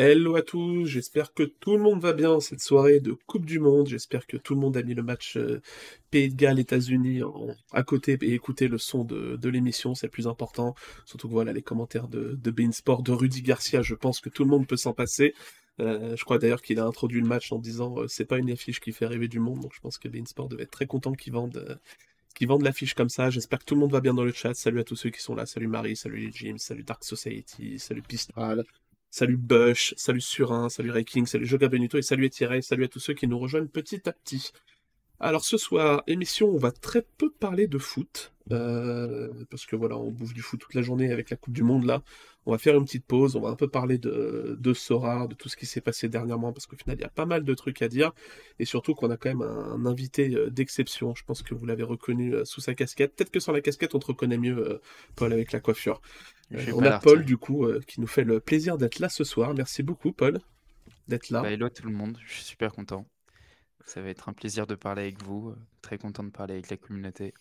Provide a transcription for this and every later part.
Hello à tous, j'espère que tout le monde va bien cette soirée de Coupe du Monde. J'espère que tout le monde a mis le match euh, Pays de Galles, États-Unis à côté et écouté le son de, l'émission, c'est le plus important. Surtout que voilà les commentaires de, de Sport, de Rudy Garcia, je pense que tout le monde peut s'en passer. Euh, je crois d'ailleurs qu'il a introduit le match en disant euh, c'est pas une affiche qui fait rêver du monde, donc je pense que Sport devait être très content qu'ils vendent, qu'ils vendent l'affiche comme ça. J'espère que tout le monde va bien dans le chat. Salut à tous ceux qui sont là. Salut Marie, salut Jim, salut Dark Society, salut Pistral, Salut Bush, salut Surin, salut Rayking, salut Joga Benuto et salut Etiray, salut à tous ceux qui nous rejoignent petit à petit. Alors ce soir, émission, on va très peu parler de foot, euh, parce que voilà, on bouffe du foot toute la journée avec la Coupe du Monde là. On va faire une petite pause, on va un peu parler de, de Sora, de tout ce qui s'est passé dernièrement, parce qu'au final, il y a pas mal de trucs à dire, et surtout qu'on a quand même un, invité euh, d'exception. Je pense que vous l'avez reconnu euh, sous sa casquette. Peut-être que sur la casquette, on te reconnaît mieux, Paul, avec la coiffure. on a Paul, du coup, qui nous fait le plaisir d'être là ce soir. Merci beaucoup, Paul, d'être là. Bah, hello tout le monde, je suis super content. Ça va être un plaisir de parler avec vous. Très content de parler avec la communauté.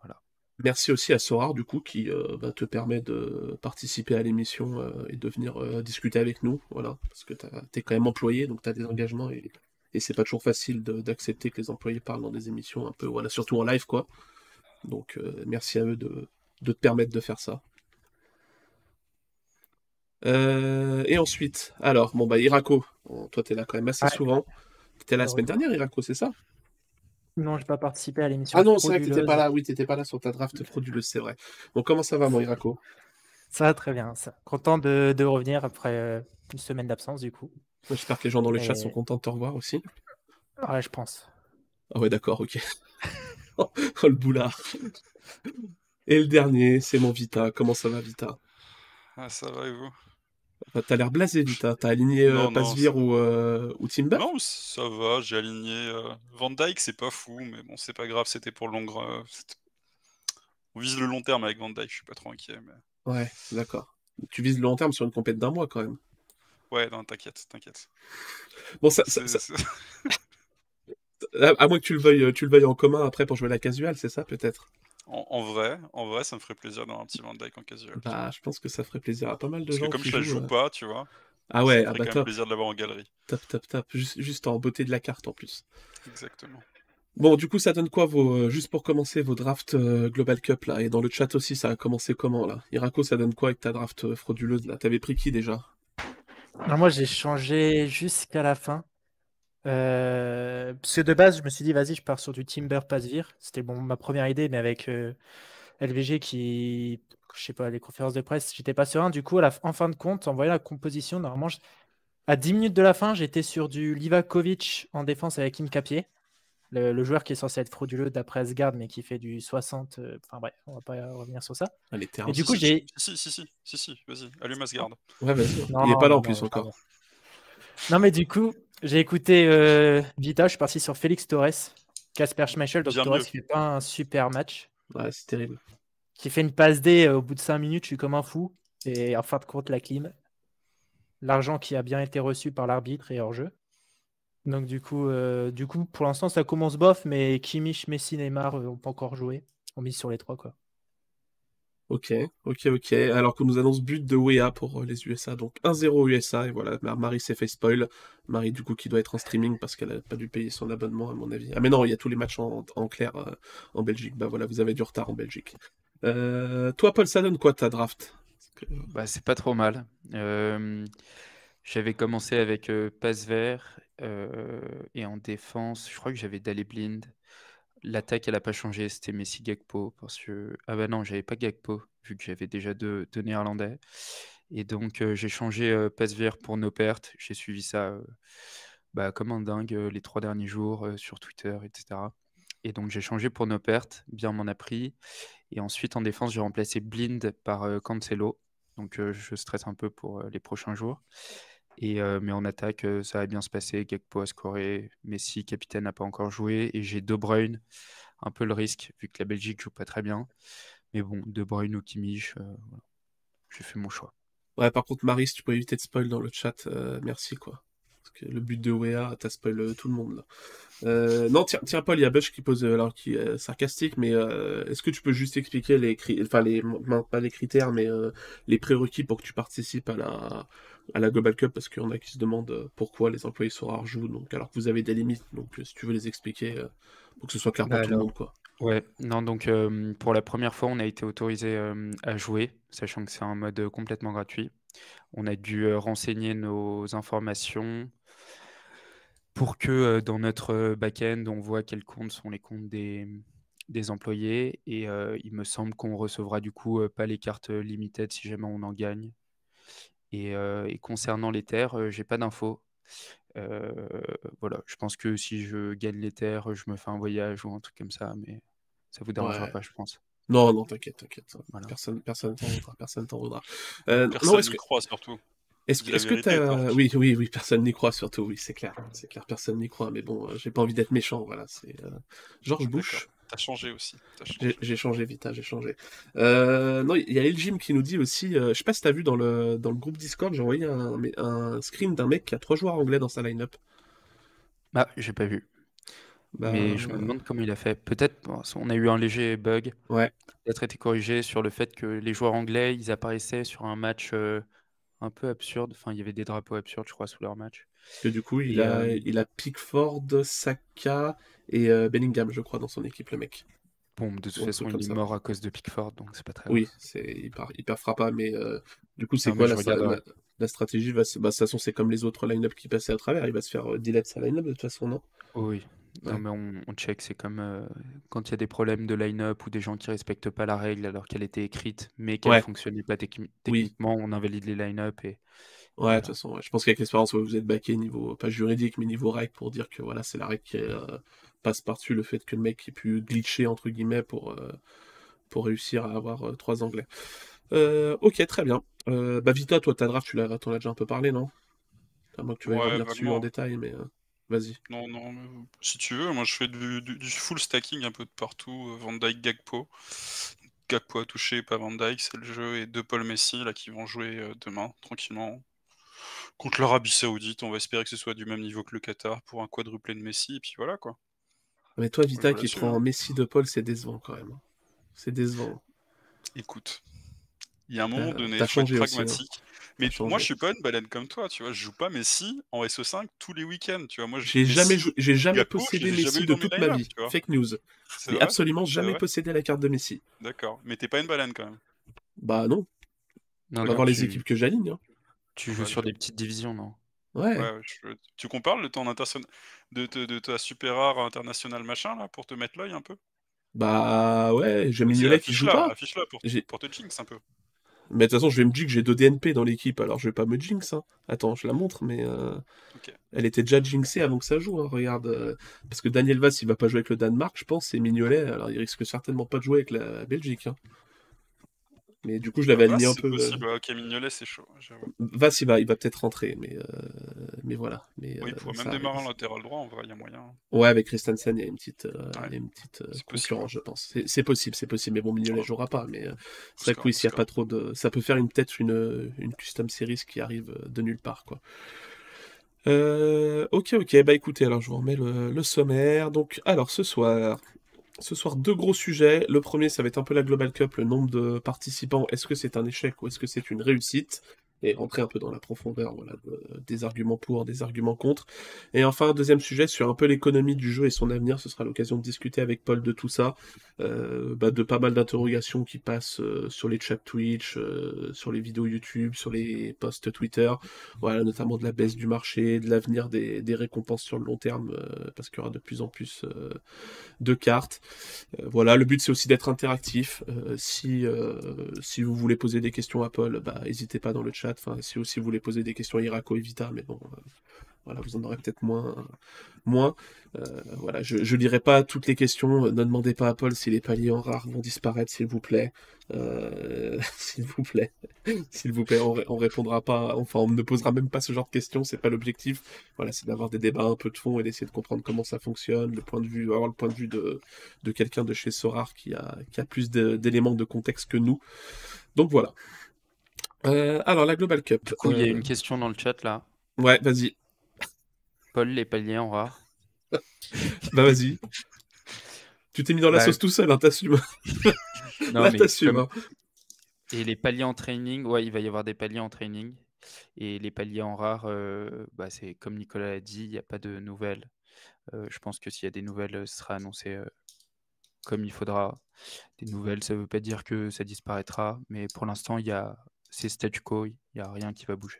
Voilà. Merci aussi à Sorar, du coup, qui euh, te permet de participer à l'émission euh, et de venir euh, discuter avec nous. Voilà, parce que tu es quand même employé, donc tu as des engagements et, et c'est pas toujours facile d'accepter que les employés parlent dans des émissions un peu, voilà, surtout en live, quoi. Donc, merci à eux de, de, te permettre de faire ça. et ensuite, alors, bon, bah, Irako, toi, tu es là quand même assez souvent. C'était la semaine dernière, Irako, c'est ça? Non, j'ai pas participé à l'émission. Ah non, c'est vrai que t'étais pas là. Oui, t'étais pas là sur ta draft frauduleuse, c'est vrai. Bon, comment ça va, mon Irako Ça va très bien. Ça. Content de, de revenir après euh, une semaine d'absence, du coup. J'espère que les gens dans le chat sont contents de te revoir aussi. Ouais, je pense. Ah ouais, d'accord, ok. oh, le boulard. Et le dernier, c'est mon Vita. Comment ça va, Vita? Ah, Ça va et vous? T'as l'air blasé, Vita. T'as aligné euh, Pasvir ou, euh, ou Timber? Non, ça va. J'ai aligné euh, Van Dyke, c'est pas fou, mais bon, c'est pas grave. C'était pour le long. On vise le long terme avec Van Dyke, je suis pas trop inquiet. Mais... Ouais, d'accord. Tu vises le long terme sur une compète d'un mois quand même. Ouais, non, t'inquiète, t'inquiète. Bon, ça. ça, à, moins que tu le, veuilles, tu le veuilles en commun après pour jouer la casual, c'est ça peut-être? En, vrai, en vrai, ça me ferait plaisir d'avoir un petit Van Dyke en casual. Bah, je pense que ça ferait plaisir à pas mal de gens. Parce que comme je la joue euh, pas, tu vois. Ah ouais, ça ah bah top. plaisir de l'avoir en galerie. Top, top, top. Juste, en beauté de la carte en plus. Exactement. Bon, du coup, ça donne quoi, vos, euh, juste pour commencer, vos drafts euh, Global Cup, là? Et dans le chat aussi, ça a commencé comment, là? Irako, ça donne quoi avec ta draft frauduleuse, là? T'avais pris qui, déjà? Moi, j'ai changé jusqu'à la fin. Euh, parce que de base, je me suis dit, vas-y, je pars sur du Timber Pasvir. C'était bon, ma première idée, mais avec euh, LVG qui, je sais pas, les conférences de presse, j'étais pas serein. Du coup, en fin de compte, en voyant la composition, normalement, à 10 minutes de la fin, j'étais sur du Livakovic en défense avec Kim Capier, le, joueur qui est censé être frauduleux d'après Asgard, mais qui fait du 60. Euh, enfin bref, on va pas revenir sur ça. Et du coup, j'ai. Si, si, si, si, si, vas-y, allume Asgard. Ouais. Il est pas là en plus encore. Non, mais du coup, j'ai écouté euh, Vita, je suis parti sur Félix Torres, Casper Schmeichel, donc Torres qui fait pas un super match. Ouais, c'est terrible. Qui fait une passe D euh, au bout de 5 minutes, je suis comme un fou. Et en fin de compte, la clim. L'argent qui a bien été reçu par l'arbitre et hors jeu. Donc du coup, euh, du coup, pour l'instant, ça commence bof, mais Kimmich, Messi, Neymar n'ont pas encore joué. On mise sur les trois, quoi. Ok, ok, ok. Alors qu'on nous annonce but de Wea pour euh, les USA, donc 1-0 USA, et voilà, Marie s'est fait spoil. Marie, du coup, qui doit être en streaming parce qu'elle n'a pas dû payer son abonnement, à mon avis. Ah, mais non, il y a tous les matchs en, clair euh, en Belgique. Bah voilà, vous avez du retard en Belgique. Euh, toi, Paul, ça quoi ta draft? Bah, C'est pas trop mal. J'avais commencé avec passe vert et en défense, je crois que j'avais Dali Blind. L'attaque, elle n'a pas changé, c'était Messi Gagpo. Parce que... Ah bah non, j'avais pas Gagpo, vu que j'avais déjà deux, néerlandais. Et donc, euh, j'ai changé euh, pour nos pertes. J'ai suivi ça euh, bah, comme un dingue les trois derniers jours sur Twitter, etc. Et donc, j'ai changé pour nos pertes. Bien m'en a pris. Et ensuite, en défense, j'ai remplacé Blind par Cancelo. Donc, je stresse un peu pour les prochains jours. Et, mais en attaque, ça va bien se passer. Gakpo a scoré, Messi, capitaine, n'a pas encore joué. Et j'ai De Bruyne, un peu le risque, vu que la Belgique joue pas très bien. Mais bon, De Bruyne ou Kimmich, j'ai fait mon choix. Ouais, par contre, Marie, si tu peux éviter de spoil dans le chat, merci quoi. Le but de Wea, t'as spoil tout le monde là. Euh, non, tiens, tiens, Paul, il y a Bush qui pose, euh, alors qui est sarcastique, mais euh, est-ce que tu peux juste expliquer les, enfin les, pas les critères, mais les prérequis pour que tu participes à la, à la Global Cup, parce qu'il y en a qui se demandent pourquoi les employés Sora rejouent, donc alors que vous avez des limites, donc si tu veux les expliquer, pour que ce soit clair pour tout le monde, quoi. Ouais, non, donc pour la première fois, on a été autorisé à jouer, sachant que c'est un mode complètement gratuit. On a dû renseigner nos informations, pour que dans notre back-end, on voit quels comptes sont les comptes des, des employés. Et il me semble qu'on recevra du coup pas les cartes limited si jamais on en gagne. Et, concernant les terres, j'ai pas d'infos. voilà, je pense que si je gagne les terres, je me fais un voyage ou un truc comme ça, mais ça vous dérangera pas, je pense. Non, non, t'inquiète, t'inquiète. Personne, personne t'en voudra. Personne t'en voudra. personne n'y croit surtout. Est-ce que tu as... Oui, oui, oui, personne n'y croit surtout, oui, c'est clair. C'est clair, personne n'y croit, mais bon, euh, j'ai pas envie d'être méchant, voilà. C'est euh, George Bush. T'as changé aussi. J'ai changé vite, hein, j'ai changé. Euh, non, il y a Eljim qui nous dit aussi, je sais pas si t'as vu dans le, dans le groupe Discord, j'ai envoyé un, un screen d'un mec qui a trois joueurs anglais dans sa line-up. Ah, j'ai pas vu. Bah, mais je me demande comment il a fait. Peut-être, on a eu un léger bug. Ouais. Peut-être été corrigé sur le fait que les joueurs anglais, ils apparaissaient sur un match un peu absurde. Enfin, il y avait des drapeaux absurdes, je crois, sous leur match. que du coup, il, a, euh, il a Pickford, Saka et euh, Bellingham, je crois, dans son équipe, le mec. Bon, de toute façon, il est mort à cause de Pickford, donc c'est pas très Oui, c'est hyper, hyper frappant, mais euh, du coup, c'est quoi la, la, stratégie va, bah, De toute façon, c'est comme les autres line-up qui passaient à travers. Il va se faire delete sa line-up de toute façon, non? Oui. Non, mais on, check, c'est comme euh, quand il y a des problèmes de line-up ou des gens qui respectent pas la règle alors qu'elle était écrite, mais qu'elle ne fonctionnait pas techniquement, on invalide les line-up et Ouais, de toute façon, je pense qu'avec l'expérience, vous êtes backé niveau, pas juridique, mais niveau règle pour dire que voilà, c'est la règle qui euh, passe par-dessus le fait que le mec ait pu glitcher, entre guillemets, pour, euh, pour réussir à avoir trois anglais. ok, très bien. bah Vita, toi, ta draft, tu l'as, t'en as déjà un peu parlé, non? À moins que tu vas revenir dessus en détail, mais... Vas-y. Non, non, si tu veux, moi je fais du, full stacking un peu de partout. Euh, Van Dyke, Gagpo. Gagpo a touché, pas Van Dyke, c'est le jeu. Et deux Paul Messi là qui vont jouer euh, demain, tranquillement. Contre l'Arabie Saoudite, on va espérer que ce soit du même niveau que le Qatar pour un quadruplé de Messi, et puis voilà quoi. Mais toi, Vita, qui prend Messi de Paul, c'est décevant quand même. C'est décevant. Écoute, il y a un moment donné, il faut être pragmatique. Mais moi, je suis pas une baleine comme toi, tu vois. Je joue pas Messi en SO5 tous les week-ends, tu vois. Moi, j'ai jamais, j'ai jamais possédé Messi de toute ma vie. Fake news. J'ai absolument jamais possédé la carte de Messi. D'accord. Mais t'es pas une baleine quand même. Bah non. On va voir les équipes que j'aligne. Hein. Tu joues sur des petites divisions, non? Ouais. Tu compares le temps de, de, ta super rare international machin là pour te mettre l'œil un peu? Bah ouais, j'ai Mignolet qui joue pas. Affiche-la pour, pour te jinx un peu. Mais de toute façon, je vais me dire que j'ai deux DNP dans l'équipe, alors je vais pas me jinx. Hein. Attends, je la montre, mais euh, elle était déjà jinxée avant que ça joue. Hein, regarde, euh, parce que Daniel Vass, il va pas jouer avec le Danemark, je pense, c'est Mignolet, alors il risque certainement pas de jouer avec la Belgique. Hein. Mais du coup, je l'avais aligné un peu. Possible. Ok, Mignolet, c'est chaud. Vass, il va, il va peut-être rentrer, mais, euh, mais voilà. Mais, oui, il pourrait même démarrer en latéral droit, en vrai, il y a moyen. Ouais, avec Christensen, il y a une petite, une petite concurrence, je pense. C'est possible, c'est possible. Mais bon, Mignolet ne jouera pas. Mais c'est vrai que oui, s'il n'y a pas trop de. Ça peut faire peut-être une, une custom series qui arrive de nulle part, quoi. ok, ok, bah écoutez, alors je vous remets le, le sommaire. Donc, alors ce soir, ce soir, deux gros sujets. Le premier, ça va être un peu la Global Cup, le nombre de participants. Est-ce que c'est un échec ou est-ce que c'est une réussite? Et rentrer un peu dans la profondeur voilà, des arguments pour, des arguments contre. Et enfin, deuxième sujet sur un peu l'économie du jeu et son avenir, ce sera l'occasion de discuter avec Paul de tout ça, euh, bah, de pas mal d'interrogations qui passent euh, sur les chats Twitch, euh, sur les vidéos YouTube, sur les posts Twitter, voilà, notamment de la baisse du marché, de l'avenir des, des, récompenses sur le long terme, parce qu'il y aura de plus en plus de cartes. voilà, le but c'est aussi d'être interactif. si, si vous voulez poser des questions à Paul, bah, n'hésitez pas dans le chat Enfin, si vous voulez poser des questions Irako et Vita, mais bon, euh, voilà, vous en aurez peut-être moins. moins. Euh, voilà, je ne lirai pas toutes les questions. Ne demandez pas à Paul si les paliers en rare vont disparaître, s'il vous plaît. Euh, s'il vous plaît. s'il vous plaît, on, on, répondra pas. Enfin, on ne posera même pas ce genre de questions. C'est pas l'objectif. Voilà, c'est d'avoir des débats un peu de fond et d'essayer de comprendre comment ça fonctionne, le point de vue, avoir le point de vue de quelqu'un de chez Sorar qui a, qui a plus d'éléments de contexte que nous. Donc voilà. Euh, alors, la Global Cup. Du coup, il y a euh, une question dans le chat là. Ouais, vas-y. Paul, les paliers en rare. bah vas-y. Tu t'es mis dans la Bah, sauce tout seul, hein, t'assumes. Non, Là, mais t'assumes. comme- hein. Et les paliers en training, ouais, il va y avoir des paliers en training. Et les paliers en rare, euh, bah, c'est comme Nicolas l'a dit, il n'y a pas de nouvelles. Euh, je pense que s'il y a des nouvelles, euh, ce sera annoncé euh, comme il faudra. Des nouvelles, ça ne veut pas dire que ça disparaîtra, mais pour l'instant, il y a c'est statu quo, il n'y a rien qui va bouger.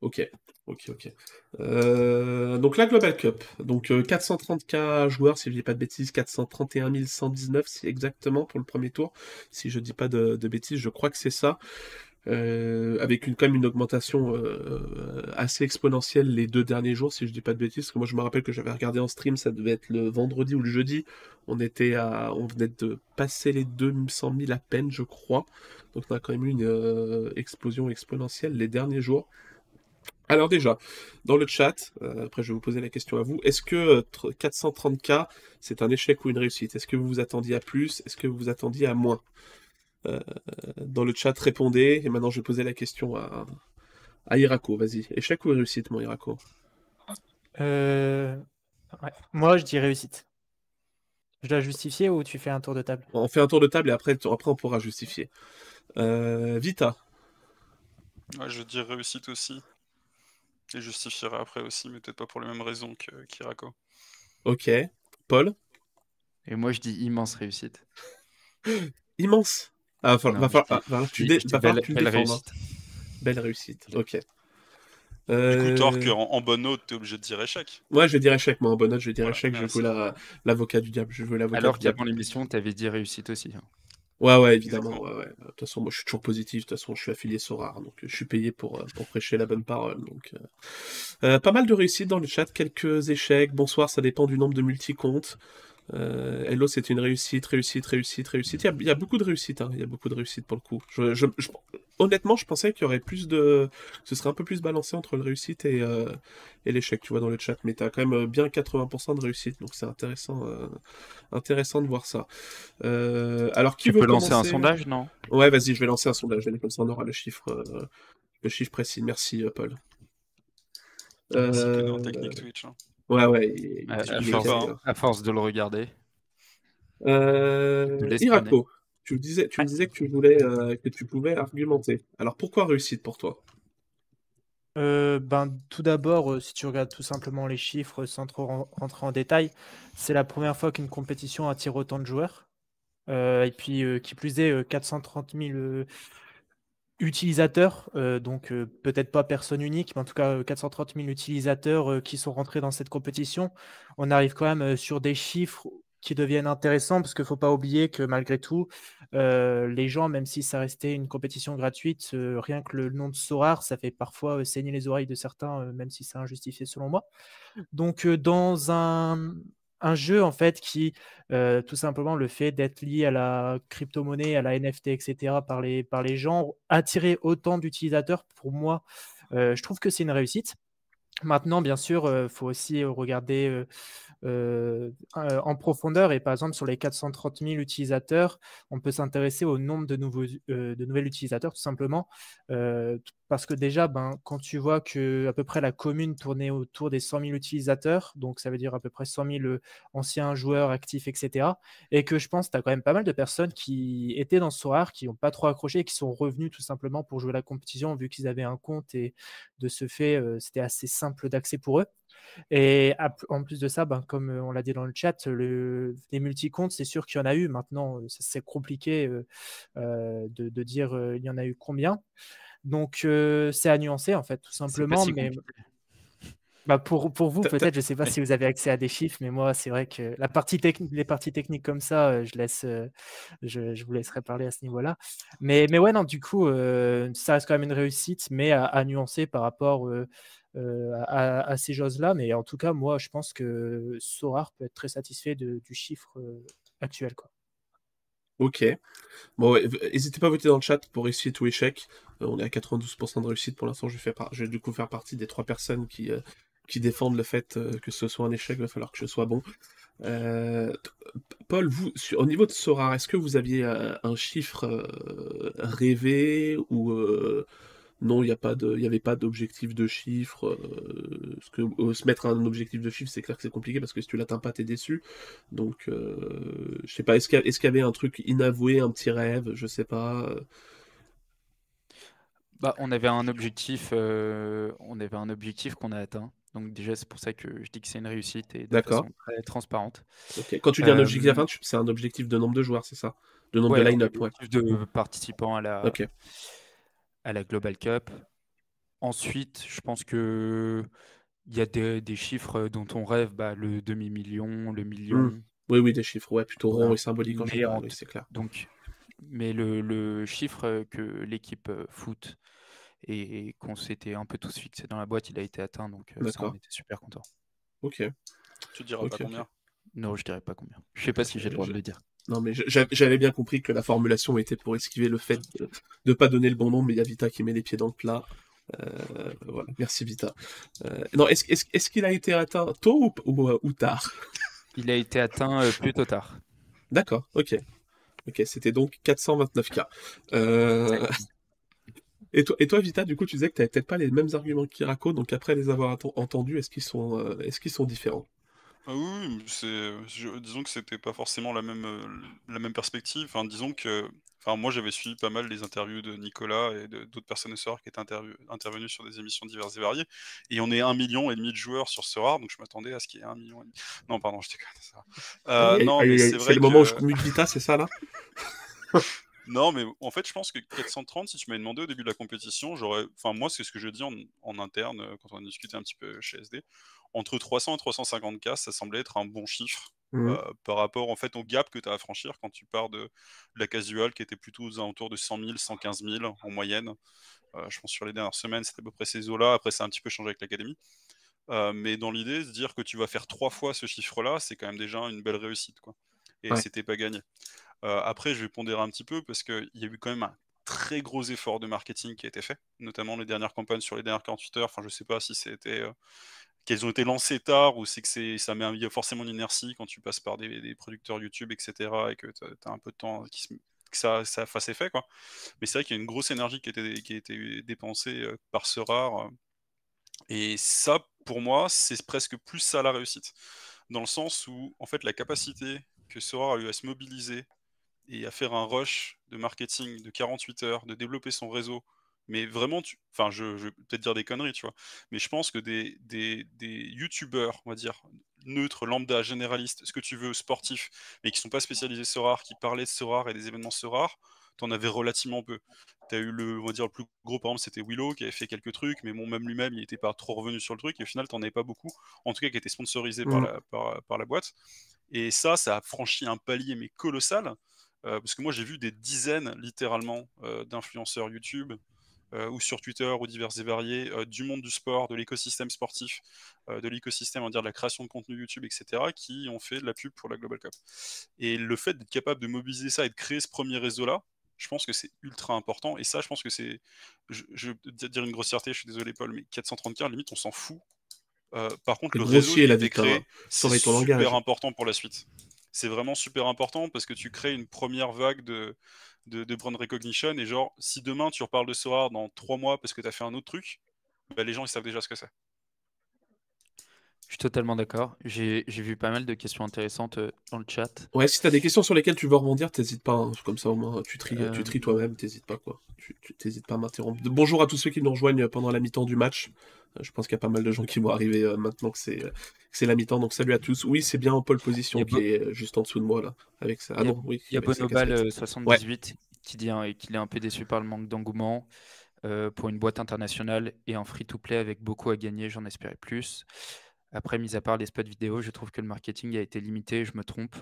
Ok, ok, ok. Euh, donc la Global Cup, donc euh, 430K joueurs, si je dis pas de bêtises, 431 119 si exactement pour le premier tour, si je dis pas de, de bêtises, je crois que c'est ça. Euh, avec une, quand même une augmentation euh, assez exponentielle les deux derniers jours, si je dis pas de bêtises, parce que moi je me rappelle que j'avais regardé en stream, ça devait être le vendredi ou le jeudi, on était à, on venait de passer les 200 000 à peine, je crois, donc on a quand même eu une euh, explosion exponentielle les derniers jours. Alors déjà, dans le chat, après je vais vous poser la question à vous, est-ce que euh, tr- 430K c'est un échec ou une réussite? Est-ce que vous vous attendiez à plus? Est-ce que vous vous attendiez à moins? Euh, Dans le chat, répondez, et maintenant je vais poser la question à, à Irako, vas-y. Échec ou réussite, mon Irako Euh, ouais. Moi, je dis réussite. Je dois justifier ou tu fais un tour de table? On fait un tour de table et après, après on pourra justifier. Euh, Vita, Ouais, je dis réussite aussi. Et justifierai après aussi, mais peut-être pas pour les mêmes raisons que Kirako. ok. Paul, Et moi, je dis immense réussite. immense? Ah, va falloir, Non, va falloir- ah, falloir tu, dé- dis va falloir belle- tu hein. réussite. Belle réussite, ok. Du Euh, coup, tort qu'en en bonne note, t'es obligé de dire échec. Ouais, je vais dire échec, moi, en bonne note, je vais dire Voilà, échec, je veux la- l'avocat du diable, je veux l'avocat Alors du diable. qu'avant l'émission, tu avais dit réussite aussi. hein. Ouais, ouais, évidemment, ouais, ouais. De toute façon, moi, je suis toujours positif, de toute façon, je suis affilié Sorar, donc euh, je suis payé pour, euh, pour prêcher la bonne parole, donc... euh. Euh, pas mal de réussites dans le chat, quelques échecs, bonsoir, ça dépend du nombre de multi-comptes. Euh, Hello, c'est une réussite, réussite, réussite, réussite. Il y a, il y a beaucoup de réussites, hein. il y a beaucoup de réussites pour le coup. Je, je- je- honnêtement, je pensais qu'il y aurait plus de... Ce serait un peu plus balancé entre le réussite et, euh, et l'échec, tu vois, dans le chat, mais t'as quand même euh, bien 80% de réussite, donc c'est intéressant, euh, intéressant de voir ça. Euh, alors, qui Tu veut peux lancer un sondage, non? Ouais, vas-y, je vais lancer un sondage, allez, comme ça on aura le chiffre, euh, le chiffre précis. Merci, euh, Paul. Euh, dans technique Twitch. hein. Ouais, ouais. il- à, il- force, hein. à force de le regarder. Euh, tu me disais, tu me disais que tu voulais, euh, que tu pouvais argumenter. Alors pourquoi réussite pour toi? Euh, ben, tout d'abord, euh, si tu regardes tout simplement les chiffres sans trop ren- rentrer en détail, c'est la première fois qu'une compétition attire autant de joueurs. Euh, et puis, euh, qui plus est, euh, 430 000 euh, utilisateurs, euh, donc euh, peut-être pas personne unique, mais en tout cas euh, 430 000 utilisateurs euh, qui sont rentrés dans cette compétition. On arrive quand même euh, sur des chiffres qui deviennent intéressants parce qu'il ne faut pas oublier que malgré tout, euh, les gens, même si ça restait une compétition gratuite, euh, rien que le nom de Sorar, ça fait parfois euh, saigner les oreilles de certains, euh, même si c'est injustifié selon moi. Donc, euh, dans un, un jeu, en fait, qui, euh, tout simplement, le fait d'être lié à la crypto-monnaie, à la NFT, etc., par les, par les gens, attirer autant d'utilisateurs, pour moi, euh, je trouve que c'est une réussite. Maintenant, bien sûr, il faut aussi euh, regarder euh, euh, en profondeur. Et par exemple, sur les 430 000 utilisateurs, on peut s'intéresser au nombre de, nouveaux, euh, de nouvelles utilisateurs, tout simplement. Parce que déjà, ben, quand tu vois que à peu près la commune tournait autour des 100 000 utilisateurs, donc ça veut dire à peu près 100 000 euh, anciens joueurs actifs, etc. Et que je pense que tu as quand même pas mal de personnes qui étaient dans ce soir, qui n'ont pas trop accroché et qui sont revenus tout simplement pour jouer la compétition, vu qu'ils avaient un compte et de ce fait, c'était assez simple d'accès pour eux. Et en plus de ça, ben, comme on l'a dit dans le chat, le, les multi-comptes, c'est sûr qu'il y en a eu. Maintenant, c'est compliqué euh, de, de, dire euh, il y en a eu combien. Donc, euh, c'est à nuancer, en fait, tout simplement. Si mais bah pour, pour vous, peut-être, je ne sais pas si vous avez accès à des chiffres, mais moi, c'est vrai que la partie les parties techniques comme ça, je, laisse, je, je vous laisserai parler à ce niveau-là. Mais, mais ouais, non, du coup, ça reste quand même une réussite, mais à, à nuancer par rapport euh, à, à, ces choses-là. Mais en tout cas, moi, je pense que Sorar peut être très satisfait du chiffre euh, actuel. Quoi. Ok. Bon, n'hésitez pas à voter dans le chat pour réussite ou échec. Euh, on est à 92% de réussite pour l'instant. Je, vais du coup faire partie des trois personnes qui, euh, qui défendent le fait euh, que ce soit un échec. Il va falloir que je sois bon. Euh, Paul, au niveau de Sorar, est-ce que vous aviez un chiffre euh, rêvé ou non, il n'y avait pas d'objectif de chiffre. Euh, ce que euh, se mettre un objectif de chiffre, c'est clair que c'est compliqué parce que si tu l'atteins pas, t'es déçu. Donc, euh, je sais pas, est-ce qu'il y, avait un truc inavoué, un petit rêve, je sais pas. Bah, on avait un objectif, on avait un objectif qu'on a atteint. Donc déjà, c'est pour ça que je dis que c'est une réussite et de façon très transparente. Quand tu dis un objectif à c'est un objectif de nombre de joueurs, c'est ça? De nombre de line-up, De participants à la, à la Global Cup. Ensuite, je pense que il y a des, chiffres dont on rêve, bah, le demi-million, le million. Mmh. Oui, oui, des chiffres, ouais, plutôt ronds et symboliques en général, c'est clair. Donc, mais le, chiffre que l'équipe foot et, qu'on s'était un peu tous fixé dans la boîte, il a été atteint, donc ça, on était super content. Ok. Tu diras pas combien? Non, je dirais pas combien. Je sais pas si j'ai le droit de le dire. Non, mais j'avais bien compris que la formulation était pour esquiver le fait de ne pas donner le bon nom, mais il y a Vita qui met les pieds dans le plat. Euh, voilà, merci Vita. Euh, non, est-ce qu'il a été atteint tôt ou, ou, tard? Il a été atteint euh, plutôt tard. D'accord, ok. Ok, c'était donc 429K. Et toi, et toi, Vita, du coup, tu disais que tu n'avais peut-être pas les mêmes arguments qu'Irako, donc après les avoir entendus, est-ce qu'ils sont, est-ce qu'ils sont différents? Ah oui, c'est, disons que c'était pas forcément la même, la même perspective. Enfin, disons que Enfin, moi, j'avais suivi pas mal les interviews de Nicolas et d'autres personnes de Sora qui étaient intervenues sur des émissions diverses et variées. Et on est un million et demi de joueurs sur Sora, donc je m'attendais à ce qu'il y ait un million et demi. Non, pardon, je déconne. Ça. Euh, non, mais c'est vrai. le moment où je commute Vita, c'est ça là? Non, mais en fait, je pense que 430, si tu m'avais demandé au début de la compétition, j'aurais. Enfin, moi, c'est ce que je dis en, en, interne euh, quand on a discuté un petit peu chez SD. Entre 300 et 350K, ça semblait être un bon chiffre Mmh. Euh, par rapport en fait au gap que tu as à franchir quand tu pars de, la casual qui était plutôt aux alentours de 100 000, 115 000 en moyenne. Euh, je pense sur les dernières semaines, c'était à peu près ces eaux-là. Après, ça a un petit peu changé avec l'académie. Euh, mais dans l'idée, se dire que tu vas faire trois fois ce chiffre-là, c'est quand même déjà une belle réussite. Quoi. Et c'était pas gagné. Après, je vais pondérer un petit peu parce qu'il y a eu quand même un très gros effort de marketing qui a été fait, notamment les dernières campagnes sur les dernières 48 heures. Enfin, je sais pas si c'était qu'elles ont été lancées tard ou c'est que ça met forcément une inertie quand tu passes par des, producteurs YouTube, etc. et que tu as, un peu de temps que ça, ça fasse effet. Quoi. Mais c'est vrai qu'il y a une grosse énergie qui a été, qui a été dépensée euh, par ce. Euh, et ça, pour moi, c'est presque plus ça la réussite. Dans le sens où, en fait, la capacité que Sora a eu à se mobiliser et à faire un rush de marketing de 48 heures, de développer son réseau, mais vraiment, tu... enfin, je, vais peut-être dire des conneries, tu vois. Mais je pense que des, des, des youtubeurs, on va dire, neutres, lambda, généralistes, ce que tu veux, sportifs, mais qui sont pas spécialisés Sorare, qui parlaient de Sorare et des événements Sorare, en avais relativement peu. Tu as eu le, on va dire, le plus gros, par exemple, c'était Willow, qui avait fait quelques trucs, mais bon, même lui-même, il n'était pas trop revenu sur le truc, et au final, t'en avais pas beaucoup, en tout cas, qui était sponsorisé par, la, par, par, la boîte. Et ça, ça a franchi un palier, mais colossal, parce que moi, j'ai vu des dizaines, littéralement, euh, d'influenceurs YouTube, euh, ou sur Twitter ou divers et variés euh, du monde du sport, de l'écosystème sportif, euh, de l'écosystème on dire de la création de contenu YouTube, etc., qui ont fait de la pub pour la Global Cup. Et le fait d'être capable de mobiliser ça et de créer ce premier réseau-là, je pense que c'est ultra important. Et ça, je pense que c'est. Je, je, vais dire une grossièreté, je suis désolé, Paul, mais 430K, limite, on s'en fout. par contre, le réseau qui a été créé, c'est super important pour la suite. C'est vraiment super important parce que tu crées une première vague de, de, brand recognition. Et genre, si demain tu reparles de Sora dans trois mois parce que tu as fait un autre truc, bah, les gens ils savent déjà ce que c'est. Je suis totalement d'accord. J'ai vu pas mal de questions intéressantes euh, dans le chat. Ouais, si tu as des questions sur lesquelles tu veux rebondir, t'hésites pas. Hein. Comme ça, au moins, tu tries, tu tries euh. toi-même, t'hésites pas. quoi. Tu t'hésites pas à m'interrompre. Bonjour à tous ceux qui nous rejoignent pendant la mi-temps du match. Euh, je pense qu'il y a pas mal de gens qui vont arriver maintenant que c'est la mi-temps. Donc, salut à tous. Oui, c'est bien en pole position qui est juste en dessous de moi, là. Avec ça. Ah non, oui. Il y a Bonobal78 qui dit qu'il est un peu déçu par le manque d'engouement. pour une boîte internationale et un free-to-play avec beaucoup à gagner, j'en espérais plus. Après, mis à part les spots vidéo, je trouve que le marketing a été limité, je me trompe.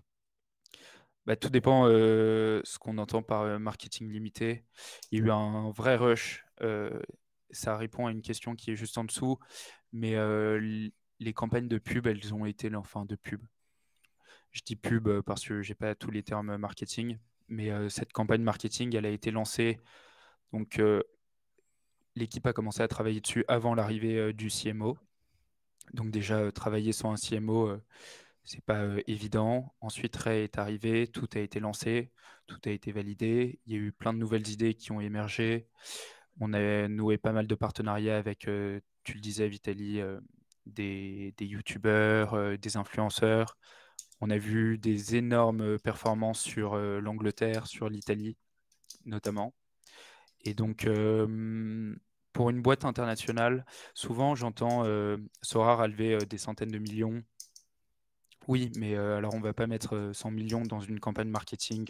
Bah, tout dépend euh, ce qu'on entend par euh, marketing limité. Il y a eu un vrai rush. Euh, ça répond à une question qui est juste en dessous. Mais les campagnes de pub, elles ont été, enfin de pub. Je dis pub parce que j'ai pas tous les termes marketing. Mais cette campagne marketing, elle a été lancée. Donc l'équipe a commencé à travailler dessus avant l'arrivée du CMO. Donc déjà, euh, travailler sans un CMO, euh, c'est pas euh, évident. Ensuite, Ray est arrivé, tout a été lancé, tout a été validé. Il y a eu plein de nouvelles idées qui ont émergé. On a noué pas mal de partenariats avec, tu le disais, Vitali, des, des youtubeurs, des influenceurs. On a vu des énormes performances sur l'Angleterre, sur l'Italie notamment. Et donc, pour une boîte internationale, souvent j'entends Sora a levé des centaines de millions. Oui, mais alors on ne va pas mettre 100 millions dans une campagne marketing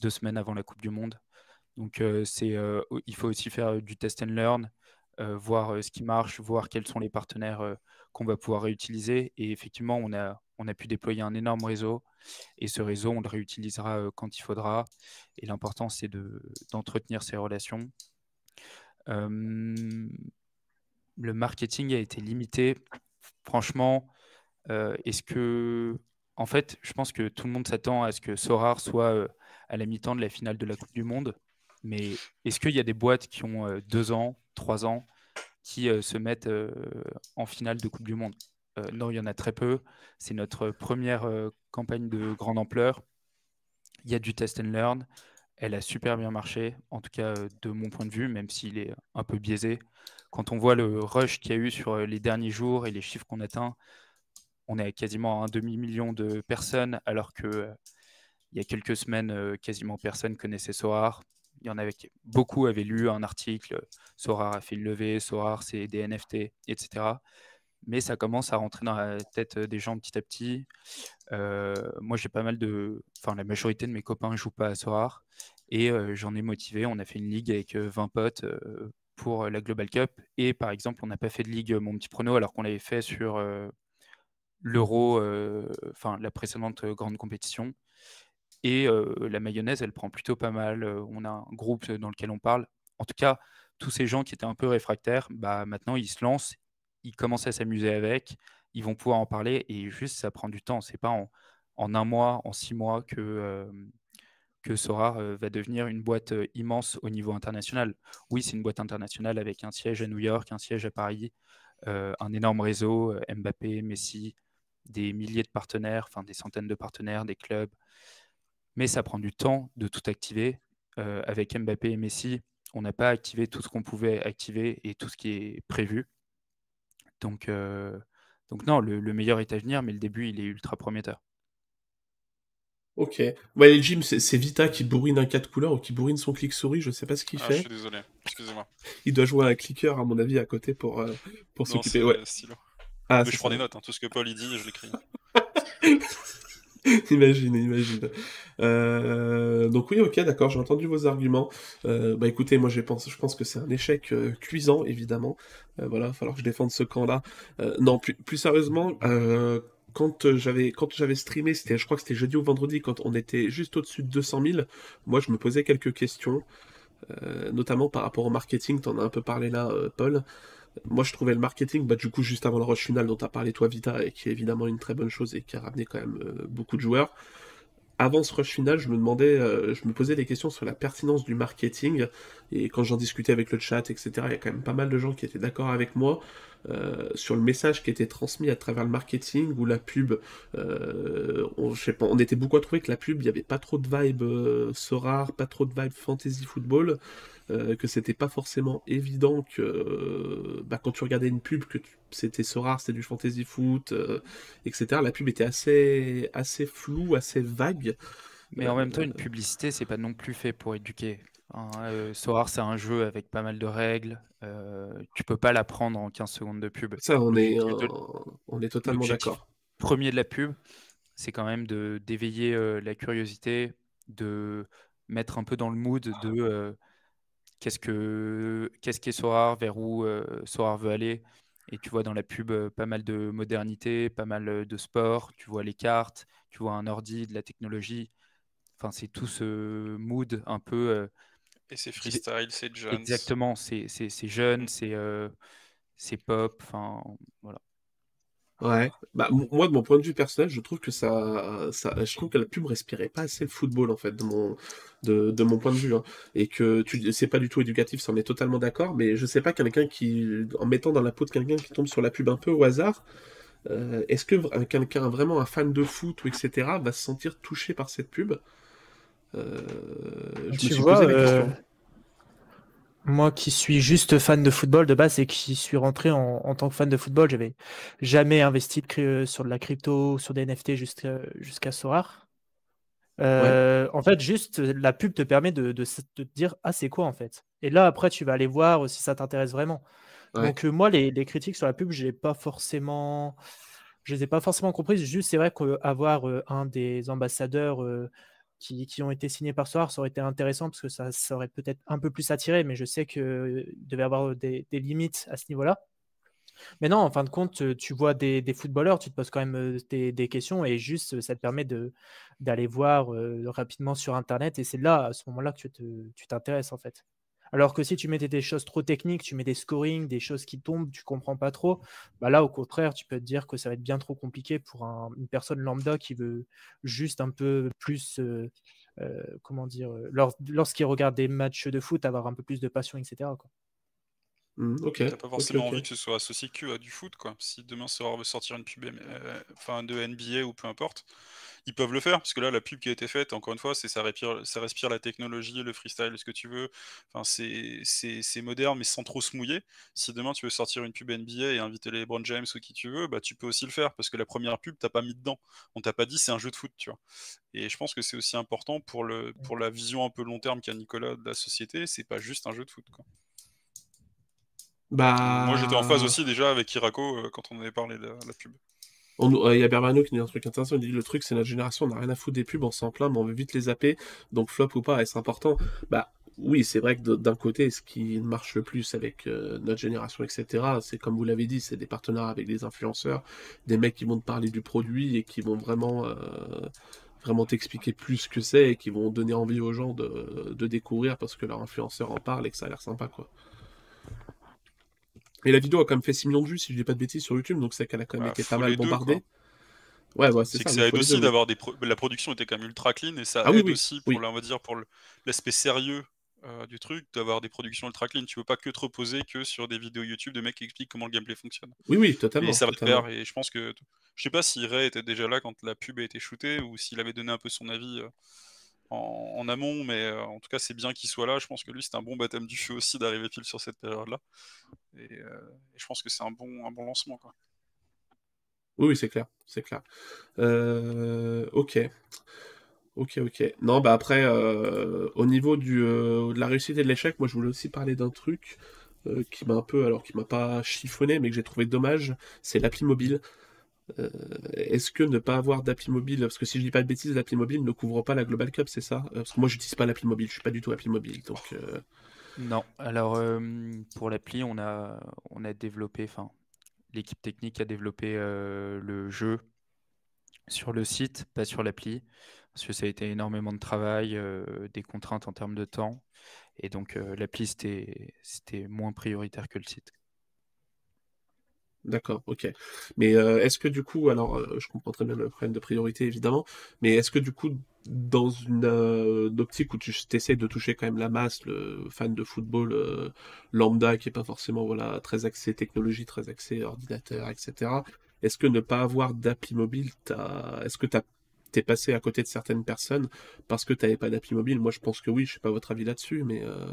deux semaines avant la Coupe du Monde. Donc, il faut aussi faire du test and learn, voir ce qui marche, voir quels sont les partenaires qu'on va pouvoir réutiliser. Et effectivement, on a, on a pu déployer un énorme réseau. Et ce réseau, on le réutilisera quand il faudra. Et l'important, c'est d'entretenir ces relations. Le marketing a été limité. Franchement, est-ce que. En fait, je pense que tout le monde s'attend à ce que Sorar soit à la mi-temps de la finale de la Coupe du Monde. Mais est-ce qu'il y a des boîtes qui ont deux ans, trois ans, qui se mettent en finale de Coupe du Monde? non, il y en a très peu. C'est notre première campagne de grande ampleur. Il y a du test and learn. Elle a super bien marché, en tout cas de mon point de vue, même s'il est un peu biaisé. Quand on voit le rush qu'il y a eu sur les derniers jours et les chiffres qu'on atteint, on est à quasiment un demi-million de personnes, alors que il y a quelques semaines, quasiment personne connaissait Soar il y en avait beaucoup avaient lu un article, Sorar a fait une levée, Sorar c'est des NFT, etc. Mais ça commence à rentrer dans la tête des gens petit à petit. Euh, moi, j'ai pas mal de. Enfin, la majorité de mes copains ne jouent pas à Sorar. Et euh, j'en ai motivé. On a fait une ligue avec 20 euh, potes pour la Global Cup. Et par exemple, on n'a pas fait de ligue Mon Petit Prono alors qu'on l'avait fait sur l'Euro, enfin, la précédente grande compétition. Et la mayonnaise, elle prend plutôt pas mal. on a un groupe dans lequel on parle. En tout cas, tous ces gens qui étaient un peu réfractaires, bah, maintenant, ils se lancent, ils commencent à s'amuser avec, ils vont pouvoir en parler. Et juste, ça prend du temps. C'est pas en, un mois, en six mois que, que Sora va devenir une boîte immense au niveau international. Oui, c'est une boîte internationale avec un siège à New York, un siège à Paris, un énorme réseau, Mbappé, Messi, des milliers de partenaires, enfin des centaines de partenaires, des clubs, mais ça prend du temps de tout activer. Euh, avec Mbappé et Messi, on n'a pas activé tout ce qu'on pouvait activer et tout ce qui est prévu. Donc, euh, donc non, le, meilleur est à venir, mais le début, il est ultra prometteur. Ok. Ouais, Jim, c'est Vita qui bourrine un 4 couleurs ou qui bourrine son clic souris, je sais pas ce qu'il ah, fait. Je suis désolé, excusez-moi. Il doit jouer un clicker, à mon avis, à côté pour, euh, pour s'occuper. Ouais. Ah, mais je prends des notes, hein. tout ce que Paul il dit, je l'écris. imagine, imagine. Euh, donc oui, ok, d'accord, j'ai entendu vos arguments. Euh, bah écoutez, moi je pense, je pense que c'est un échec euh, cuisant, évidemment. voilà, il va falloir que je défende ce camp-là. non, plus, plus sérieusement, quand j'avais quand j'avais streamé, je crois que c'était jeudi ou vendredi, quand on était juste au-dessus de 200 000, moi je me posais quelques questions, notamment par rapport au marketing, t'en as un peu parlé là, Paul. Moi, je trouvais le marketing, bah, du coup, juste avant le rush final dont tu as parlé, toi, Vita, et qui est évidemment une très bonne chose et qui a ramené quand même euh, beaucoup de joueurs. Avant ce rush final, je me demandais, euh, je me posais des questions sur la pertinence du marketing. Et quand j'en discutais avec le chat, etc., il y a quand même pas mal de gens qui étaient d'accord avec moi. Euh, sur le message qui était transmis à travers le marketing ou la pub. on, était beaucoup à trouver que la pub, il n'y avait pas trop de vibe euh, rare, pas trop de vibe fantasy football. Euh, que c'était pas forcément évident que euh, bah, quand tu regardais une pub que c'était ce rare, c'était du fantasy foot, euh, etc. La pub était assez, assez floue, assez vague. Mais en même temps, une publicité, c'est pas non plus fait pour éduquer. Hein, Sorar, c'est un jeu avec pas mal de règles. tu peux pas l'apprendre en 15 secondes de pub. Ça, on est, on est totalement d'accord. Premier de la pub, c'est quand même de d'éveiller la curiosité, de mettre un peu dans le mood de qu'est-ce que qu'est-ce qu'est Sorar, vers où euh, Sorar veut aller. Et tu vois dans la pub euh, pas mal de modernité, pas mal euh, de sport. Tu vois les cartes, tu vois un ordi, de la technologie. Enfin, c'est tout ce mood un peu. Et c'est freestyle, c'est jeune. Exactement, c'est jeune, c'est c'est pop. Enfin, voilà. Ouais, bah moi de mon point de vue personnel, je trouve que ça, ça je trouve que la pub respirait pas assez le football en fait de mon de, de mon point de vue hein. et que tu c'est pas du tout éducatif, ça en est totalement d'accord, mais je sais pas quelqu'un qui en mettant dans la peau de quelqu'un qui tombe sur la pub un peu au hasard, euh, est-ce que quelqu'un vraiment un fan de foot ou etc va se sentir touché par cette pub? Euh, Je me suis posé la question. Moi qui suis juste fan de football de base et qui suis rentré en, en tant que fan de football, j'avais jamais investi de cry- sur de la crypto, sur des NFT jusqu'à Sorar. Euh, En fait, juste la pub te permet de, de, s- de te dire ah c'est quoi en fait? Et là après tu vas aller voir si ça t'intéresse vraiment. Ouais. Donc euh, moi les, les critiques sur la pub, j'ai pas forcément, je les ai pas forcément comprises. Juste c'est vrai qu'avoir euh, un des ambassadeurs euh, qui, ont été signés par Soir, ça aurait été intéressant parce que ça, aurait peut-être un peu plus attiré, mais je sais qu'il devait y avoir des, limites à ce niveau-là. Mais non, en fin de compte, euh, tu vois des, footballeurs, tu te poses quand même euh, des, des questions et juste euh, ça te permet d'aller voir euh, rapidement sur Internet et c'est là, à ce moment-là, que tu t'intéresses en fait. Alors que si tu mettais des choses trop techniques, tu mets des scoring, des choses qui tombent, tu comprends pas trop, bah là au contraire, tu peux te dire que ça va être bien trop compliqué pour un- une personne lambda qui veut juste un peu plus, euh, euh, comment dire, euh, lors- lorsqu'il regarde des matchs de foot, avoir un peu plus de passion, etc. Hmm, ok. T'as pas forcément envie que ce soit associé que à du foot, quoi. Si demain Sora veut sortir une pub euh, enfin, de NBA ou peu importe, ils peuvent le faire, parce que là, la pub qui a été faite, encore une fois, c'est ça respire, ça respire la technologie, le freestyle, ce que tu veux. Enfin, c'est moderne, mais sans trop se mouiller. Si demain tu veux sortir une pub NBA et inviter les LeBron James ou qui tu veux, bah tu peux aussi le faire, parce que la première pub, t'as pas mis dedans. On t'a pas dit c'est un jeu de foot, tu vois. Et je pense que c'est aussi important pour, le, pour la vision un peu long terme qu'a Nicolas de la société, c'est pas juste un jeu de foot, quoi. Bah. Moi, j'étais en phase aussi déjà avec Irako euh, quand on avait parlé de la, la pub. On- euh, Il y a Berbano qui dit un truc intéressant. Il dit le truc, c'est notre génération, on n'a rien à foutre des pubs, on s'en plaint, mais on veut vite les zapper. Donc flop ou pas, est-ce important? Bah oui, c'est vrai que d'un côté, ce qui marche le plus avec euh, notre génération, etc., c'est comme vous l'avez dit, c'est des partenariats avec des influenceurs, des mecs qui vont te parler du produit et qui vont vraiment, euh, vraiment t'expliquer plus ce que c'est et qui vont donner envie aux gens de, de découvrir parce que leur influenceur en parle et que ça a l'air sympa, quoi. Et la vidéo a quand même fait 6 millions de vues, si je dis pas de bêtises, sur YouTube, donc c'est qu'elle a quand même Bah, été pas mal deux, bombardée. Ouais, ouais, c'est que mais ça aide aussi d'avoir des pro- la production était quand même ultra clean et ça Ah aide oui, aussi pour oui. la- on va dire pour le- l'aspect sérieux euh, du truc d'avoir des productions ultra clean. Tu peux pas que te reposer que sur des vidéos YouTube de mecs qui expliquent comment le gameplay fonctionne. Oui, oui, totalement. Et ça va totalement. faire. Et je pense que je sais pas si Ray était déjà là quand la pub a été shootée ou s'il avait donné un peu son avis euh, en, amont, mais euh, en tout cas c'est bien qu'il soit là. Je pense que lui c'est un bon baptême du feu aussi d'arriver pile sur cette période-là. Et, euh, je pense que c'est un bon un bon lancement. Oui, c'est clair, c'est clair. Euh, ok, ok, ok. Non, bah après, au niveau du, de la réussite et de l'échec, moi je voulais aussi parler d'un truc qui m'a un peu, alors qui m'a pas chiffonné, mais que j'ai trouvé dommage, c'est l'appli mobile. Euh, est-ce que ne pas avoir d'appli mobile, parce que si je dis pas de bêtises, l'appli mobile ne couvre pas la Global Cup, c'est ça? Euh, Parce que moi j'utilise pas l'appli mobile, je suis pas du tout appli mobile, donc euh, Non, alors pour l'appli, on a, on a développé, enfin, l'équipe technique a développé le jeu sur le site, pas sur l'appli, parce que ça a été énormément de travail, des contraintes en termes de temps, et donc euh, l'appli, c'était moins prioritaire que le site. D'accord, ok. Mais euh, est-ce que du coup, alors euh, je comprends très bien le problème de priorité évidemment, mais est-ce que du coup, dans une euh, optique où tu essaies de toucher quand même la masse, le fan de football euh, lambda qui est pas forcément voilà très axé technologie, très axé ordinateur, etc. Est-ce que ne pas avoir d'appli mobile, t'as... est-ce que t'as t'es passé à côté de certaines personnes parce que t'avais pas d'appli mobile? Moi je pense que oui, je sais pas votre avis là-dessus, mais euh,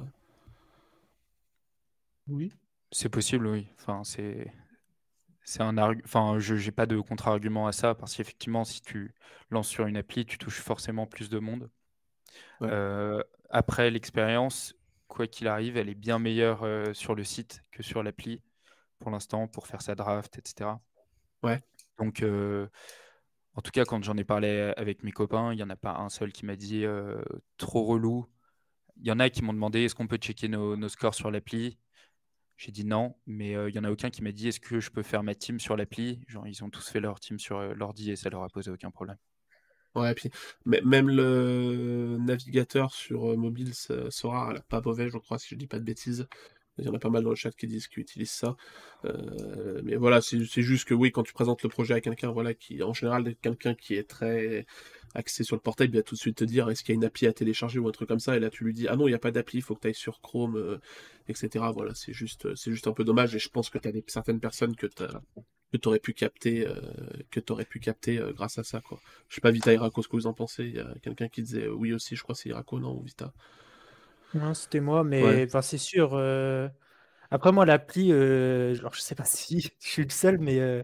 Oui. C'est possible, oui. Enfin, c'est, c'est un enfin, je n'ai pas de contre-argument à ça, parce qu'effectivement, si tu lances sur une appli, tu touches forcément plus de monde. Ouais. Euh, après, l'expérience, quoi qu'il arrive, elle est bien meilleure euh, sur le site que sur l'appli pour l'instant, pour faire sa draft, etc. Ouais. Donc, euh, en tout cas, quand j'en ai parlé avec mes copains, il n'y en a pas un seul qui m'a dit trop relou. Il y en a qui m'ont demandé est-ce qu'on peut checker nos, nos scores sur l'appli? J'ai dit non, mais euh, il y en a aucun qui m'a dit est-ce que je peux faire ma team sur l'appli? Genre, ils ont tous fait leur team sur euh, l'ordi et ça leur a posé aucun problème. Ouais, puis même le navigateur sur euh, mobile, Sora, pas mauvais, je crois, si je dis pas de bêtises. Il y en a pas mal dans le chat qui disent qu'ils utilisent ça. Mais voilà, c'est juste que oui, quand tu présentes le projet à quelqu'un, voilà, qui en général quelqu'un qui est très axé sur le portail, il va tout de suite te dire est-ce qu'il y a une appli à télécharger ou un truc comme ça, et là tu lui dis ah non, il n'y a pas d'appli, il faut que tu ailles sur Chrome, euh, etc. Voilà, c'est juste, c'est juste un peu dommage, et je pense que tu as des, certaines personnes que tu que t'aurais pu capter, euh, que t'aurais pu capter euh, grâce à ça, quoi. Je sais pas, Vita Irako, ce que vous en pensez. Il y a quelqu'un qui disait euh, oui aussi, je crois que c'est Irako, non, ou Vita? Non, c'était moi, mais Ouais. c'est sûr. euh, Après, moi, l'appli, euh, genre, je sais pas si je suis le seul, mais euh,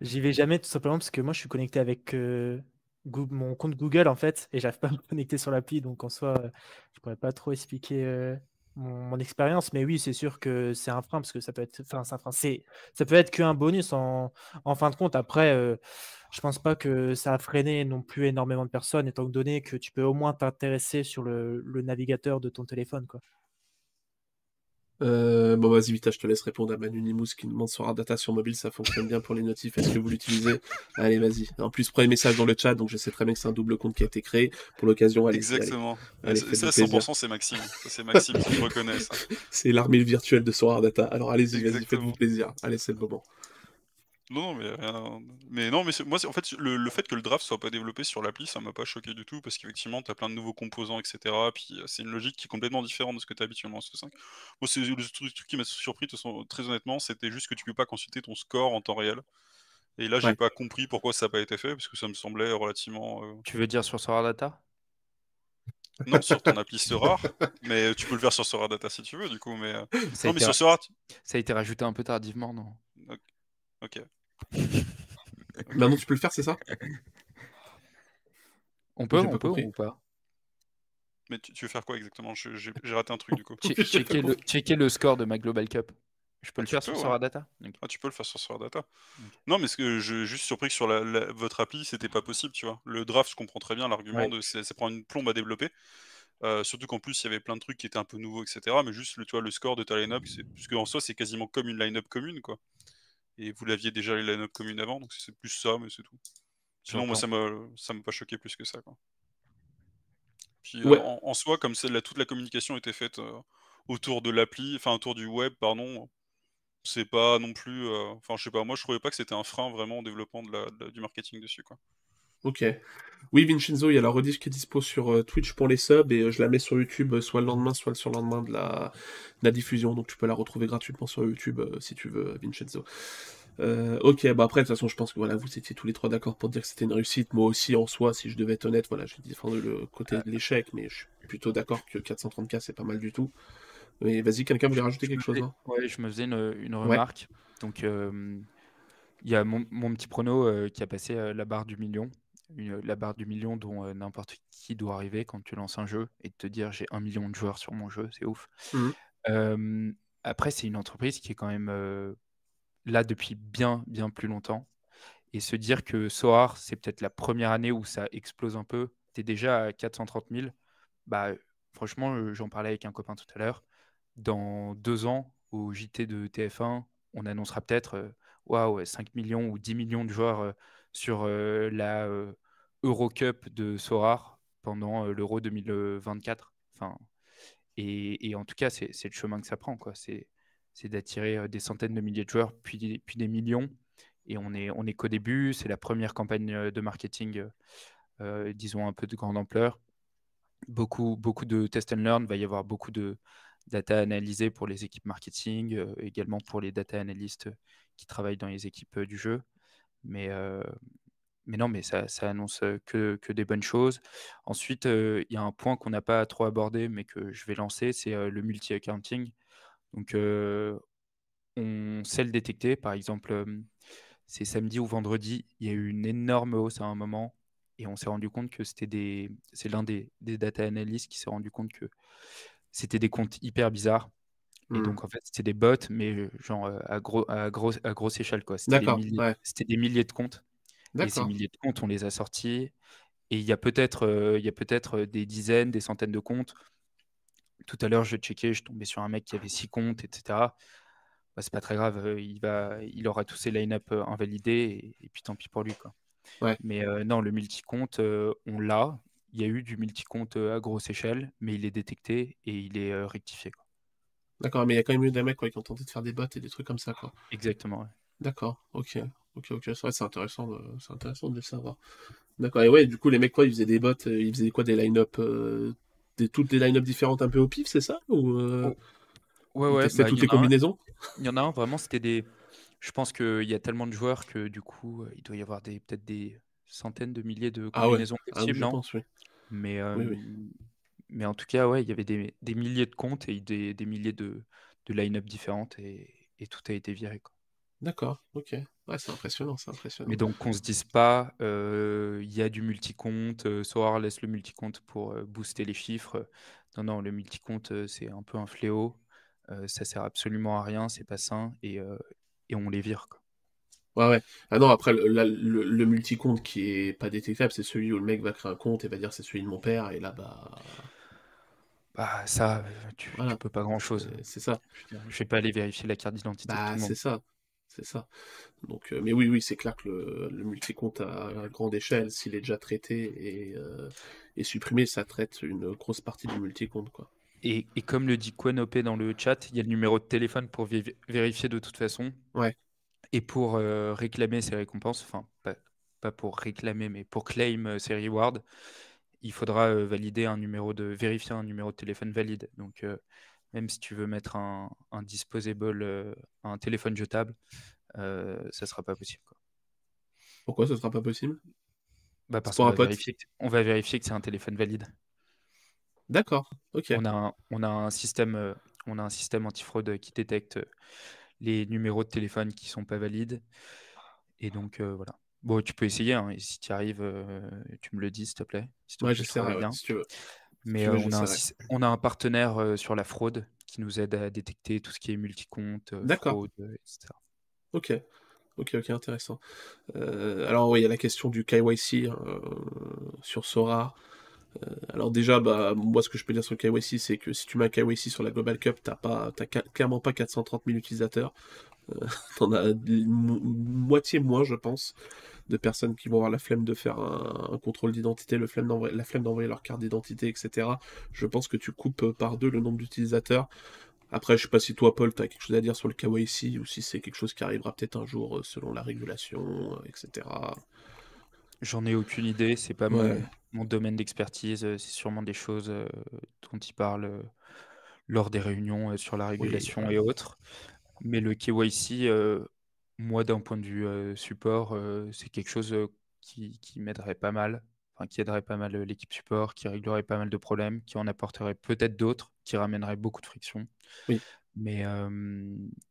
j'y vais jamais tout simplement parce que moi, je suis connecté avec euh, mon compte Google en fait, et j'arrive pas à me connecter sur l'appli, donc en soi, euh, je pourrais pas trop expliquer euh, mon, expérience, mais oui, c'est sûr que c'est un frein parce que ça peut être, enfin, un frein, ça peut être qu'un bonus en, en fin de compte. Après, euh, je pense pas que ça a freiné non plus énormément de personnes, étant donné que tu peux au moins t'intéresser sur le, le navigateur de ton téléphone, quoi. Euh, bon, vas-y, Vita, je te laisse répondre à Manu Nimous qui demande sur Data sur mobile, ça fonctionne bien pour les notifs. Est-ce que vous l'utilisez? Allez, vas-y. En plus, premier message dans le chat, donc je sais très bien que c'est un double compte qui a été créé pour l'occasion. Allez. Exactement. Allez, ça, faites-vous ça, plaisir. 100%, c'est Maxime. C'est Maxime qui reconnaît ça. C'est l'armée virtuelle de Sora Data. Alors allez-y, vas-y, faites-vous plaisir. Allez, c'est le moment. Non, non, mais rien. Mais non, mais moi, en fait, le, le fait que le draft soit pas développé sur l'appli, ça m'a pas choqué du tout, parce qu'effectivement, t'as plein de nouveaux composants, etc. Puis euh, c'est une logique qui est complètement différente de ce que t'as habituellement en C5. Moi, c'est le truc, qui m'a surpris, de toute façon, très honnêtement, c'était juste que tu peux pas consulter ton score en temps réel. Et là, j'ai Ouais. pas compris pourquoi ça n'a pas été fait, parce que ça me semblait relativement. euh, Tu veux dire sur Sora Data? Non, sur ton appli Sora, mais tu peux le faire sur Sora Data si tu veux, du coup. Mais euh, ça non, mais été, sur Sora, tu- ça a été rajouté un peu tardivement, non? Ok. Maintenant, tu peux le faire, c'est ça? On peut, on peut ou pas? Mais tu, tu veux faire quoi exactement? Je- J'ai raté un truc du coup. Che- checker, le, checker le score de ma Global Cup. Je peux Ah, le faire peux, sur ouais. Sora Data? Ok. Ah, tu peux le faire sur Sora Data. Non, mais ce que je suis juste surpris que sur la, la- votre appli, c'était pas possible, tu vois. Le draft, je comprends très bien l'argument Ouais. de c'est- ça prend une plombe à développer. Euh, surtout qu'en plus, il y avait plein de trucs qui étaient un peu nouveaux, etc. Mais juste, le, tu vois, le score de ta line-up, c'est- parce qu'en soi, c'est quasiment comme une line-up commune, quoi. Et vous l'aviez déjà les line-up communes avant, donc c'est plus ça, mais c'est tout. Sinon, moi, ça ça m'a pas choqué plus que ça, quoi. Puis euh, en, en soi, comme la- toute la communication était faite euh, autour de l'appli, enfin autour du web, pardon, c'est pas non plus. euh, Enfin, je sais pas, moi je trouvais pas que c'était un frein vraiment au développement de la- de la- du marketing dessus, quoi. Ok. Oui, Vincenzo, il y a la rediff qui est dispo sur euh, Twitch pour les subs et euh, je la mets sur YouTube euh, soit le lendemain, soit le surlendemain de la, de la diffusion. Donc tu peux la retrouver gratuitement sur YouTube si tu veux, Vincenzo. Euh, ok, bah après, de toute façon, je pense que voilà, vous étiez tous les trois d'accord pour dire que c'était une réussite. Moi aussi, en soi, si je devais être honnête, voilà, j'ai défendu le côté de l'échec, mais je suis plutôt d'accord que 430K, c'est pas mal du tout. Mais vas-y, quelqu'un voulait rajouter Je quelque chose hein? Ouais, je me faisais une, une Ouais. remarque. Donc, euh, il y a mon, mon petit prono euh, qui a passé la barre du million. Une- la barre du million dont euh, n'importe qui doit arriver quand tu lances un jeu et te dire j'ai un million de joueurs sur mon jeu, c'est ouf. Mhm. Euh, après, c'est une entreprise qui est quand même euh, là depuis bien, bien plus longtemps. Et se dire que Soar, c'est peut-être la première année où ça explose un peu, tu es déjà à 430 000, bah, franchement, j'en parlais avec un copain tout à l'heure. Dans deux ans, au JT de TF1, on annoncera peut-être waouh, 5 millions ou 10 millions de joueurs sur euh, la euh, Eurocup de Soar pendant euh, l'Euro 2024. Enfin, et, en tout cas, c'est le chemin que ça prend. C'est d'attirer des centaines de milliers de joueurs, puis, des- millions. Et on est, qu'au début. C'est la première campagne de marketing, disons, un peu de grande ampleur. Beaucoup, beaucoup de test and learn. Il va y avoir beaucoup de data analysées pour les équipes marketing, également pour les data analystes qui travaillent dans les équipes du jeu. Mais, euh, mais non, mais ça, ça annonce euh, que, des bonnes choses. Ensuite, euh, il y a un point qu'on n'a pas trop abordé, mais que je vais lancer, c'est le multi-accounting. Donc, on sait le détecter. Par exemple, c'est samedi ou vendredi, il y a eu une énorme hausse à un moment et on s'est rendu compte que c'était des. C'est l'un des, des data analysts qui s'est rendu compte que c'était des comptes hyper bizarres. Et Mhm. donc, en fait, c'était des bots, mais genre à, gros, à, gros, à grosse échelle. quoi. C'était des, milliers, ouais. des milliers de comptes. Et ces milliers de comptes, on les a sortis. Et il y a peut-être euh, il y a peut-être des dizaines, des centaines de comptes. Tout à l'heure, je checkais, je tombais sur un mec qui avait six comptes, etc. Bah, c'est pas très grave, il, va, il aura tous ses line-up invalidés et, et puis tant pis pour lui. Quoi. Ouais. Mais euh, non, le multi-compte, euh, on l'a. Il y a eu du multi-compte à grosse échelle, mais il est détecté et il est rectifié. Quoi. D'accord, mais il y a quand même eu des mecs quoi, qui ont tenté de faire des bots et des trucs comme ça, quoi. Exactement. ouais. D'accord, ok. Ok, ok, c'est vrai, c'est intéressant, de... c'est intéressant de le savoir. D'accord, et ouais, du coup, les mecs, quoi, ils faisaient des bots, euh, ils faisaient quoi, des line-up, euh, des... toutes des line-up différentes un peu au pif, c'est ça Ou euh, Ouais, ils ouais, testaient bah, toutes les combinaisons? Il y en a un, vraiment, c'était des. Je pense qu'il y a tellement de joueurs que du coup, il doit y avoir des peut-être des centaines de milliers de Ah ouais, combinaisons ah oui, possibles, je non? pense, oui. Mais, euh, oui. Mais en tout cas, ouais, il y avait des, des milliers de comptes et des, des milliers de, de line-up différentes et, et tout a été viré. D'accord, ok. Ouais, c'est impressionnant, c'est impressionnant. Mais donc, qu'on se dise pas, euh, il y a du multi-compte, euh, Soar laisse le multi-compte pour euh, booster les chiffres. Non, non, le multi-compte, euh, c'est un peu un fléau. Ça sert absolument à rien, c'est pas sain et, et on les vire. Quoi. Ouais, ouais. Ah non, après, le, la- le, le multi-compte qui est pas détectable, c'est celui où le mec va créer un compte et va dire c'est celui de mon père, et là, bah. Bah, ça, euh, tu, Voilà. tu peux pas grand-chose. C'est c'est ça. Je vais pas aller vérifier la carte d'identité de Bah, c'est ça. C'est ça. Donc, euh, mais oui, oui, c'est clair que le, le multi-compte à, à grande échelle, s'il est déjà traité et, euh, et supprimé, ça traite une grosse partie du multi-compte, quoi. Et, et comme le dit Quenopé dans le chat, il y a le numéro de téléphone pour vé- vérifier de toute façon. Ouais. Et pour euh, réclamer ses récompenses, enfin, pas, pas pour réclamer, mais pour claim euh, ses rewards, il faudra euh, valider un numéro de, vérifier un numéro de téléphone valide. Donc, euh, même si tu veux mettre un, un disposable, euh, un téléphone jetable, euh, ça sera pas possible. quoi. Pourquoi ce sera pas possible? Bah, parce qu'on va vérifier, que- on va vérifier que c'est un téléphone valide. D'accord, ok. On a un, on a un système, on a un système antifraude qui détecte les numéros de téléphone qui sont pas valides. Et donc, euh, voilà. Bon, tu peux essayer, hein, et si tu y arrives, euh, tu me le dis, s'il te plaît. Si Ouais, j'essaierai, bien. si tu veux. Mais tu veux, euh, on, a un, j'essaierai. syst- on a un partenaire euh, sur la fraude qui nous aide à détecter tout ce qui est multicompte, fraude, etc. Ok, ok, ok, intéressant. Euh, alors il y a la question du KYC hein, euh, sur Sora. Euh, alors déjà, bah, moi, ce que je peux dire sur le KYC, c'est que si tu mets un KYC sur la Global Cup, t'as pas, t'as clairement pas 430 000 utilisateurs. T'en as moitié moins, je pense, de personnes qui vont avoir la flemme de faire un, un contrôle d'identité, la flemme d'envoyer leur carte d'identité, etc. Je pense que tu coupes par deux le nombre d'utilisateurs. Après, je sais pas si toi, Paul, tu as quelque chose à dire sur le KYC ou si c'est quelque chose qui arrivera peut-être un jour euh, selon la régulation, euh, etc. J'en ai aucune idée, c'est pas mon, Ouais. mon domaine d'expertise, euh, c'est sûrement des choses dont ils parlent lors des réunions sur la régulation ouais. et autres. Mais le KYC, euh, moi d'un point de vue euh, support, euh, c'est quelque chose qui, qui m'aiderait pas mal, enfin qui aiderait pas mal l'équipe support, qui réglerait pas mal de problèmes, qui en apporterait peut-être d'autres, qui ramènerait beaucoup de friction. Oui. Mais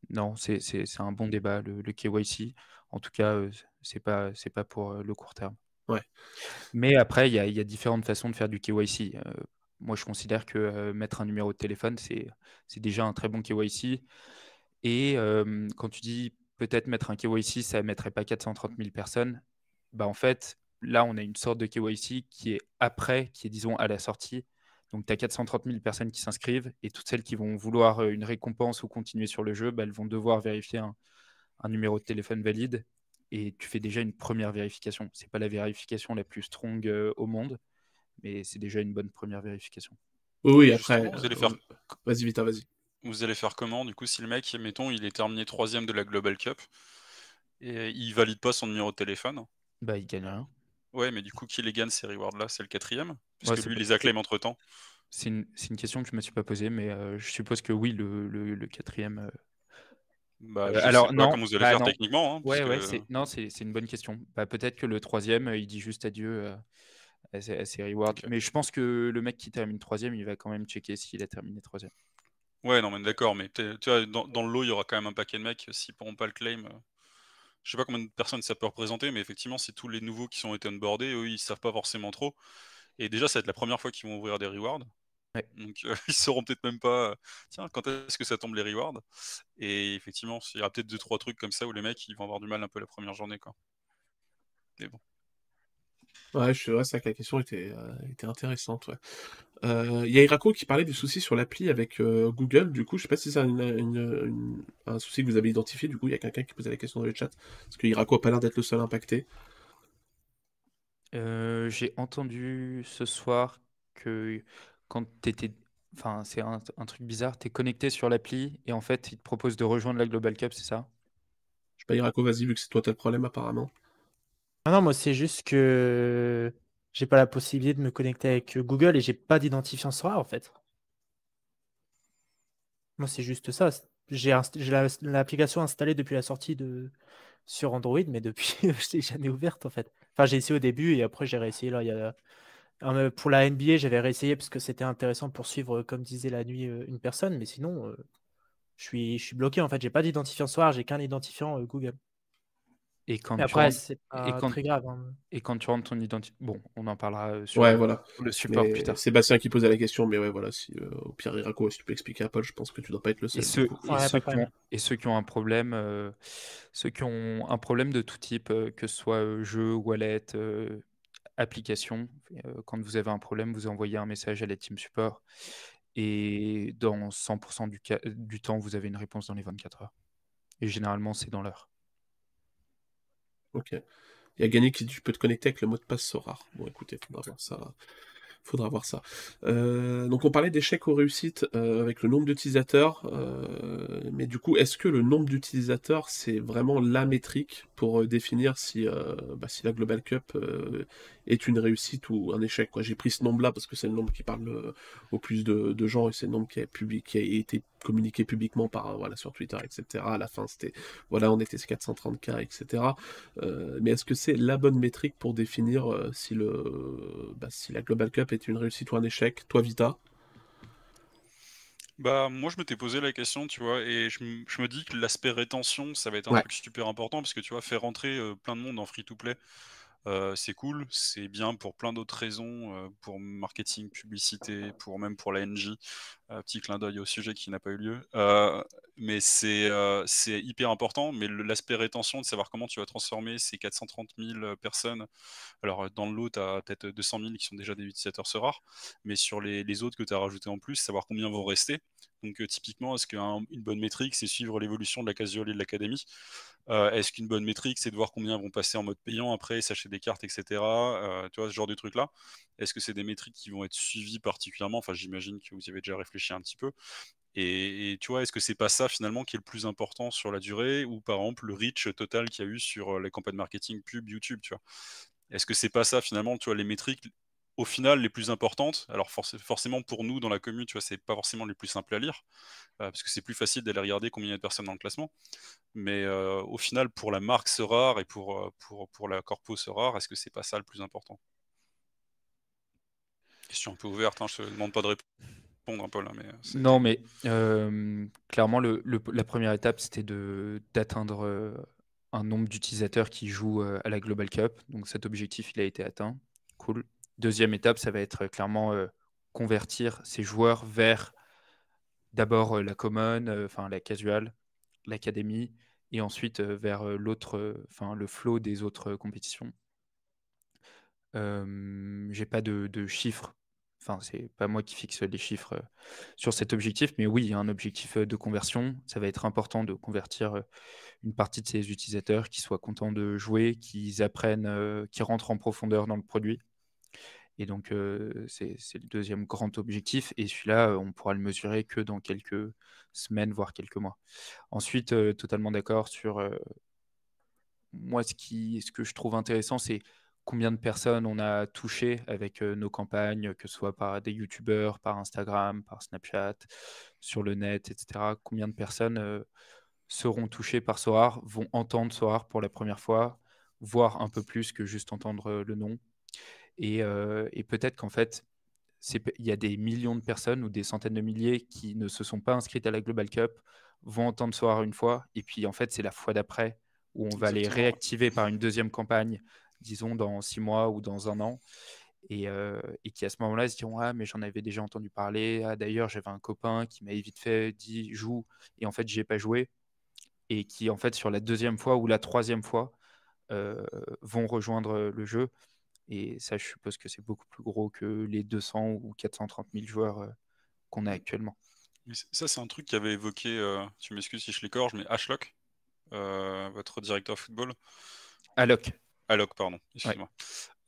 non, c'est un bon débat, le, le KYC. En tout cas, c'est pas, pas pour le court terme. Ouais. Mais après, il y a, y a différentes façons de faire du KYC. Moi, je considère que mettre un numéro de téléphone, c'est c'est déjà un très bon KYC. Et euh, quand tu dis peut-être mettre un KYC, ça ne mettrait pas 430 000 personnes, bah en fait, là, on a une sorte de KYC qui est après, qui est, disons, à la sortie. Donc, tu as 430 000 personnes qui s'inscrivent et toutes celles qui vont vouloir une récompense ou continuer sur le jeu, bah, elles vont devoir vérifier un, un numéro de téléphone valide et tu fais déjà une première vérification. C'est pas la vérification la plus strong euh, au monde, mais c'est déjà une bonne première vérification. Oui, après. vous allez euh, faire Vas-y, Vita, vas-y. Vous allez faire comment du coup si le mec, mettons, il est terminé troisième de la Global Cup et il valide pas son numéro de téléphone? Bah, il gagne rien. Ouais, mais du coup, qui les gagne ces rewards-là? C'est le quatrième? Ouais, Puisque c'est lui, il les acclame entre temps. C'est une, c'est une question que je me suis pas posée, mais euh, je suppose que oui, le, le- le quatrième. euh, Bah, Euh, je alors, sais pas non, comment vous allez bah, faire non. techniquement. hein, Ouais, parce ouais, que- c'est, non, c'est, c'est une bonne question. Bah, peut-être que le troisième, il dit juste adieu euh, à, ses, rewards. Mais je pense que le mec qui termine troisième, il va quand même checker s'il a terminé troisième. Ouais, non, mais d'accord, mais tu vois, dans, dans le lot, il y aura quand même un paquet de mecs, s'ils pourront pas le claim. euh, Je sais pas combien de personnes ça peut représenter, mais effectivement, si tous les nouveaux qui sont été onboardés, eux, ils savent pas forcément trop. Et déjà, ça va être la première fois qu'ils vont ouvrir des rewards. Ouais. Donc, euh, ils sauront peut-être même pas, euh, tiens, quand est-ce que ça tombe les rewards? Et effectivement, il y aura peut-être deux, trois trucs comme ça où les mecs, ils vont avoir du mal un peu la première journée, quoi. Mais bon. Ouais, je- ouais, c'est vrai que la question était, euh, était intéressante. ouais. Euh, Il y a Irako qui parlait du souci sur l'appli avec euh, Google. Du coup, je sais pas si c'est un, une- une- un souci que vous avez identifié. Du coup, il y a quelqu'un qui posait la question dans le chat. Parce que Irako a pas l'air d'être le seul impacté. Euh, j'ai entendu ce soir que quand tu étais. Enfin, c'est un, un truc bizarre, tu es connecté sur l'appli et en fait, il te propose de rejoindre la Global Cup, c'est ça? Je sais pas, Irako, vas-y, vu que c'est toi qui as le problème apparemment. Ah non, moi, c'est juste que j'ai pas la possibilité de me connecter avec euh, Google et j'ai pas d'identifiant Sora en fait. Moi, c'est juste ça. J'ai l'application installée depuis la sortie de sur Android, mais depuis, je l'ai jamais ouverte en fait. Enfin, j'ai essayé au début et après, j'ai réessayé là il y a, Euh, pour la NBA, j'avais réessayé parce que c'était intéressant pour suivre, comme disait la nuit, une personne, mais sinon, je, suis, je suis bloqué en fait. J'ai pas d'identifiant soir, j'ai qu'un identifiant Google. Et quand tu après, rentres, c'est et pas quand, très grave. hein. et quand tu rentres ton identité. Bon, on en parlera euh, sur Ouais, le, voilà. le support plus tard. Sébastien qui posait la question, mais ouais, voilà, si, euh, au pire, Iraco, si tu peux expliquer à Paul, je pense que tu dois pas être le Et seul. ceux, et, Ouais, ceux qui ont, problème. et ceux qui ont un problème, euh, ceux qui ont un problème de tout type, euh, que ce soit euh, jeu, wallet, euh, application, euh, quand vous avez un problème, vous envoyez un message à la team support et dans 100% du, ca- du temps, vous avez une réponse dans les 24 heures. Et généralement, c'est dans l'heure. Ok. Il y a Gagné qui dit tu peux te connecter avec le mot de passe Sorar. Bon, écoutez, faudra voir ça. Faudra voir ça. Euh, donc on parlait d'échecs aux réussites euh, avec le nombre d'utilisateurs, euh, mais du coup, est-ce que le nombre d'utilisateurs, c'est vraiment la métrique pour définir si, bah, si la Global Cup est une réussite ou un échec. J'ai pris ce nombre-là parce que c'est le nombre qui parle euh, au plus de, de gens et c'est le nombre qui a, public, qui a été communiqué publiquement par, voilà, sur Twitter, etc. À la fin, c'était, voilà, on était 430K, etc. Euh, mais est-ce que c'est la bonne métrique pour définir euh, si, le, bah, si la Global Cup est une réussite ou un échec? Toi, Vita? Bah, moi, je m'étais posé la question, tu vois, et je, me dis que l'aspect rétention, ça va être un Ouais. truc super important, parce que tu vois, faire rentrer euh, plein de monde en free-to-play, c'est cool, c'est bien pour plein d'autres raisons, pour marketing, publicité, pour même pour la NJ. Euh, petit clin d'œil au sujet qui n'a pas eu lieu. Euh, mais c'est euh, c'est hyper important, mais l'aspect rétention, de savoir comment tu vas transformer ces 430 000 personnes. Alors, dans le lot, tu as peut-être 200 000 qui sont déjà des utilisateurs ce mais sur les, autres que tu as rajoutés en plus, savoir combien vont rester. Donc, typiquement, est-ce qu'une bonne métrique, c'est suivre l'évolution de la casual et de l'académie? Est-ce qu'une bonne métrique, c'est de voir combien vont passer en mode payant après, s'acheter des cartes, etc. Tu vois, ce genre de trucs-là. Est-ce que c'est des métriques qui vont être suivies particulièrement? Enfin, j'imagine que vous y avez déjà réfléchi un petit peu. Et, tu vois, est-ce que c'est pas ça finalement qui est le plus important sur la durée ou par exemple le reach total qu'il y a eu sur euh, les campagnes marketing pub YouTube, tu vois? Est-ce que c'est pas ça finalement, tu vois, les métriques au final les plus importantes? Alors forc- forcément pour nous dans la commune, tu vois, c'est pas forcément les plus simples à lire euh, parce que c'est plus facile d'aller regarder combien il y a de personnes dans le classement. Mais euh, au final, pour la marque ce rare et pour, pour, pour la corpo ce rare, est-ce que c'est pas ça le plus important? Question un peu ouverte, hein, je te demande pas de euh, Non, mais euh, clairement, le, la première étape, c'était d'atteindre euh, un nombre d'utilisateurs qui jouent à la Global Cup. Donc cet objectif, il a été atteint. Cool. Deuxième étape, ça va être clairement convertir ces joueurs vers d'abord la common, enfin la casual, l'académie, et ensuite vers l'autre, enfin le flow des autres compétitions. J'ai pas de chiffres. Enfin, c'est pas moi qui fixe les chiffres euh, sur cet objectif, mais oui, il y a un objectif euh, de conversion. Ça va être important de convertir euh, une partie de ces utilisateurs qui soient contents de jouer, qu'ils apprennent, qui rentrent en profondeur dans le produit. Et donc, c'est le deuxième grand objectif. Et celui-là, on pourra le mesurer que dans quelques semaines, voire quelques mois. Ensuite, totalement d'accord sur moi, ce, qui, ce que je trouve intéressant, c'est combien de personnes on a touché avec euh, nos campagnes, que ce soit par des youtubeurs, par Instagram, par Snapchat, sur le net, etc. Combien de personnes euh, seront touchées par Sorar, vont entendre Sorar pour la première fois, voir un peu plus que juste entendre euh, le nom? Et, euh, et peut-être qu'en fait, il y a des millions de personnes ou des centaines de milliers qui ne se sont pas inscrites à la Global Cup, vont entendre Sorar une fois, et puis en fait, c'est la fois d'après où on va les Exactement, réactiver par une deuxième campagne, disons dans six mois ou dans un an, et, euh, et qui à ce moment-là se diront Ah, mais j'en avais déjà entendu parler. Ah, d'ailleurs, j'avais un copain qui m'avait vite fait dit joue, et en fait, j'y ai pas joué, et qui en fait, sur la deuxième fois ou la troisième fois, euh, vont rejoindre le jeu. Et ça, je suppose que c'est beaucoup plus gros que les 200 ou 430 000 joueurs euh, qu'on a actuellement. Mais ça, c'est un truc qu'avait évoqué, euh, tu m'excuses si je l'écorche, mais Ashlock, euh, votre directeur football. Alloc. Alloc, pardon, excuse-moi.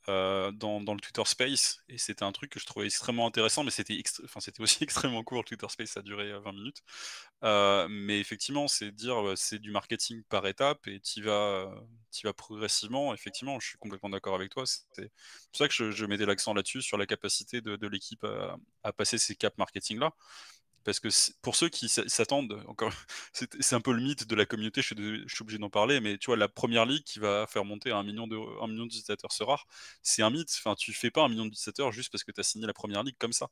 Euh, dans, dans le Twitter Space, et c'était un truc que je trouvais extrêmement intéressant, mais c'était extré- enfin, c'était aussi extrêmement court, le Twitter Space, ça a duré euh, 20 minutes. Euh, mais effectivement, c'est dire, euh, c'est du marketing par étape, et tu vas, euh, progressivement. Effectivement, je suis complètement d'accord avec toi. C'est pour ça que je, je mettais l'accent là-dessus, sur la capacité de, de l'équipe à, à passer ces caps marketing-là. Parce que pour ceux qui s'attendent, encore, c'est un peu le mythe de la communauté, je suis, obligé d'en parler, mais tu vois, la première ligue qui va faire monter un million d'utilisateurs ce rare, c'est un mythe. Enfin, tu fais pas un million d'utilisateurs juste parce que tu as signé la première ligue comme ça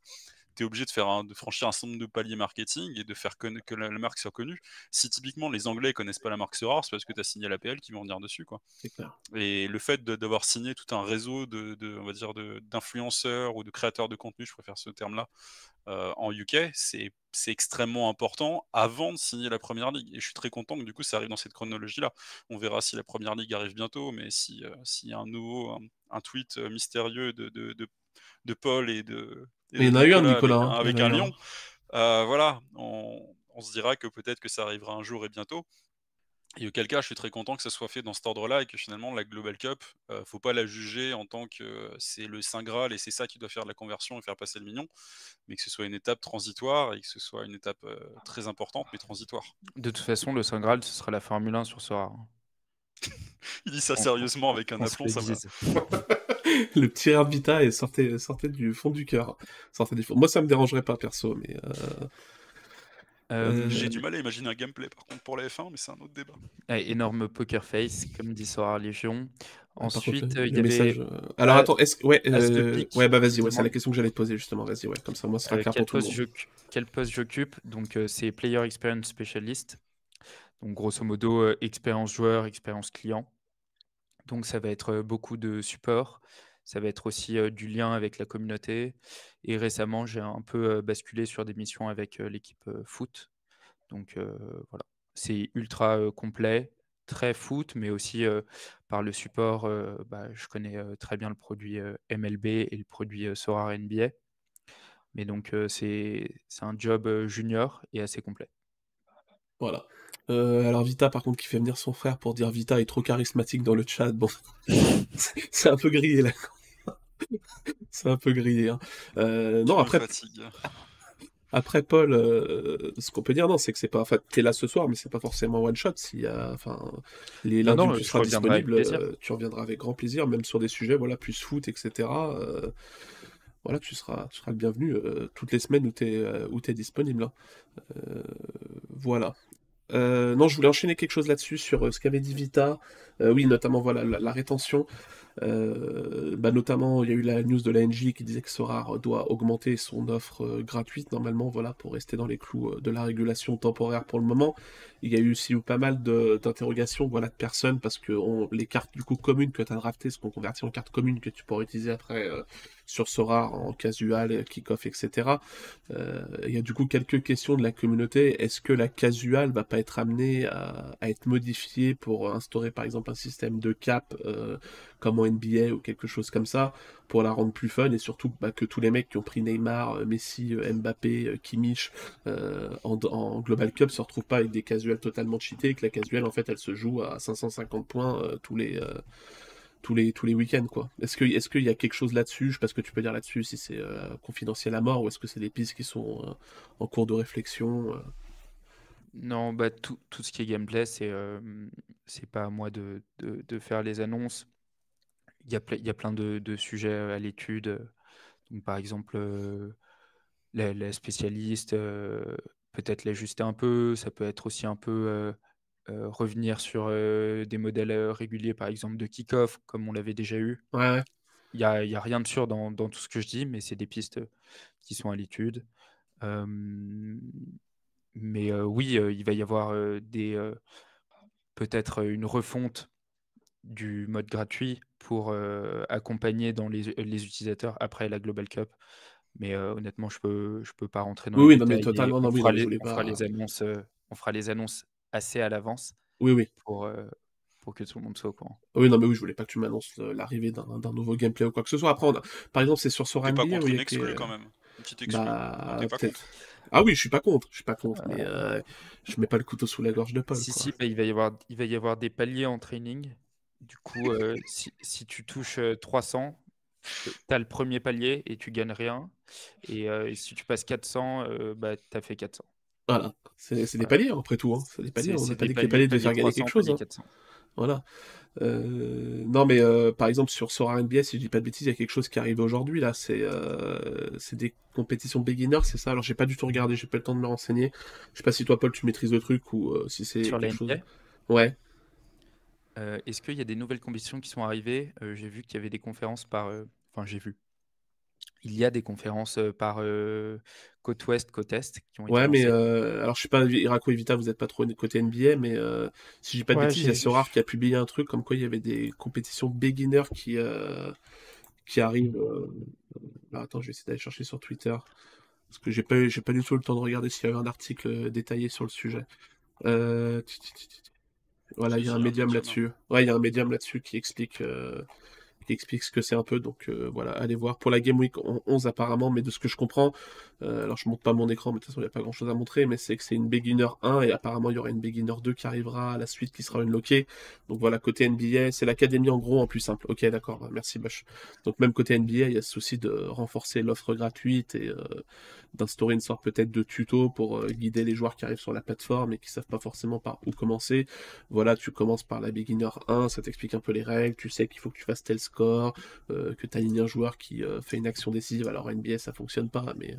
tu es obligé de, faire de franchir un certain nombre de paliers marketing et de faire que la, marque soit connue. Si typiquement les Anglais connaissent pas la marque Sora, c'est parce que tu as signé l'APL qui vont venir dessus. Quoi. Et le fait d'avoir signé tout un réseau de, on va dire d'influenceurs ou de créateurs de contenu, je préfère ce terme-là, euh, en UK, c'est extrêmement important avant de signer la première ligue. Et je suis très content que du coup ça arrive dans cette chronologie-là. On verra si la première ligue arrive bientôt, mais s'il euh, y a un nouveau un, tweet euh, mystérieux de, de, de Paul et de, il y en a eu un, Nicolas. Avec, un lion. Euh, voilà, on, se dira que peut-être que ça arrivera un jour et bientôt. Et auquel cas, je suis très content que ça soit fait dans cet ordre-là et que finalement, la Global Cup, ne euh, faut pas la juger en tant que c'est le Saint Graal et c'est ça qui doit faire de la conversion et faire passer le mignon, mais que ce soit une étape transitoire et que ce soit une étape euh, très importante mais transitoire. De toute façon, le Saint Graal, ce sera la Formule 1 sur ce rare. Il dit ça sérieusement avec un aplomb, ça va. le petit Air Vita est sortait, sortait du fond du cœur. Du fond. Moi, ça me dérangerait pas perso, mais. Euh, euh, J'ai du mal à imaginer un gameplay par contre pour la F1, mais c'est un autre débat. énorme poker face, comme dit Sora Légion. Ensuite, il y avait. Euh, alors attends, est-ce ouais, ouais, bah vas-y, ouais, c'est la question que j'allais te poser justement. Vas-y, ouais, comme ça, moi, ce sera clair pour tout le monde. Quel poste j'occupe? Donc, c'est Player Experience Specialist. Donc, grosso modo, expérience joueur, expérience client. Donc ça va être beaucoup de support, ça va être aussi du lien avec la communauté. Et récemment, j'ai un peu basculé sur des missions avec l'équipe foot. Donc voilà, c'est ultra complet, très foot, mais aussi par le support, bah, je connais très bien le produit MLB et le produit Sora NBA. Mais donc c'est un job junior et assez complet. Voilà. Euh, alors Vita, par contre, qui fait venir son frère pour dire Vita est trop charismatique dans le chat. Bon, c'est un peu grillé là. c'est un peu grillé. Hein. Euh, non, après. Après Paul, euh, ce qu'on peut dire, non, c'est que c'est pas. Enfin, t'es là ce soir, mais c'est pas forcément one shot. Si, enfin, les lundis où tu seras disponible, tu reviendras avec grand plaisir, même sur des sujets, voilà, plus foot, etc. voilà, tu seras, tu seras le bienvenu toutes les semaines où tu es, où es disponible. Hein. voilà. Euh, non, je voulais enchaîner quelque chose là-dessus sur euh, ce qu'avait dit Vita. Euh, oui, notamment voilà la, rétention. bah, notamment, il y a eu la news de l'ANJ qui disait que Sorar doit augmenter son offre gratuite normalement, voilà, pour rester dans les clous de la régulation temporaire pour le moment. Il y a eu aussi pas mal d'interrogations, de personnes parce que les cartes du coup communes que tu as draftées sont converties en cartes communes que tu pourras utiliser après sur Sora en casual, kick-off, etc. Euh, il y a du coup quelques questions de la communauté. Est-ce que la casual va pas être amenée à, être modifiée pour instaurer par exemple un système de cap euh, comme en NBA ou quelque chose comme ça? Pour la rendre plus fun et surtout bah, que tous les mecs qui ont pris Neymar, euh, Messi, Mbappé, Kimmich en, Global Cup se retrouvent pas avec des casuals totalement cheatés, que la casual en fait elle se joue à 550 points tous les tous les, tous les week-ends, quoi. Est-ce qu'il est qu'il y a quelque chose là-dessus? Je sais pas ce que tu peux dire là-dessus, si c'est euh, confidentiel à mort ou est-ce que c'est des pistes qui sont euh, en cours de réflexion euh? Non, bah, tout, tout, ce qui est gameplay, c'est c'est pas à moi de, de, faire les annonces. Il y a, il y a plein de, de sujets à l'étude. par exemple, les, spécialistes, peut-être l'ajuster un peu. Ça peut être aussi un peu euh, revenir sur euh, des modèles euh, réguliers, par exemple de kick-off, comme on l'avait déjà eu. Ouais, Il n'y a, rien de sûr dans, dans, tout ce que je dis, mais c'est des pistes qui sont à l'étude. mais oui, il va y avoir des peut-être une refonte du mode gratuit pour accompagner dans les, les, utilisateurs après la Global Cup. Mais honnêtement, je peux je peux pas rentrer dans oui, les oui, mais totalement, on, fera, les, annonces, on fera les annonces assez à l'avance. Oui, oui. Pour, euh, pour que tout le monde soit au courant. Oui, non, mais oui, je voulais pas que tu m'annonces euh, l'arrivée d'un nouveau gameplay ou quoi que ce soit. Après, par exemple, c'est sur Sora pas contre une exclu quand même. Une petite exclu. Bah, ah oui, je suis pas contre, je suis pas contre, mais euh, je mets pas le couteau sous la gorge de Paul. Si, si, bah, il, va y avoir, il va y avoir des paliers en training. Du coup, si, si, tu touches 300, tu as le premier palier et tu gagnes rien. Et si tu passes 400, bah, tu as fait 400. Voilà, c'est des paliers après tout. Hein. C'est des paliers, on n'a pas dit que les paliers devaient faire gagner quelque chose. Hein. Voilà. Euh, non, mais euh, par exemple, sur Sora NBA, si je dis pas de bêtises, il y a quelque chose qui arrive aujourd'hui, là. C'est euh, des compétitions beginners, c'est ça? Alors, j'ai pas du tout regardé, j'ai pas le temps de me renseigner. Je sais pas si toi, Paul, tu maîtrises le truc ou euh, si c'est quelque chose. Ouais. Euh, est-ce qu'il y a des nouvelles compétitions qui sont arrivées? Euh, j'ai vu qu'il y avait des conférences par. euh, Enfin, j'ai vu. Il y a des conférences euh, par euh, côte ouest, côte est qui ont été Ouais, mais lancées. euh, alors je sais pas, Irako et Vita, vous êtes pas trop côté NBA, mais euh, si je dis pas de Ouais, bêtises, il y a j'ai- Sorare qui a publié un truc comme quoi il y avait des compétitions beginners qui, euh, qui arrivent. euh, alors, attends, je vais essayer d'aller chercher sur Twitter. Parce que j'ai pas, eu- j'ai pas du tout le temps de regarder s'il y avait un article euh, détaillé sur le sujet. Euh. Voilà, il y a un médium là-dessus. Ouais, il y a un médium là-dessus qui explique, euh, qui explique ce que c'est un peu. Donc euh, voilà, allez voir. Pour la Game Week 11 apparemment, mais de ce que je comprends, euh, alors je monte pas mon écran, mais de toute façon il n'y a pas grand-chose à montrer, mais c'est que c'est une Beginner 1 et apparemment il y aura une Beginner 2 qui arrivera à la suite qui sera unlockée. Donc voilà, côté NBA, c'est l'académie en gros en plus simple. Ok, d'accord, merci Bush. Donc même côté NBA, il y a ce souci de renforcer l'offre gratuite et euh, d'instaurer une sorte peut-être de tuto pour euh, guider les joueurs qui arrivent sur la plateforme et qui savent pas forcément par où commencer. Voilà, tu commences par la beginner 1, ça t'explique un peu les règles, tu sais qu'il faut que tu fasses tel score, euh, que tu alignes un joueur qui euh, fait une action décisive. Alors NBA ça fonctionne pas, mais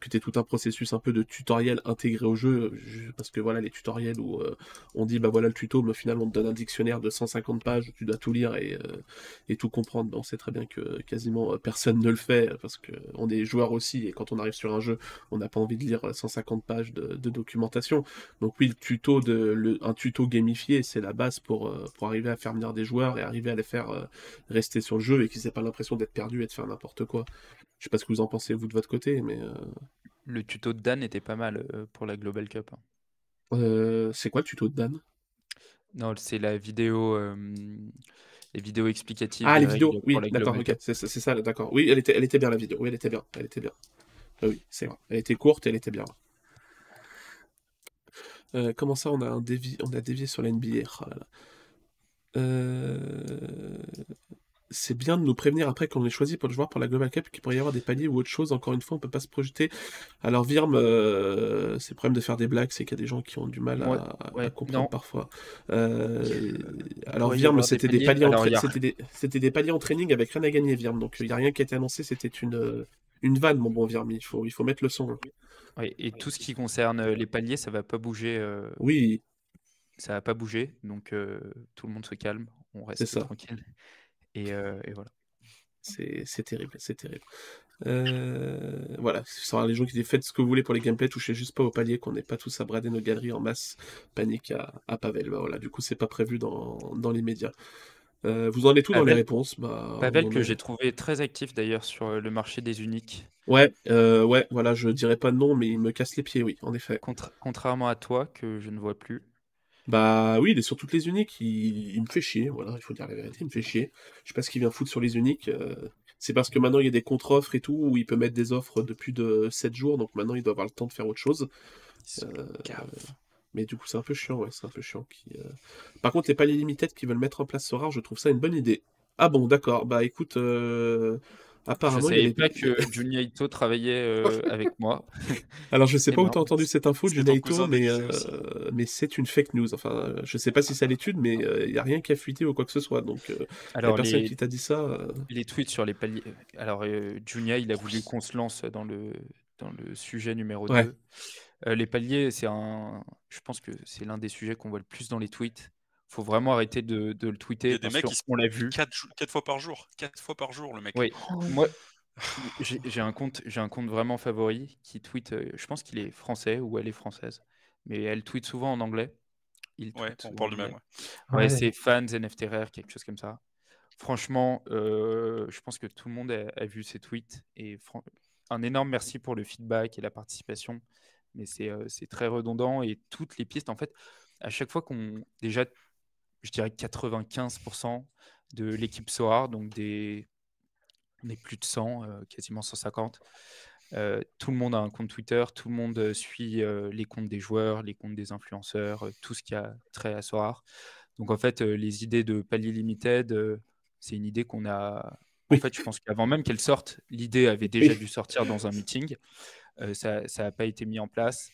que tu tout un processus un peu de tutoriel intégré au jeu, parce que voilà les tutoriels où on dit bah voilà le tuto, mais au final on te donne un dictionnaire de 150 pages, tu dois tout lire et, tout comprendre. Ben, on sait très bien que quasiment personne ne le fait parce que on est joueur aussi et quand on arrive sur un jeu, on n'a pas envie de lire 150 pages de, de documentation. Donc oui, le tuto de le- un tuto gamifié, c'est la base pour euh, pour arriver à faire venir des joueurs et arriver à les faire euh, rester sur le jeu et qu'ils aient pas l'impression d'être perdus et de faire n'importe quoi. Je sais pas ce que vous en pensez vous de votre côté, mais euh, Le tuto de Dan était pas mal pour la Global Cup. hein. c'est quoi le tuto de Dan? Non, c'est la vidéo, les vidéos explicatives Ah, les vidéos, oui, d'accord, ok, c'est ça, d'accord. Oui, elle était, elle était bien la vidéo, oui, elle était bien, elle était bien. Ah oui, c'est vrai, elle était courte, elle était bien. Euh, comment ça, on a on a dévié sur la NBA là là. Euh, C'est bien de nous prévenir après qu'on est choisi pour le joueur pour la Global Cup qu'il pourrait y avoir des paliers ou autre chose. Encore une fois, on peut pas se projeter. Alors Virm, euh, c'est le problème de faire des blagues, c'est qu'il y a des gens qui ont du mal à, Ouais, à ouais, comprendre non. parfois. Euh, alors Virm, c'était des paliers. paliers en Alors, tra- il y a- c'était des... c'était des paliers en training avec rien à gagner, Virm. Donc il n'y a rien qui a été annoncé, c'était une euh, une vanne, mon bon Virm. Il faut il faut mettre le son. hein. Ouais, et tout ce qui concerne les paliers, ça va pas bouger. euh, Oui, ça va pas bouger, donc euh, tout le monde se calme, on reste tranquille. Et, euh, et voilà. c'est terrible, c'est terrible. Euh, voilà, ce sera les gens qui disent faites ce que vous voulez pour les gameplays, touchez juste pas au palier, qu'on n'ait pas tous à brader nos galeries en masse, panique à, à Pavel. Bah voilà, du coup, c'est pas prévu dans, dans les médias. Euh, vous en êtes tout dans les Pavel- réponses bah, Pavel que est- j'ai trouvé très actif d'ailleurs sur euh, le marché des uniques. Ouais, euh, ouais, voilà, je dirais pas de nom, mais il me casse les pieds, oui, en effet. Contra- contrairement à toi, que je ne vois plus. Bah oui, il est sur toutes les uniques, il, il me fait chier, voilà, il faut dire la vérité, il me fait chier. Je sais pas ce qu'il vient foutre sur les uniques. euh, C'est parce que maintenant il y a des contre-offres et tout, où il peut mettre des offres de plus de 7 jours, donc maintenant il doit avoir le temps de faire autre chose. Euh, mais du coup, c'est un peu chiant, ouais, c'est un peu chiant. Qui, euh, Par contre, les paliers limited qui veulent mettre en place ce rare, je trouve ça une bonne idée. Ah bon, d'accord, bah écoute, Je apparemment, il y a savais pas que Juni Ito travaillait euh, avec moi. Alors, je sais C'est pas où marrant. t'as entendu cette info, Junaito, cousin mais, euh, mais c'est une fake news. Enfin, euh, je sais pas si c'est à l'étude, mais il y a rien qui a fuité ou quoi que ce soit. Donc, euh, la Alors personne les, qui t'a dit ça, les tweets sur les paliers. Alors Junia, il a voulu qu'on se lance dans le dans le sujet numéro Ouais. 2. Euh, les paliers, c'est un. Je pense que c'est l'un des sujets qu'on voit le plus dans les tweets. Faut vraiment arrêter de, de le Il y tweeter a des mecs qui qu'on l'a vu. 4, fois par jour. 4 fois par jour, le mec. Oui, moi, j'ai un compte, j'ai un compte vraiment favori qui tweet. euh, je pense qu'il est français ou elle est française, mais elle tweet souvent en anglais. Il Ouais, on parle du même. Ouais. Ouais, Ouais. c'est fans NFTR, quelque chose comme ça. Franchement, euh, je pense que tout le monde a, a vu ces tweets et un énorme merci pour le feedback et la participation. Mais c'est euh, c'est très redondant et toutes les pistes, en fait, à chaque fois qu'on. Déjà, je dirais 95% de l'équipe Soar, donc des. On est plus de 100, euh, quasiment 150. Euh, tout le monde a un compte Twitter, tout le monde euh, suit euh, les comptes des joueurs, les comptes des influenceurs, tout ce qui a trait à Soar. Donc en fait, les idées de palier limited, c'est une idée qu'on a. En Oui. fait, je pense qu'avant même qu'elle sorte, l'idée avait déjà Oui. dû sortir dans un meeting. Ça n'a pas été mis en place.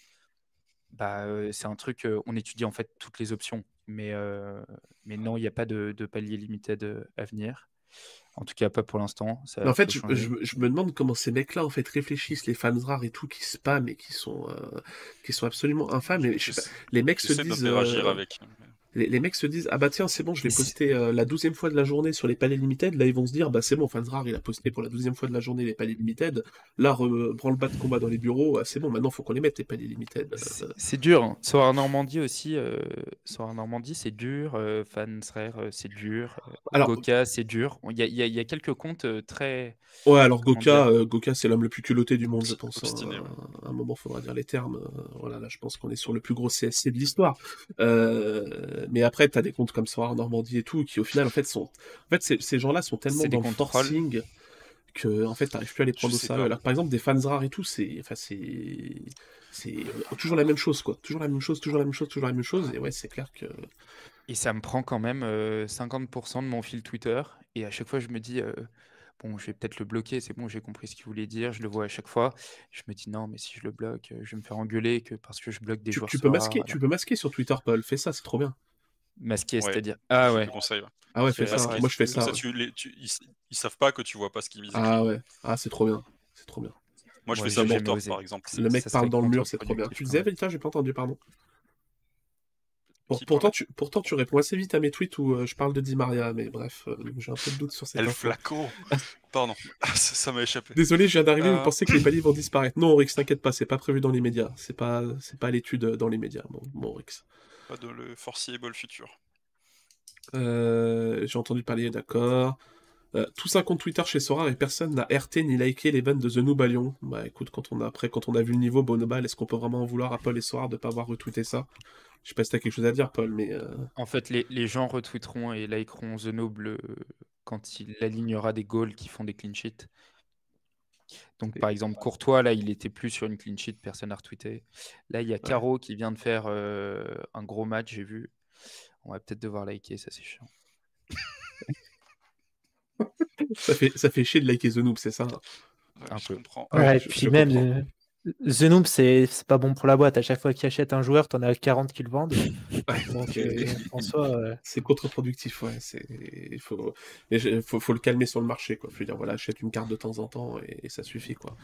Bah, c'est un truc, on étudie en fait toutes les options. Mais, mais non, il n'y a pas de, de palier limited à venir. En tout cas, pas pour l'instant. En fait, je, je, me demande comment ces mecs-là en fait réfléchissent, les fans rares et tout, qui spam et qui sont, qui sont absolument infâmes. Mais, les mecs se disent. Avec les, mecs se disent ah bah tiens c'est bon je l'ai posté euh, la douzième fois de la journée sur les palais limited. Là ils vont se dire bah c'est bon Fansrar il a posté pour la douzième fois de la journée les palais limited. Là prend le bas de combat dans les bureaux ah, c'est bon maintenant faut qu'on les mette les palais limited. C'est dur hein. Soir Normandie aussi euh, Soir Normandie c'est dur euh, Fansrar c'est dur alors, Goka c'est dur. Il y, a, y, y, a, quelques comptes très ouais alors Goka Goka c'est l'homme le plus culotté du monde je pense hein. à un moment faudra dire les termes. Voilà là je pense qu'on est sur le plus gros CSC de l'histoire. Euh mais après, tu as des comptes comme Soir Normandie et tout, qui au final, en fait, sont. En fait, ces gens-là sont tellement dans le forcing que, en fait, t'arrives plus à les prendre au sérieux. Alors, par exemple, des fans rares et tout, c'est. Enfin, c'est. C'est toujours la même chose, quoi. Toujours la même chose, toujours la même chose, toujours la même chose. Et ouais, c'est clair que. Et ça me prend quand même 50% euh, de mon fil Twitter. Et à chaque fois, je me dis. Euh, bon, je vais peut-être le bloquer, c'est bon, j'ai compris ce qu'il voulait dire, je le vois à chaque fois. Je me dis non, mais si je le bloque, je vais me faire engueuler que parce que je bloque des tu, joueurs. Tu peux, masquer, tu peux masquer sur Twitter, Paul, fais ça, c'est trop bien. Masqué, c'est-à-dire. Ah ouais. Ah ouais, fais ça. Moi, je fais ça. ils, savent pas que tu vois pas ce qu'ils disent. Ah ouais. Ah, c'est trop bien. C'est trop bien. Moi, je fais ça pour par exemple. Le mec parle dans le mur, c'est trop bien. Tu disais, Velita, j'ai pas entendu, pardon. pourtant, tu, pourtant, tu réponds assez vite à mes tweets où euh, je parle de Di Maria, mais bref, euh, j'ai un peu de doute sur cette Elle flaco Pardon, ça m'a échappé. Désolé, je viens d'arriver, vous euh. pensez que les paliers vont disparaître. Non, Rix, t'inquiète pas, c'est pas prévu dans les médias. C'est pas, c'est pas l'étude dans les médias, bon, bon Rix. Pas de le foreseeable futur. Euh, j'ai entendu parler, d'accord. Euh, tout ça compte Twitter chez Sora et personne n'a RT ni liké les de The Noob Lyon. Bah écoute, quand on a, après, quand on a vu le niveau Bonobal, est-ce qu'on peut vraiment en vouloir à Paul et Sora de pas avoir retweeté ça? Je sais pas si t'as quelque chose à dire, Paul, mais. Euh, en fait, les, les, gens retweeteront et likeront The Noob quand il alignera des goals qui font des clean sheets. Donc, par exemple, Courtois, là, il était plus sur une clean sheet, personne n'a retweeté. Là, il y a Caro qui vient de faire euh, un gros match, j'ai vu. On va peut-être devoir liker, ça c'est chiant. ça, fait, ça fait chier de liker The Noob, c'est ça Un peu. Ouais, et puis même, The Noob, c'est pas bon pour la boîte. À chaque fois qu'il achète un joueur, t'en as 40 qui le vendent. Euh, en soi, c'est contre-productif. Ouais. Il faut... faut... faut, le calmer sur le marché. Quoi. Faut dire, voilà, achète une carte de temps en temps et, ça suffit. quoi.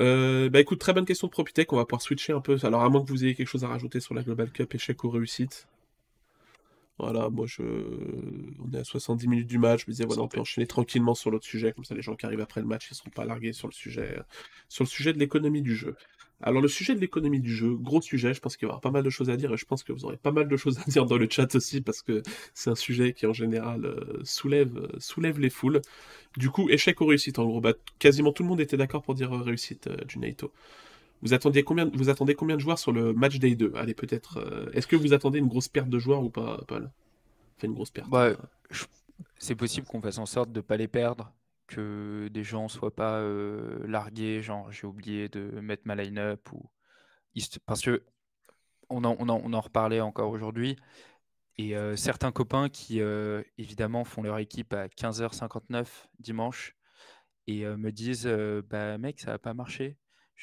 Euh, bah écoute, très bonne question de Propitech. On va pouvoir switcher un peu. Alors, à moins que vous ayez quelque chose à rajouter sur la Global Cup, échec ou réussite. Voilà, moi je. On est à 70 minutes du match. Je me disais, voilà, on peut enchaîner tranquillement sur l'autre sujet. Comme ça, les gens qui arrivent après le match, ils ne seront pas largués sur le sujet, sur le sujet de l'économie du jeu. Alors, le sujet de l'économie du jeu, gros sujet, je pense qu'il y aura pas mal de choses à dire et je pense que vous aurez pas mal de choses à dire dans le chat aussi parce que c'est un sujet qui en général euh, soulève, euh, soulève les foules. Du coup, échec ou réussite en gros. Bah, quasiment tout le monde était d'accord pour dire euh, réussite du NATO. Vous attendiez combien, vous attendez combien de joueurs sur le match day 2 Allez, peut-être. Euh, est-ce que vous attendez une grosse perte de joueurs ou pas, Paul? Enfin, une grosse perte. Bah, c'est possible qu'on fasse en sorte de ne pas les perdre, que des gens soient pas euh, largués, genre j'ai oublié de mettre ma line-up ou parce que on en, on on en reparlait encore aujourd'hui. Et euh, certains copains qui, évidemment, font leur équipe à 15h59 dimanche et me disent Bah, mec, ça n'a pas marché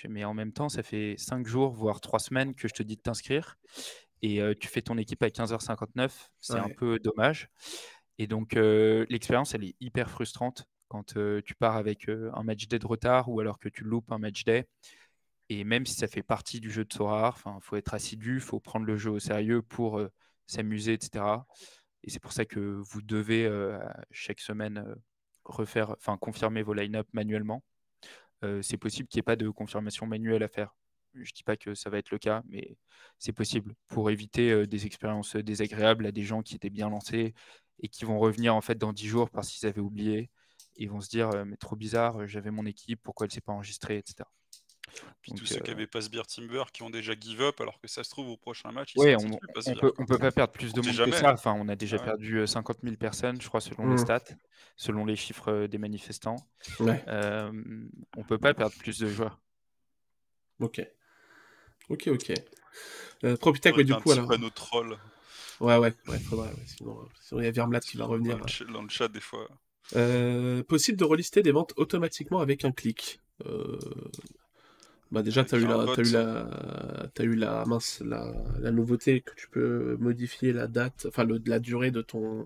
mais en même temps, ça fait 5 jours, voire 3 semaines que je te dis de t'inscrire. Et tu fais ton équipe à 15h59. C'est un peu dommage. Et donc, l'expérience, elle est hyper frustrante quand tu pars avec un match day de retard ou alors que tu loupes un match day. Et même si ça fait partie du jeu de Sora, il faut être assidu, il faut prendre le jeu au sérieux pour s'amuser, etc. Et c'est pour ça que vous devez chaque semaine refaire, enfin confirmer vos line-up manuellement c'est possible qu'il n'y ait pas de confirmation manuelle à faire. Je ne dis pas que ça va être le cas, mais c'est possible pour éviter des expériences désagréables à des gens qui étaient bien lancés et qui vont revenir en fait dans 10 jours parce qu'ils avaient oublié. ils vont se dire mais trop bizarre, j'avais mon équipe, pourquoi elle s'est pas enregistrée, etc. Puis tous ceux qui avaient pas Beer Timber qui ont déjà give up, alors que ça se trouve au prochain match. Oui, on, on, peut, peut pas perdre plus de monde que ça. Enfin, on a déjà perdu 50 000 personnes, je crois, selon les mmh. stats, selon les chiffres des manifestants. Ouais. Euh, on peut pas perdre plus de joueurs. Ok. Ok, ok. Euh, Propitech, ouais, du coup, alors. panneau troll. Ouais, ouais, ouais, faudrait. Sinon, il y a Vermlat qui va revenir. Dans le chat, des fois. Euh, possible de relister des ventes automatiquement avec un clic. Bah déjà, tu as, eu la, eu la, t'as eu la, mince, la, la nouveauté que tu peux modifier la date, enfin le, la durée de ton,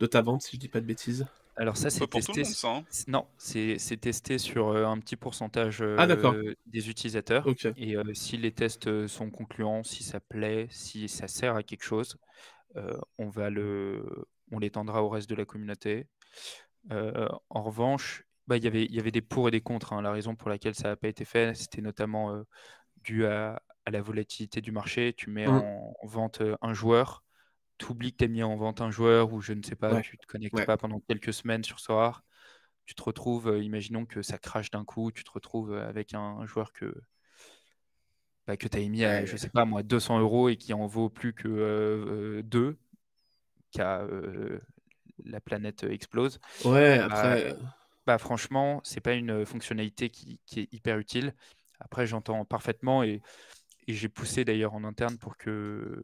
de ta vente, si je dis pas de bêtises. Alors ça, c'est testé. le monde, ça. hein. Non, c'est c'est testé sur euh, un petit pourcentage Ah, d'accord. euh, des utilisateurs. Ok. Et euh, si les tests sont concluants, si ça plaît, si ça sert à quelque chose, euh, on va le, on l'étendra au reste de la communauté. Euh, en revanche, bah, il y avait, il y avait des pour et des contre. hein. La raison pour laquelle ça n'a pas été fait, c'était notamment euh, dû à, à la volatilité du marché. Tu mets Mm. en vente euh, un joueur, tu oublies que tu as mis en vente un joueur ou je ne sais pas, Ouais. tu te connectes Ouais. pas pendant quelques semaines sur Sorar. Tu te retrouves, euh, imaginons que ça crache d'un coup, tu te retrouves avec un, un joueur que, bah, que tu as émis à, je sais pas moi, 200 euros et qui en vaut plus que euh, 2, car euh, la planète explose. Ouais, Bah, après, bah, franchement, c'est pas une fonctionnalité qui, qui est hyper utile. Après, j'entends parfaitement et, et j'ai poussé d'ailleurs en interne pour que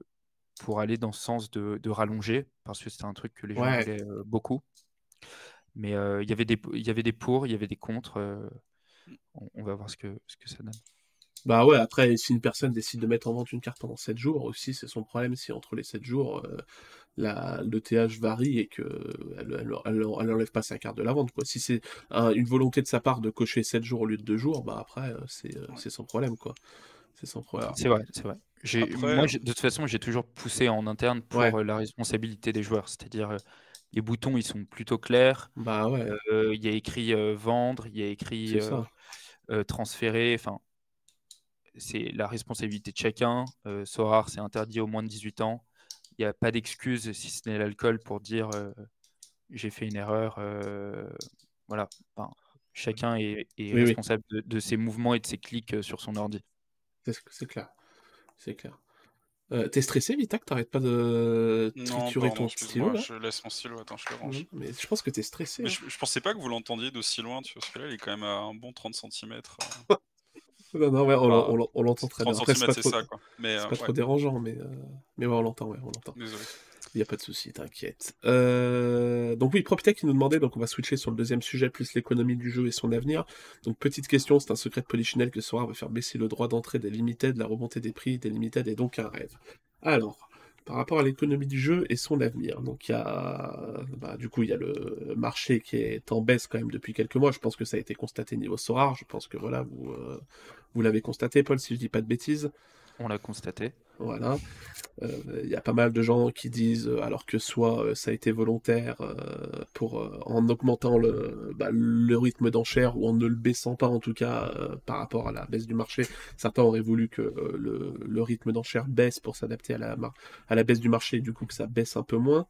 pour aller dans ce sens de, de rallonger parce que c'était un truc que les gens Ouais. voulaient euh, beaucoup. Mais euh, il y avait des il y avait des pour, il y avait des contre. euh, on, on va voir ce que ce que ça donne. Bah ouais, après, si une personne décide de mettre en vente une carte pendant 7 jours, aussi, c'est son problème si entre les 7 jours, euh, la, le TH varie et que elle, elle, elle- elle enlève pas sa carte de la vente, quoi. Si c'est un- une volonté de sa part de cocher 7 jours au lieu de 2 jours, bah après, euh, c'est euh, c'est sans problème, quoi. C'est sans problème. C'est vrai, c'est vrai. J'ai, Après, moi, j'ai- de toute façon, j'ai toujours poussé en interne pour Ouais. la responsabilité des joueurs. C'est-à-dire, euh, les boutons, ils sont plutôt clairs. Bah ouais, Euh, Il y a écrit euh, vendre, il y a écrit euh, euh, transférer. Enfin, c'est la responsabilité de chacun. Euh, Sorar, c'est interdit aux moins de 18 ans. Il n'y a pas d'excuse, si ce n'est l'alcool, pour dire euh, j'ai fait une erreur. euh, voilà. Enfin, chacun est, est Oui, oui. responsable de, de ses mouvements et de ses clics euh, sur son ordi. C'est c'est clair. C'est clair. Euh, T'es stressé, Vita, que t'arrêtes pas de Non, triturer pardon, ton stylo, là? je laisse mon stylo, attends, je le range. Mais je pense que t'es stressé. Mais hein. je, je pensais pas que vous l'entendiez d'aussi loin, tu vois, parce que là, il est quand même à un bon 30 cm. Non, non, ouais, on, l'entend très bien. 30 Après, cm, c'est pas, trop, ça, quoi. Mais c'est euh, pas trop ouais, dérangeant, mais, euh, mais ouais, on l'entend, ouais, on l'entend. désolé. Il n'y a pas de souci, t'inquiète. Euh, Donc oui, PropTech qui nous demandait, donc on va switcher sur le deuxième sujet, plus l'économie du jeu et son avenir. Donc petite question, c'est un secret de Polichinelle que Sora va faire baisser le droit d'entrée des limited, la remontée des prix des limited est donc un rêve. Alors, par rapport à l'économie du jeu et son avenir, donc il y a, bah, du coup, il y a le marché qui est en baisse quand même depuis quelques mois. Je pense que ça a été constaté niveau Sora. Je pense que voilà, vous, euh, vous l'avez constaté, Paul, si je dis pas de bêtises. On l'a constaté. Voilà. Euh, Il y a pas mal de gens qui disent, euh, alors que soit euh, ça a été volontaire euh, pour euh, en augmentant le, bah, rythme d'enchère ou en ne le baissant pas en tout cas euh, par rapport à la baisse du marché. Certains auraient voulu que euh, le, rythme d'enchère baisse pour s'adapter à la, à la baisse du marché et du coup que ça baisse un peu moins.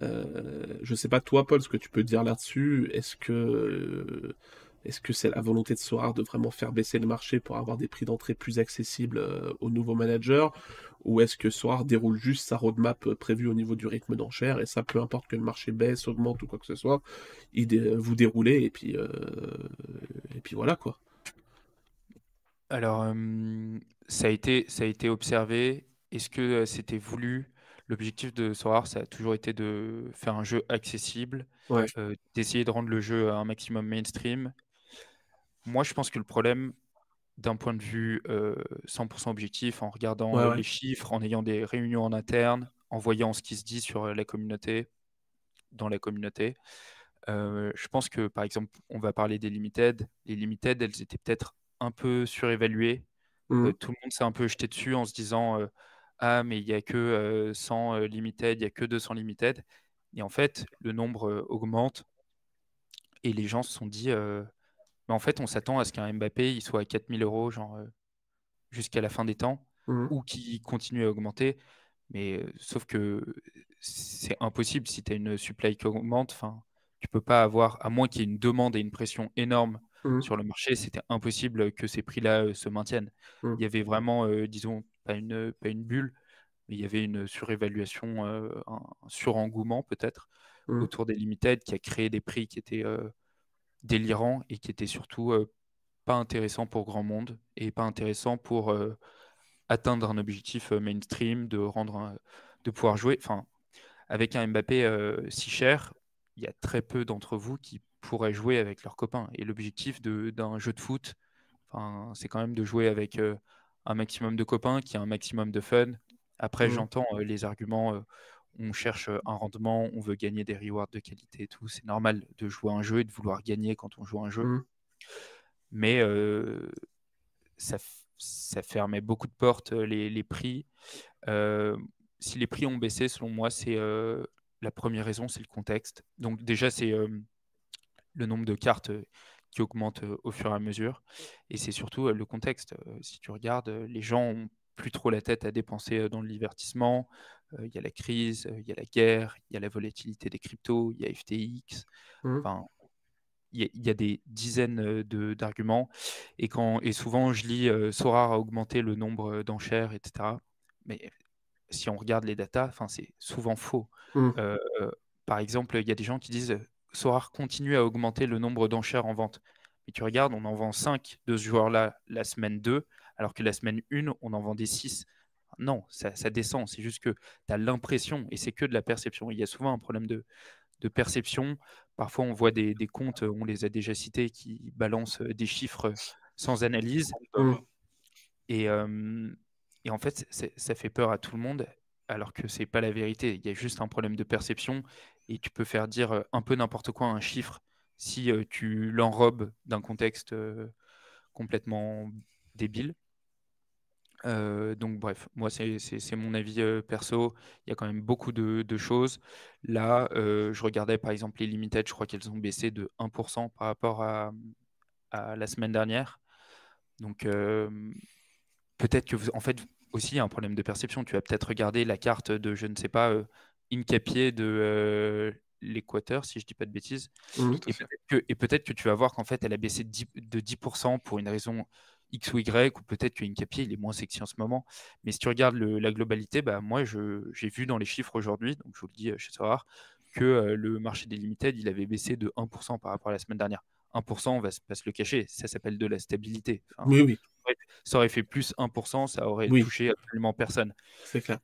Euh, je sais pas toi Paul ce que tu peux dire là-dessus. Est-ce que euh, est-ce que c'est la volonté de Sora de vraiment faire baisser le marché pour avoir des prix d'entrée plus accessibles euh, aux nouveaux managers ou est-ce que Sora déroule juste sa roadmap euh, prévue au niveau du rythme d'enchère et ça peu importe que le marché baisse, augmente ou quoi que ce soit, il dé- vous déroulez et puis euh, et puis voilà quoi. Alors, euh, ça a été, ça a été observé. Est-ce que c'était voulu? L'objectif de Sorar, ça a toujours été de faire un jeu accessible, Ouais. euh, d'essayer de rendre le jeu un maximum mainstream. Moi, je pense que le problème, d'un point de vue euh, 100% objectif, en regardant Ouais, euh, ouais. les chiffres, en ayant des réunions en interne, en voyant ce qui se dit sur euh, la communauté, dans la communauté, euh, je pense que, par exemple, on va parler des limited. Les limited, elles étaient peut-être un peu surévaluées. Mhm. Euh, tout le monde s'est un peu jeté dessus en se disant euh, Ah, mais il n'y a que euh, 100 euh, limited, il n'y a que 200 limited. Et en fait, le nombre euh, augmente et les gens se sont dit euh, Mais en fait, on s'attend à ce qu'un Mbappé il soit à 4000 euros genre, euh, jusqu'à la fin des temps Mhm. ou qu'il continue à augmenter. Mais euh, sauf que c'est impossible si tu as une supply qui augmente. Enfin, tu peux pas avoir, à moins qu'il y ait une demande et une pression énorme Mhm. sur le marché, c'était impossible que ces prix-là euh, se maintiennent. Mhm. Il y avait vraiment, euh, disons, pas une, pas une bulle, mais il y avait une surévaluation, un, surengouement peut-être autour des limited qui a créé des prix qui étaient délirants et qui étaient surtout euh, pas intéressants pour grand monde et pas intéressants pour euh, atteindre un objectif euh, mainstream, de rendre un- de pouvoir jouer. Enfin, avec un Mbappé si cher, il y a très peu d'entre vous qui pourraient jouer avec leurs copains. Et l'objectif d'un jeu de foot, Enfin, c'est quand même de jouer avec un maximum de copains, qui a un maximum de fun. Après, Mmh. j'entends les arguments, on cherche un rendement, on veut gagner des rewards de qualité et tout. C'est normal de jouer à un jeu et de vouloir gagner quand on joue à un jeu. Mmh. Mais ça, ça fermait beaucoup de portes, les, les prix. si les prix ont baissé, selon moi, c'est la première raison, c'est le contexte. Donc déjà, c'est le nombre de cartes qui augmente au fur et à mesure. Et c'est surtout le contexte. si tu regardes, les gens ont plus trop la tête à dépenser dans le divertissement. Il y a la crise, il y a la guerre, il y a la volatilité des cryptos, il y a FTX. Mmh. Enfin, il y, a des dizaines d'arguments. Et, quand, et souvent, je lis euh, a augmenté le nombre d'enchères, etc. Mais si on regarde les datas, c'est souvent faux. Mmh. Euh, par exemple, il y a des gens qui disent Sorar continue à augmenter le nombre d'enchères en vente. Mais tu regardes, on en vend 5 de ce joueur-là la semaine 2, alors que la semaine 1, on en vendait 6. Non, ça, ça descend. C'est juste que tu as l'impression, et c'est que de la perception. Il y a souvent un problème de, de perception. Parfois, on voit des, des, comptes, on les a déjà cités, qui balancent des chiffres sans analyse. Mmh. Et, et, en fait, ça fait peur à tout le monde, alors que c'est pas la vérité. Il y a juste un problème de perception et tu peux faire dire un peu n'importe quoi à un chiffre si tu l'enrobes d'un contexte complètement débile. Euh, donc bref, moi c'est mon avis euh, perso. Il y a quand même beaucoup de, de choses. Là, euh, je regardais par exemple les limited, je crois qu'elles ont baissé de 1% par rapport à, à, la semaine dernière. Donc peut-être que vous, en fait aussi il y a un problème de perception. Tu vas peut-être regarder la carte de je ne sais pas Incapié de l'Équateur, si je dis pas de bêtises. Mmh. Et peut-être que, que, tu vas voir qu'en fait elle a baissé de 10%, de 10 pour une raison X ou Y, ou peut-être que Incapié il est moins sexy en ce moment. Mais si tu regardes le, la globalité, bah, moi j'ai vu dans les chiffres aujourd'hui, donc je vous le dis chez Sorar, que euh, le marché des limited il avait baissé de 1% par rapport à la semaine dernière. 1%, on va pas se le cacher, ça s'appelle de la stabilité. Enfin, oui, oui. Ça aurait fait plus 1%, ça aurait oui. touché absolument personne. C'est clair.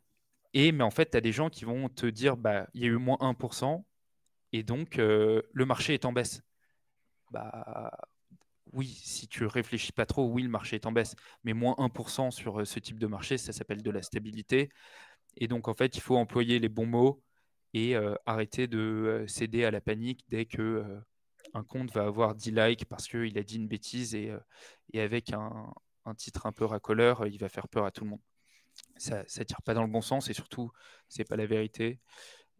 Et mais en fait, tu as des gens qui vont te dire bah il y a eu moins 1%, et donc euh, le marché est en baisse. Bah oui, si tu réfléchis pas trop, oui, le marché est en baisse, mais moins 1% sur ce type de marché, ça s'appelle de la stabilité. Et donc, en fait, il faut employer les bons mots et euh, arrêter de euh, céder à la panique dès que euh, un compte va avoir 10 likes parce qu'il a dit une bêtise et, avec un, un, titre un peu racoleur, il va faire peur à tout le monde. Ça ne tire pas dans le bon sens et surtout, c'est pas la vérité.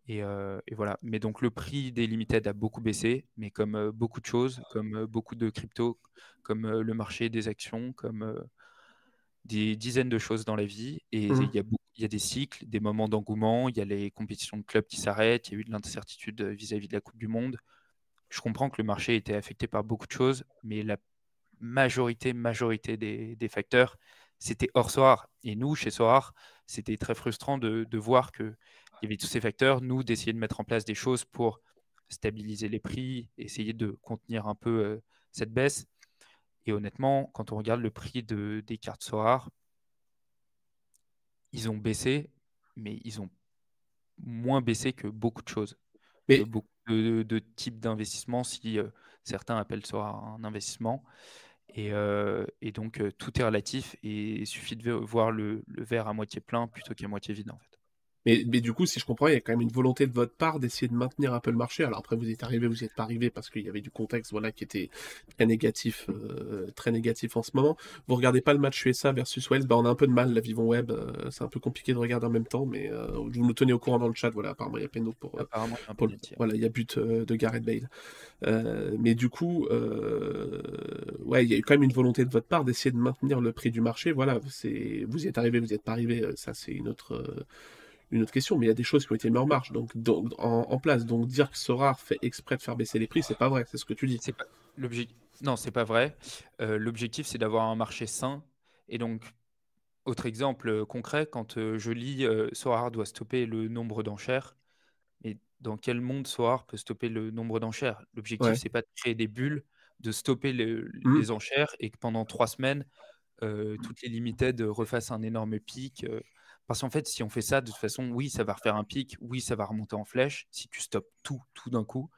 Et, euh, et, voilà. Mais donc le prix des limited a beaucoup baissé, mais comme euh, beaucoup de choses, comme euh, beaucoup de crypto, comme le marché des actions, comme des dizaines de choses dans la vie. Et il Mmh. y, a beaucoup- il y a des cycles, des moments d'engouement, il y a les compétitions de clubs qui s'arrêtent, il y a eu de l'incertitude vis-à-vis de la Coupe du Monde. Je comprends que le marché était affecté par beaucoup de choses, mais la majorité, majorité des, des facteurs, c'était hors Soar. Et nous, chez Soar, c'était très frustrant de, de voir que il y avait tous ces facteurs, nous, d'essayer de mettre en place des choses pour stabiliser les prix, essayer de contenir un peu euh, cette baisse. Et honnêtement, quand on regarde le prix de, des cartes Soar, ils ont baissé, mais ils ont moins baissé que beaucoup de choses. Mais- beaucoup de, de types d'investissements, si euh, certains appellent Soar un investissement. Et, euh, et donc, euh, tout est relatif et il suffit de voir le, le verre à moitié plein plutôt qu'à moitié vide, en fait. Mais, mais du coup, si je comprends, il y a quand même une volonté de votre part d'essayer de maintenir un peu le marché. Alors après, vous êtes arrivé, vous n'y êtes pas arrivé parce qu'il y avait du contexte, voilà, qui était très négatif, euh, très négatif en ce moment. Vous regardez pas le match USA versus Wales, bah on a un peu de mal, la Vivon Web, euh, c'est un peu compliqué de regarder en même temps, mais euh, vous nous tenez au courant dans le chat, voilà, apparemment il y a Peno pour, Apparemment, un pour voilà, il y a but de Gareth Bale. Mais du coup, ouais, il y a eu quand même une volonté de votre part d'essayer de maintenir le prix du marché. Voilà, c'est, vous y êtes arrivé, vous n'y êtes pas arrivé, ça c'est une autre, une autre question. Mais il y a des choses qui ont été mises en marche, donc, donc- en, en place. Donc dire que Sorar fait exprès de faire baisser les prix, c'est pas vrai, c'est ce que tu dis. C'est pas l'objectif. Non, c'est pas vrai. Euh, L'objectif, c'est d'avoir un marché sain. Et donc, autre exemple euh, concret, quand euh, je lis euh, Sohar doit stopper le nombre d'enchères, mais dans quel monde Sohar peut stopper le nombre d'enchères? L'objectif, Ouais. c'est pas de créer des bulles, de stopper le- Mm. les enchères et que pendant trois semaines, toutes les limited refassent un énorme pic. Euh, parce qu'en fait, si on fait ça, de toute façon, oui, ça va refaire un pic, oui, ça va remonter en flèche, si tu stoppes tout, tout d'un coup.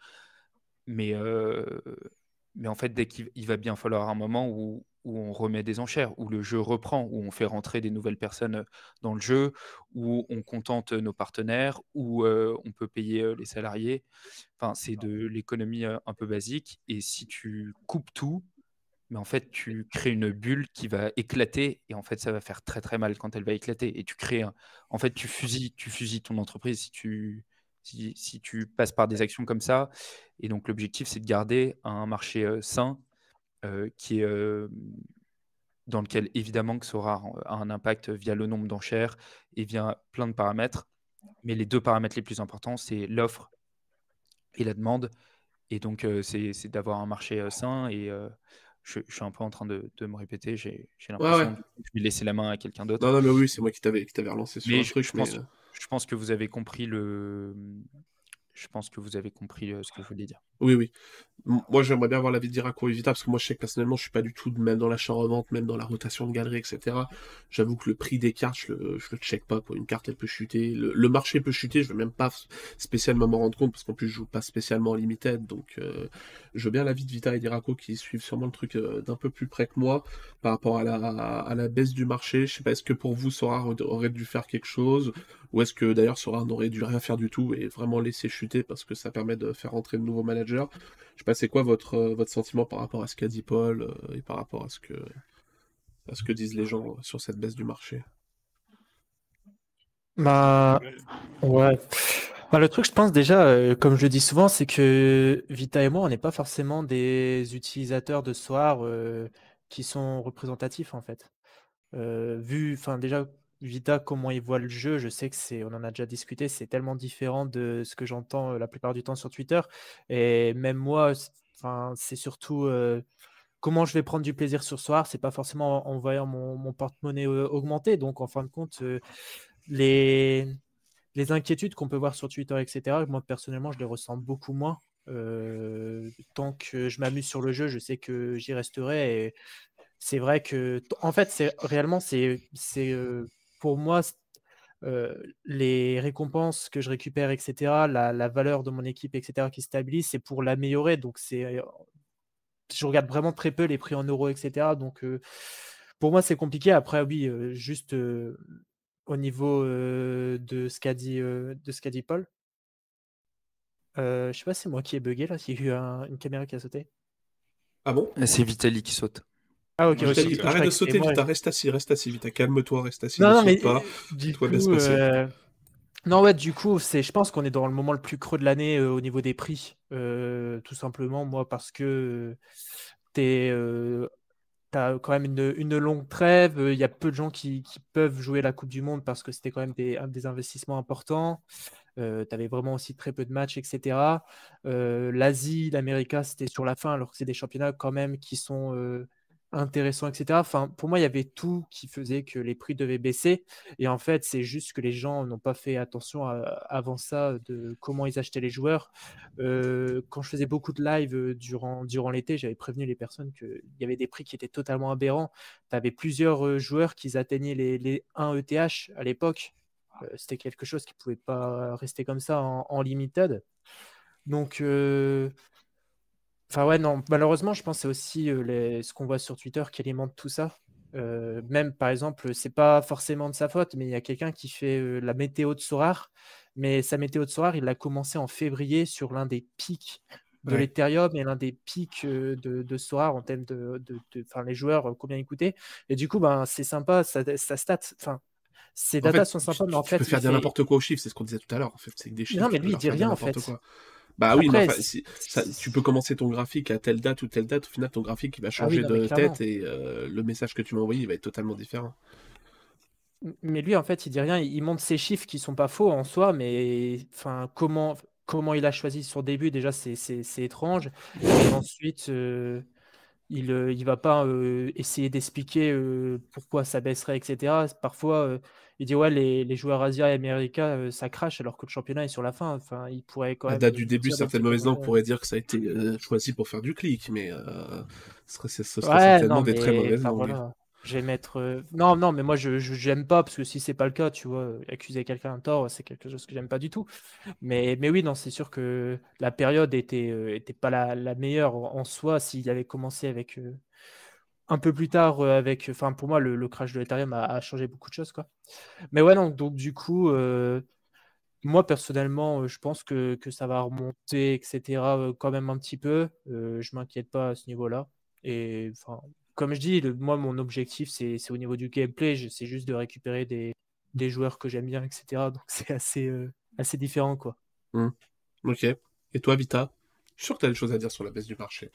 Mais, euh, mais en fait, dès qu'il va bien falloir un moment où, où on remet des enchères, où le jeu reprend, où on fait rentrer des nouvelles personnes dans le jeu, où on contente nos partenaires, où on peut payer les salariés. Enfin, c'est de l'économie un peu basique. Et si tu coupes tout, mais en fait, tu crées une bulle qui va éclater et en fait, ça va faire très très mal quand elle va éclater. Et tu crées, en fait, tu fusilles, tu fusilles ton entreprise si tu, si, tu passes par des actions comme ça. Et donc, l'objectif, c'est de garder un marché sain qui est dans lequel évidemment que ça aura un impact via le nombre d'enchères et via plein de paramètres. Mais les deux paramètres les plus importants, c'est l'offre et la demande. Et donc, c'est d'avoir un marché sain et je, suis un peu en train de, me répéter. J'ai l'impression que je vais laisser la main à quelqu'un d'autre. Non, non, mais oui, c'est moi qui t'avais relancé sur mais truc. Je, pense, euh, je pense que vous avez compris le. Je pense que vous avez compris euh, ce que je voulais dire. Oui, oui. Moi, j'aimerais bien avoir l'avis de Diraco et Vita, parce que moi, je sais personnellement, je suis pas du tout, même dans l'achat-revente, même dans la rotation de galerie, etc. J'avoue que le prix des cartes, je le, le check pas. Une carte, elle peut chuter. Le, marché peut chuter, je veux même pas spécialement m'en rendre compte, parce qu'en plus, je joue pas spécialement en limited. Donc, euh, je veux bien l'avis de Vita et Diraco qui suivent sûrement le truc euh, d'un peu plus près que moi par rapport à la, à la baisse du marché. Je sais pas, est-ce que pour vous, Sora aurait dû faire quelque chose ou est-ce que d'ailleurs Sora n'aurait dû rien faire du tout et vraiment laisser chuter parce que ça permet de faire rentrer de nouveaux managers? Je sais pas, c'est quoi votre, euh, votre sentiment par rapport à ce qu'a dit Paul euh, et par rapport à ce que, à ce que disent les gens sur cette baisse du marché? Bah, ouais. Bah, le truc, je pense déjà, euh, comme je le dis souvent, c'est que Vita et moi, on n'est pas forcément des utilisateurs de soir qui sont représentatifs en fait. vu, enfin déjà, Vita, comment il voit le jeu, je sais que c'est, on en a déjà discuté, c'est tellement différent de ce que j'entends la plupart du temps sur Twitter. Et même moi, enfin, c'est surtout comment je vais prendre du plaisir sur soir. C'est pas forcément en, voyant mon, porte-monnaie augmenter. Donc, en fin de compte, les, les inquiétudes qu'on peut voir sur Twitter, etc., moi personnellement, je les ressens beaucoup moins. tant que je m'amuse sur le jeu, je sais que j'y resterai. Et c'est vrai que, en fait, c'est réellement, c'est pour moi, les récompenses que je récupère, etc., la, valeur de mon équipe, etc., qui stabilise, c'est pour l'améliorer. Donc, c'est, je regarde vraiment très peu les prix en euros, etc. Donc, pour moi, c'est compliqué. Après, oui, juste au niveau de ce qu'a dit, de ce qu'a dit Paul. je sais pas, si c'est moi qui ai bugué là, s'il y a eu une caméra qui a sauté. Ah bon? C'est Vitali qui saute. Ah, ok, arrête de sauter, Vita, reste assis, reste assis, Vita, calme-toi, reste assis. Non, non, mais pas, du coup, euh... non, ouais, du coup, c'est, je pense qu'on est dans le moment le plus creux de l'année euh, au niveau des prix, euh, tout simplement, moi, parce que t'es, euh, t'as quand même une, une longue trêve, il y a peu de gens qui, qui, peuvent jouer la Coupe du Monde parce que c'était quand même des, des investissements importants. Euh, tu avais vraiment aussi très peu de matchs, etc. L'Asie, l'Amérique, c'était sur la fin, alors que c'est des championnats quand même qui sont intéressant, etc. Enfin, pour moi, il y avait tout qui faisait que les prix devaient baisser. Et en fait, c'est juste que les gens n'ont pas fait attention avant ça de comment ils achetaient les joueurs. Euh, quand je faisais beaucoup de live euh, durant, durant l'été, j'avais prévenu les personnes qu'il y avait des prix qui étaient totalement aberrants. Tu avais plusieurs euh, joueurs qui atteignaient les, les 1 ETH à l'époque. C'était quelque chose qui ne pouvait pas rester comme ça en, en limited. Donc, Enfin ouais, non, malheureusement, je pense que c'est aussi les... ce qu'on voit sur Twitter qui alimente tout ça. même par exemple, c'est pas forcément de sa faute, mais il y a quelqu'un qui fait la météo de Sorar, mais sa météo de Sorar, il l'a commencé en février sur l'un des pics de l'Ethereum et l'un des pics de, de Sorar en termes de, de, les joueurs, combien ils coûtaient. Et du coup, ben, c'est sympa, ça, ça stat, enfin, ces datas sont sympas, mais en fait. Tu peux faire dire n'importe quoi aux chiffres, c'est ce qu'on disait tout à l'heure. En fait, c'est des chiffres. Non, mais lui, il dit rien en fait. Bah oui, tu peux commencer ton graphique à telle date ou telle date. Au final, ton graphique il va ah changer de tête et euh, le message que tu m'as envoyé il va être totalement différent. Mais lui, en fait, il dit rien. Il montre ses chiffres qui sont pas faux en soi, mais enfin, comment, comment il a choisi son début, déjà, c'est étrange. Et ensuite, euh, il ne euh, va pas essayer d'expliquer pourquoi ça baisserait, etc. Parfois, il dit ouais, les, les joueurs asiatiques et américains, ça crache alors que le championnat est sur la fin. Enfin, il pourrait quand même. À date du début, certaines mauvaises langues pourraient dire que ça a été choisi pour faire du clic, mais ce serait, ce serait certainement des très mauvaises langues. Je vais mettre. euh, Non, non, mais moi, je j'aime pas, parce que si c'est pas le cas, tu vois, accuser quelqu'un d'un tort, c'est quelque chose que j'aime pas du tout. Mais, mais oui, non, c'est sûr que la période était, euh, était pas la, la meilleure en soi s'il avait commencé avec. euh, un peu plus tard, avec. Enfin, pour moi, le, crash de l'Ethereum a, changé beaucoup de choses, quoi. Mais ouais, non, donc du coup. Moi, personnellement, je pense que, que ça va remonter, etc., quand même un petit peu. Euh, je m'inquiète pas à ce niveau-là. Et enfin, comme je dis, le- moi, mon objectif, c'est c'est au niveau du gameplay. C'est juste de récupérer des, des joueurs que j'aime bien, etc. Donc, c'est assez, euh, assez différent, quoi. Ok. Et toi, Vita? Je suis sûr que tu as des choses à dire sur la baisse du marché.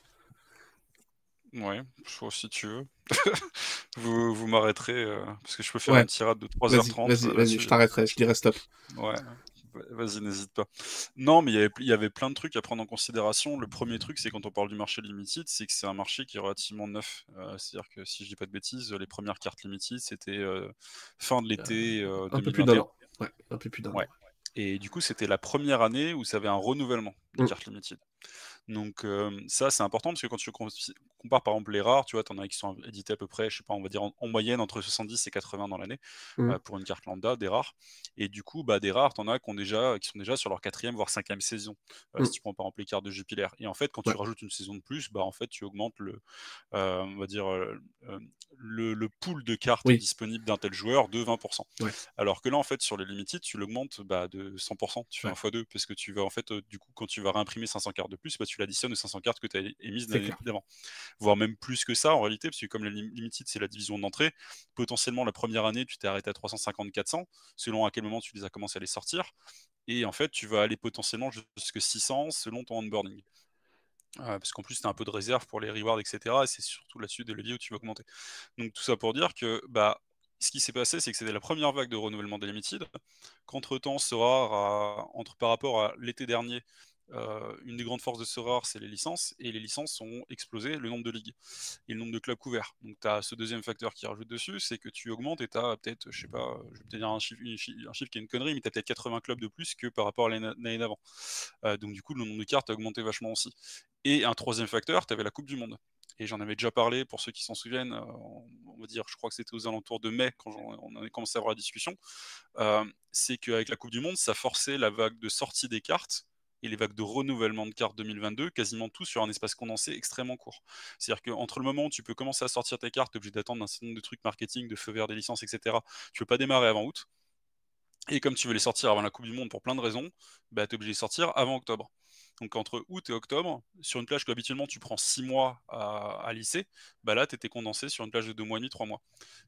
Ouais, soit si tu veux. vous vous m'arrêterez, euh, parce que je peux faire Ouais. une tirade de Vas-y, 3h30 vas-y, euh, vas-y, là-dessus. je t'arrêterai, je dirai stop. Ouais, vas-y, n'hésite pas. Non, mais il y avait, il y avait plein de trucs à prendre en considération. Le premier truc, c'est quand on parle du marché limited, c'est que c'est un marché qui est relativement neuf. Euh, c'est-à-dire que si je dis pas de bêtises, les premières cartes limited, c'était euh, fin de l'été euh, Un peu plus d'un 2021. an. Ouais, un peu plus d'un. Ouais. Et du coup, c'était la première année où ça avait un renouvellement de Mm. cartes limited. Donc euh, ça, c'est important parce que quand tu com- compares par exemple les rares, tu vois, t'en as qui sont édités à peu près, je sais pas, on va dire en, en moyenne entre 70 et 80 dans l'année Mm. euh, pour une carte lambda, des rares. Et du coup, bah, des rares, t'en as qui, ont déjà, qui sont déjà sur leur quatrième voire cinquième saison. Euh, Mm. Si tu prends par exemple les cartes de Jupiler. Et en fait, quand Ouais. tu rajoutes une saison de plus, bah en fait, tu augmentes le, on va dire le, le pool de cartes Oui. disponibles d'un tel joueur de 20%. Ouais. Alors que là, en fait, sur les limited, tu l'augmentes bah, de 100%. Tu fais Ouais. un x2 parce que tu vas, en fait, du coup, quand tu vas réimprimer 500 cartes de plus, bah, tu l'additionnes aux 500 cartes que tu as émises l'année d'avant. Voire même plus que ça, en réalité, parce que comme les lim- limited, c'est la division d'entrée, potentiellement, la première année, tu t'es arrêté à 350-400, selon à quel moment tu les as commencé à les sortir. Et en fait, tu vas aller potentiellement jusqu'à 600 selon ton onboarding. Euh, parce qu'en plus, tu as un peu de réserve pour les rewards, etc. Et c'est surtout là-dessus des leviers où tu vas augmenter. Donc tout ça pour dire que bah, ce qui s'est passé, c'est que c'était la première vague de renouvellement des limited, qu'entre-temps, Sora, a- entre, par rapport à l'été dernier, euh, une des grandes forces de Sora, c'est les licences, et les licences ont explosé le nombre de ligues et le nombre de clubs couverts. Donc tu as ce deuxième facteur qui rajoute dessus, c'est que tu augmentes et tu as peut-être, je sais pas, je vais peut-être dire un chiffre, un chiffre qui est une connerie, mais tu as peut-être 80 clubs de plus que par rapport à l'année d'avant. Euh, donc du coup, le nombre de cartes a augmenté vachement aussi. Et un troisième facteur, tu avais la Coupe du Monde. Et j'en avais déjà parlé pour ceux qui s'en souviennent, euh, on va dire, je crois que c'était aux alentours de mai quand on avait commencé à avoir la discussion. C'est qu'avec la Coupe du Monde, ça forçait la vague de sortie des cartes les vagues de renouvellement de cartes 2022, quasiment tout sur un espace condensé extrêmement court. C'est-à-dire qu'entre le moment où tu peux commencer à sortir tes cartes, tu es obligé d'attendre un certain nombre de trucs marketing, de feu vert des licences, etc. Tu peux pas démarrer avant août. Et comme tu veux les sortir avant la Coupe du Monde pour plein de raisons, bah, tu es obligé de les sortir avant octobre. Donc entre août et octobre, sur une plage que habituellement tu prends 6 mois à, à lisser, bah là tu étais condensé sur une plage de 2 mois et demi, 3 mois.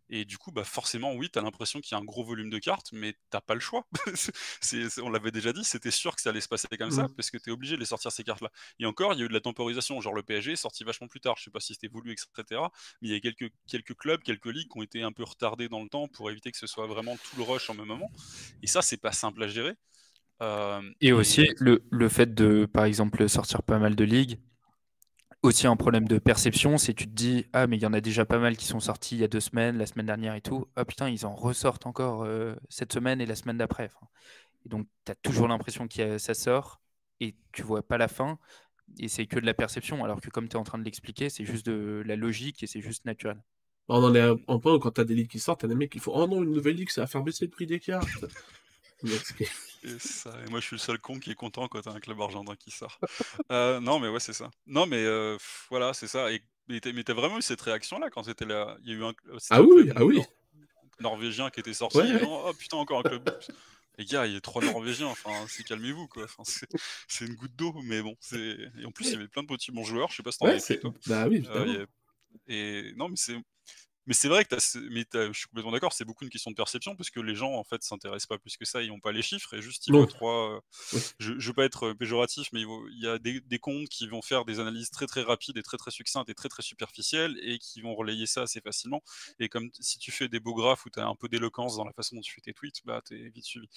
Et du coup, bah forcément, oui, tu as l'impression qu'il y a un gros volume de cartes, mais t'as pas le choix. On l'avait déjà dit, c'était sûr que ça allait se passer comme ça, Mhm. parce que tu es obligé de les sortir ces cartes-là. Et encore, il y a eu de la temporisation, genre le PSG est sorti vachement plus tard, je sais pas si c'était voulu, etc. Mais il y a quelques, quelques clubs, quelques ligues qui ont été un peu retardés dans le temps pour éviter que ce soit vraiment tout le rush en même moment. Et ça, c'est pas simple à gérer. Euh, Et aussi, le, le fait de, par exemple, sortir pas mal de ligues, aussi un problème de perception, c'est tu te dis, ah, mais il y en a déjà pas mal qui sont sortis il y a deux semaines, la semaine dernière et tout. Ah putain, ils en ressortent encore euh, cette semaine et la semaine d'après. Enfin, et donc, tu as toujours l'impression que ça sort et tu vois pas la fin. Et c'est que de la perception, alors que comme tu es en train de l'expliquer, c'est juste de la logique et c'est juste naturel. On en est à un point où quand t'as des ligues qui sortent, t'as des mecs qui font Oh non, une nouvelle ligue, ça va faire baisser le prix des cartes. Donc, c'est- Et, ça, et moi, je suis le seul con qui est content quand t'as un club argentin qui sort. Euh, non, mais ouais, c'est ça. Non, mais euh, voilà, c'est ça. Et, mais t'as vraiment eu cette réaction-là quand c'était là. Il y a eu un, Ah oui, club ah oui. nor- norvégien qui était sorti. Ouais, ouais. oh putain, encore un club. Les gars, il y a trois Norvégiens. Enfin, c'est calmez-vous, quoi. Enfin, c'est une goutte d'eau, mais bon. c'est Et en plus, il y avait plein de petits bons joueurs. Je sais pas si t'en Ouais, toi. Bah oui, Euh, évidemment. Et non, mais c'est. Mais c'est vrai que ce- mais t'as- je suis complètement d'accord, c'est beaucoup une question de perception parce que les gens en fait s'intéressent pas plus que ça, ils n'ont pas les chiffres et juste ils Non. voient trois. euh, Oui. Je, je veux pas être euh, péjoratif, mais il y a des, des comptes qui vont faire des analyses très très rapides et très très succinctes et très très superficielles et qui vont relayer ça assez facilement. Et comme si tu fais des beaux graphes où tu as un peu d'éloquence dans la façon dont tu fais tes tweets, bah t'es vite suivi.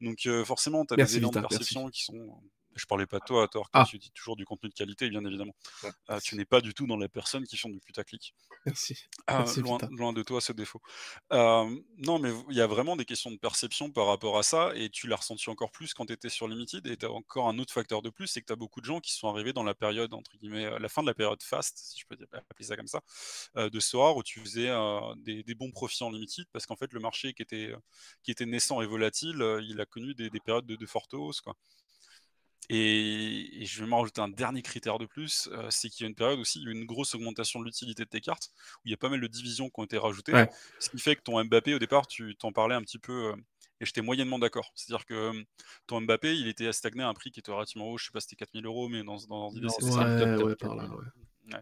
Donc euh, forcément, tu as Merci, des éléments de merci. perception qui sont Je parlais pas de toi, Thor, Ah. tu dis toujours du contenu de qualité, bien évidemment. Ouais, Euh, tu n'es pas du tout dans les personnes qui font du putaclic. Merci. Merci, loin, de toi ce défaut. Euh, non, mais il y a vraiment des questions de perception par rapport à ça, et tu l'as ressenti encore plus quand tu étais sur Limited, et tu as encore un autre facteur de plus, c'est que tu as beaucoup de gens qui sont arrivés dans la période, entre guillemets, euh, la fin de la période fast, si je peux dire- appeler ça comme ça, euh, de Soar, où tu faisais euh, des, des bons profits en Limited, parce qu'en fait, le marché qui était, euh, qui était naissant et volatile, euh, il a connu des, des périodes de, de forte hausse, quoi. Et, et je vais m'en rajouter un dernier critère de plus, euh, c'est qu'il y a une période aussi, il y a eu une grosse augmentation de l'utilité de tes cartes, où il y a pas mal de divisions qui ont été rajoutées, Ouais. ce qui fait que ton Mbappé, au départ, tu t'en parlais un petit peu, euh, et j'étais moyennement d'accord. C'est-à-dire que ton Mbappé, il était stagné à un prix qui était relativement haut, je sais pas si c'était 4000 euros, mais dans, dans c'est top, Ouais, ouais.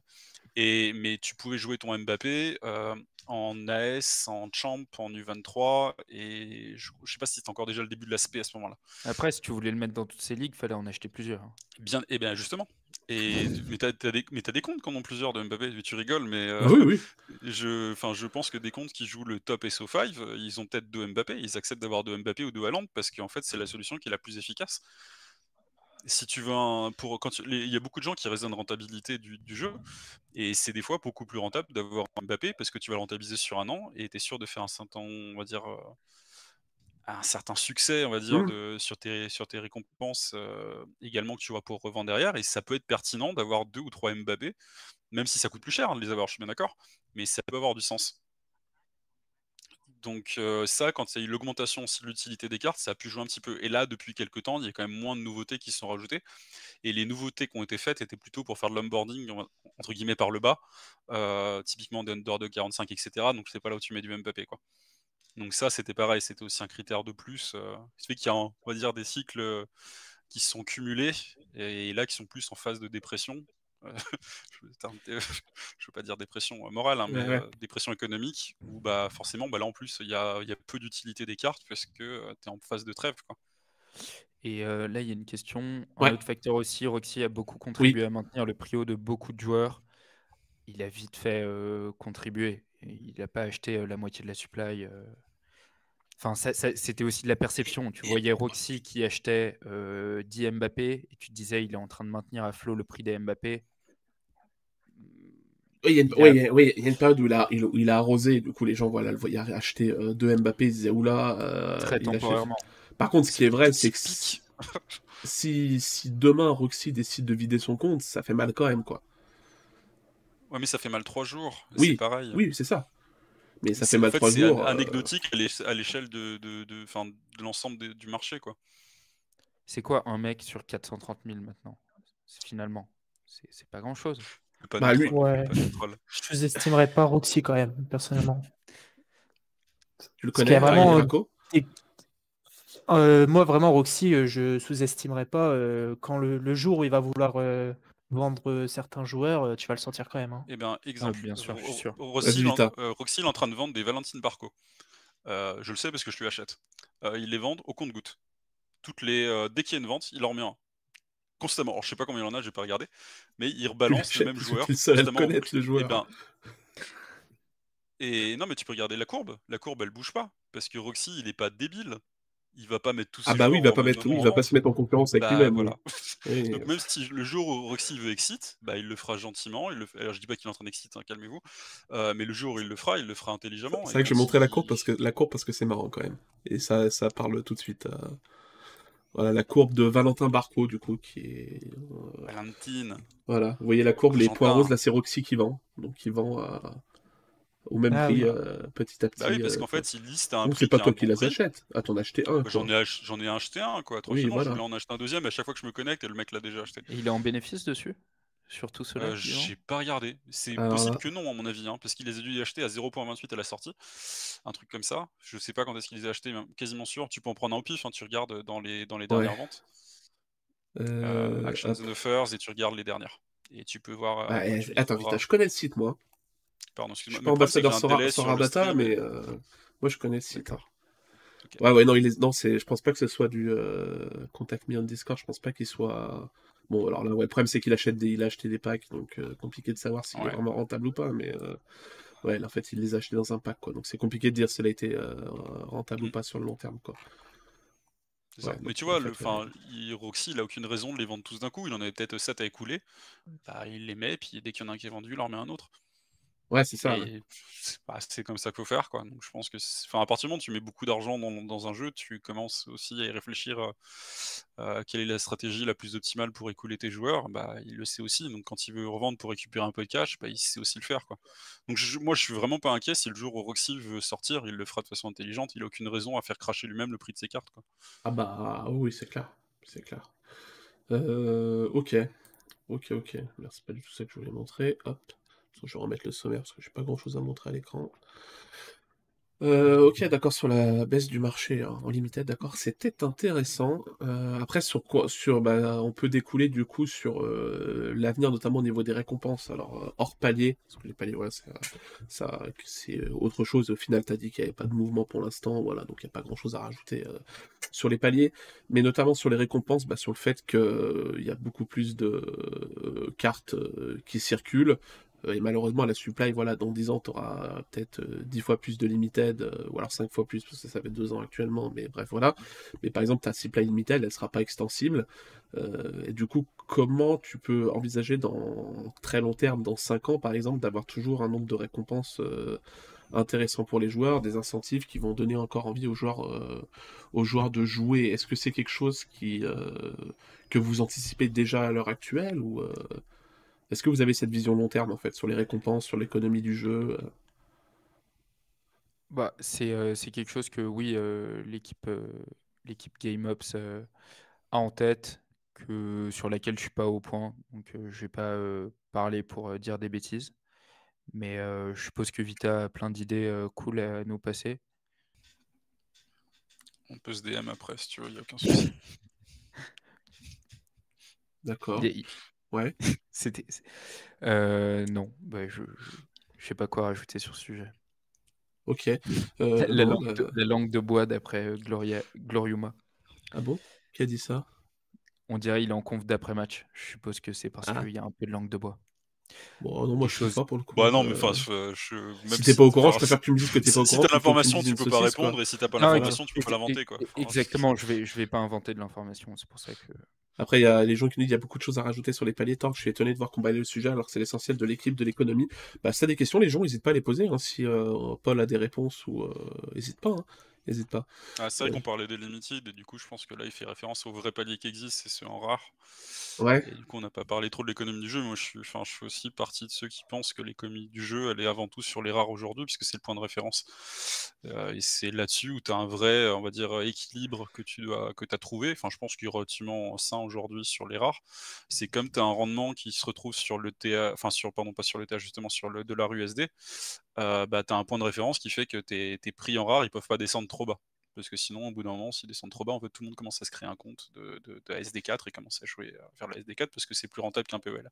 Et, mais tu pouvais jouer ton Mbappé euh, en AS, en Champ, en U23, et je, je sais pas si c'était encore déjà le début de l'aspect à ce moment-là. Après, si tu voulais le mettre dans toutes ces ligues, fallait en acheter plusieurs. hein. Bien, et bien justement. Et, mais t'as as des, comptes qui en ont plusieurs de Mbappé, mais tu rigoles, mais euh, oui, oui. je, enfin, je pense que des comptes qui jouent le top SO5, euh, ils ont peut-être deux Mbappé, ils acceptent d'avoir deux Mbappé ou deux Haaland parce qu'en fait c'est la solution qui est la plus efficace. Si tu veux un, pour quand il y a beaucoup de gens qui raisonnent rentabilité du, du jeu et c'est des fois beaucoup plus rentable d'avoir un Mbappé parce que tu vas le rentabiliser sur un an et tu es sûr de faire un certain, on va dire, euh, un certain succès, on va dire, Mhm. de, sur, tes, sur tes récompenses euh, également que tu vas pour revendre derrière. Et ça peut être pertinent d'avoir deux ou trois Mbappé, même si ça coûte plus cher hein, de les avoir, je suis bien d'accord, mais ça peut avoir du sens. Donc ça, quand il y a eu l'augmentation de l'utilité des cartes, ça a pu jouer un petit peu. Et là, depuis quelques temps, il y a quand même moins de nouveautés qui sont rajoutées. Et les nouveautés qui ont été faites étaient plutôt pour faire de l'onboarding, entre guillemets, par le bas. Typiquement des under de 45, etc. Donc c'est pas là où tu mets du Mbappé, quoi. Donc ça, c'était pareil, c'était aussi un critère de plus. Euh, ce fait qu'il y a, on va dire, des cycles qui se sont cumulés et là qui sont plus en phase de dépression. Euh, je je veux pas dire dépression euh, morale, hein, mais Ouais, ouais. euh, dépression économique, où bah, forcément, bah, là en plus, il y a, il y a peu d'utilité des cartes parce que tu es en phase de trêve. Quoi. Et euh, là, il y a une question. Ouais. Un autre facteur aussi, Roxy a beaucoup contribué à maintenir le prix haut de beaucoup de joueurs. Il a vite fait euh, contribuer. Il n'a pas acheté euh, la moitié de la supply. euh. Enfin, ça- ça- c'était aussi de la perception. Tu voyais Roxy qui achetait euh, 10 Mbappé et tu te disais il est en train de maintenir à flot le prix des Mbappé. Oui, il y a une, Il y a- ouais, il y a- oui, il y a une période où il a, il, où il a arrosé, et du coup les gens voilà, le voyaient acheter euh, deux Mbappé, ils disaient oula. euh, Très temporairement. Par contre, ce qui est vrai, c'est que si, si demain Roxy décide de vider son compte, ça fait mal quand même, quoi. Ouais, mais ça fait mal trois jours. Oui, c'est pareil. Oui, c'est ça. Mais ça C'est- fait mal fait, trois c'est jours. an- euh, anecdotique à l'éche- à l'échelle de, de, de, enfin, de l'ensemble du marché. Quoi. C'est quoi un mec sur 430 000 maintenant C'est- Finalement, c'est c'est pas grand chose. Pas Bah, de lui- troll, Ouais. pas de troll. Je sous-estimerais pas Roxy quand même, personnellement. Tu le connais, vraiment, euh, Euh, moi, vraiment, Roxy, euh, je sous-estimerais pas. euh, quand le, le jour où il va vouloir euh, vendre euh, certains joueurs, euh, tu vas le sentir quand même. hein. Eh bien, exemple, bien sûr, je suis Ro- sûr. Ro- Roxy, il euh, Roxy, il est en train de vendre des Valentine Barco. Euh, je le sais parce que je lui achète. Euh, ils les vendent au compte-goutte. Toutes les, euh, dès qu'il y a une vente, il en remet un. Constamment. Alors, je sais pas combien il en a, j'ai pas regardé. Mais il rebalance le même joueur. Tu le seul à connaître, le Eh joueur. ben, Et non, mais tu peux regarder la courbe. La courbe, elle bouge pas. Parce que Roxy, il est pas débile. Il va pas mettre ses Ah bah oui, il va pas mettre, il va pas se mettre en concurrence avec Bah, lui-même. voilà. Donc même si le jour où Roxy veut exit, bah, il le fera gentiment. Il le Alors je dis pas qu'il est en train d'exit, hein, calmez-vous. Euh, mais le jour où il le fera, il le fera intelligemment. C'est Et vrai que je montrer la courbe parce que la courbe parce que c'est marrant quand même. Et ça, ça parle tout de suite. euh, Voilà la courbe de Valentin Barco du coup qui est. euh, Valentine. Voilà, vous voyez la courbe, les points roses là c'est Roxy qui vend, donc il vend à- au même Ah prix oui. euh, petit à petit. Bah oui, parce euh, qu'en fait, il liste à un donc prix c'est pas toi un qui les achètes. Ah t'en as acheté un. Bah, j'en ai, ach- j'en ai acheté un, quoi. Tranquillement, voilà. je voulais en acheter un deuxième. Et à chaque fois que je me connecte, le mec l'a déjà acheté. Et il est en bénéfice dessus? Sur tout cela Euh, j'ai pas regardé. C'est Alors possible là- que non, à mon avis, hein, parce qu'il les a dû acheter à 0.28 à la sortie. Un truc comme ça. Je sais pas quand est-ce qu'il les a achetés, mais quasiment sûr. Tu peux en prendre un au pif, hein, tu regardes dans les, dans les Ouais. dernières ventes. Euh, Euh, Actions and Offers, et tu regardes les dernières. Et tu peux voir. euh, Ah, après, eh, tu attends. Vita, je connais le site moi. Pardon, Je excuse-moi. suis Mais pas ambassadeur Sora, Sora Data, stream. mais euh, moi je connais le site. hein. Ouais, ouais, non, il est... non c'est... je pense pas que ce soit du euh, Contact Me on Discord, je pense pas qu'il soit. Bon, alors là, ouais, le problème c'est qu'il achète des... il a acheté des packs, donc euh, compliqué de savoir s'il est vraiment rentable ou pas, mais euh, ouais, là, en fait, il les a achetés dans un pack, quoi, donc c'est compliqué de dire s'il a été euh, rentable ou Mm. pas sur le long terme, quoi. mais tu vois, le, il, Roxy, il a aucune raison de les vendre tous d'un coup. Il en avait peut-être 7 à écouler. Bah, il les met, puis dès qu'il y en a un qui est vendu, il en remet un autre. Ouais, c'est ça. Bah, c'est comme ça qu'il faut faire, quoi. Donc je pense que, enfin, à partir du moment où tu mets beaucoup d'argent dans, un jeu, tu commences aussi à y réfléchir quelle est la stratégie la plus optimale pour écouler tes joueurs. Bah, il le sait aussi. Donc quand il veut revendre pour récupérer un peu de cash, bah, il sait aussi le faire, quoi. Donc moi, je suis vraiment pas inquiet. Si le jour où Roxy veut sortir, il le fera de façon intelligente. Il a aucune raison à faire cracher lui-même le prix de ses cartes, quoi. Ah bah oui, c'est clair, c'est clair. Euh, ok, ok, ok. Merci, pas du tout ça que je voulais montrer. Hop. Je vais remettre le sommaire parce que j'ai pas grand chose à montrer à l'écran. Euh, ok, d'accord, sur la baisse du marché hein, en limited, d'accord, c'était intéressant. Euh, après, sur quoi sur, bah, on peut découler du coup sur euh, l'avenir, notamment au niveau des récompenses. Alors, hors palier, parce que les paliers, voilà, ça, c'est autre chose. Au final, tu as dit qu'il n'y avait pas de mouvement pour l'instant, voilà, donc il n'y a pas grand chose à rajouter sur les paliers. Mais notamment sur les récompenses, bah, sur le fait qu'il y a beaucoup plus de cartes qui circulent. Euh, et malheureusement, la supply, voilà, dans 10 ans, tu auras peut-être 10 euh, fois plus de limited, euh, ou alors 5 fois plus, parce que ça fait 2 ans actuellement, mais bref, voilà. Mais par exemple, ta supply limited, elle sera pas extensible. et du coup, comment tu peux envisager dans très long terme, dans 5 ans par exemple, d'avoir toujours un nombre de récompenses intéressant pour les joueurs, des incentives qui vont donner encore envie aux joueurs, aux joueurs de jouer? Est-ce que c'est quelque chose qui, que vous anticipez déjà à l'heure actuelle ou est-ce que vous avez cette vision long terme en fait sur les récompenses, sur l'économie du jeu euh? Bah, c'est quelque chose que oui, l'équipe l'équipe GameOps a en tête, que, sur laquelle je suis pas au point. Donc je je vais pas parler pour dire des bêtises. Mais je suppose que Vita a plein d'idées cool à nous passer. On peut se DM après si tu veux, il n'y a aucun souci. D'accord. Ouais. C'était. Euh, non, bah, je, je, sais pas quoi rajouter sur ce sujet. Ok. Euh, la, langue de, la, langue de, bois d'après euh, Gloria, Gloriuma. Ah bon? Qui a dit ça? On dirait il est en conf d'après-match. Je suppose que c'est parce ah. qu'il y a un peu de langue de bois. Bon, non, moi je sais pas pour le coup. Bah non, mais enfin, je, même si t'es pas au courant, je préfère que tu me dises que t'es pas au courant. Si t'as l'information, tu peux pas répondre, et si t'as pas l'information, tu peux pas l'inventer, quoi. Exactement, je vais, je vais pas inventer de l'information, c'est pour ça que. Après, il y a les gens qui nous disent qu'il y a beaucoup de choses à rajouter sur les paliers. Que je suis étonné de voir qu'on le sujet alors que c'est l'essentiel de l'équipe, de l'économie. Bah, si des questions, les gens, n'hésitent pas à les poser. Hein. Si euh, Paul a des réponses, ou n'hésite euh, pas. Hein. N'hésite pas. Ah, c'est vrai qu'on parlait des limited, et du coup, je pense que là, il fait référence aux vrais paliers qui existent, c'est ceux en rare. Du coup, on n'a pas parlé trop de l'économie du jeu. Moi, je suis, aussi partie de ceux qui pensent que l'économie du jeu, elle est avant tout sur les rares aujourd'hui, puisque c'est le point de référence. Euh, et c'est là-dessus où tu as un vrai, on va dire, équilibre que tu as trouvé. Enfin, je pense qu'il est relativement sain aujourd'hui sur les rares. C'est comme tu as un rendement qui se retrouve sur le TA, enfin, sur, pardon, pas sur le TA, justement, sur le dollar USD. Euh, bah, tu as un point de référence qui fait que tes prix en rare, ils peuvent pas descendre trop bas parce que sinon, au bout d'un moment, s'ils descendent trop bas, tout le monde commence à se créer un compte de, de, SD4 et commence à jouer vers la SD4 parce que c'est plus rentable qu'un POL.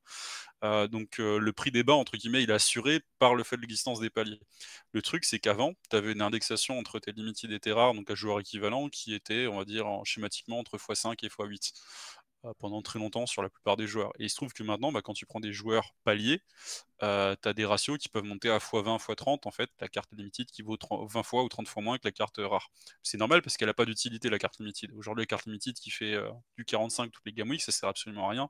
Euh, donc, euh, le prix des bas, entre guillemets, il est assuré par le fait de l'existence des paliers. Le truc, c'est qu'avant, tu avais une indexation entre tes limited et tes rares, donc à joueur équivalent, qui était, on va dire, schématiquement entre x5 et x8 pendant très longtemps sur la plupart des joueurs. Et il se trouve que maintenant, bah, quand tu prends des joueurs paliers, euh, tu as des ratios qui peuvent monter à x20, x30. En fait, la carte limited qui vaut 20 fois ou 30 fois moins que la carte rare. C'est normal parce qu'elle n'a pas d'utilité, la carte limited. Aujourd'hui, la carte limited qui fait euh, du 45 toutes les game weeks, ça sert absolument à rien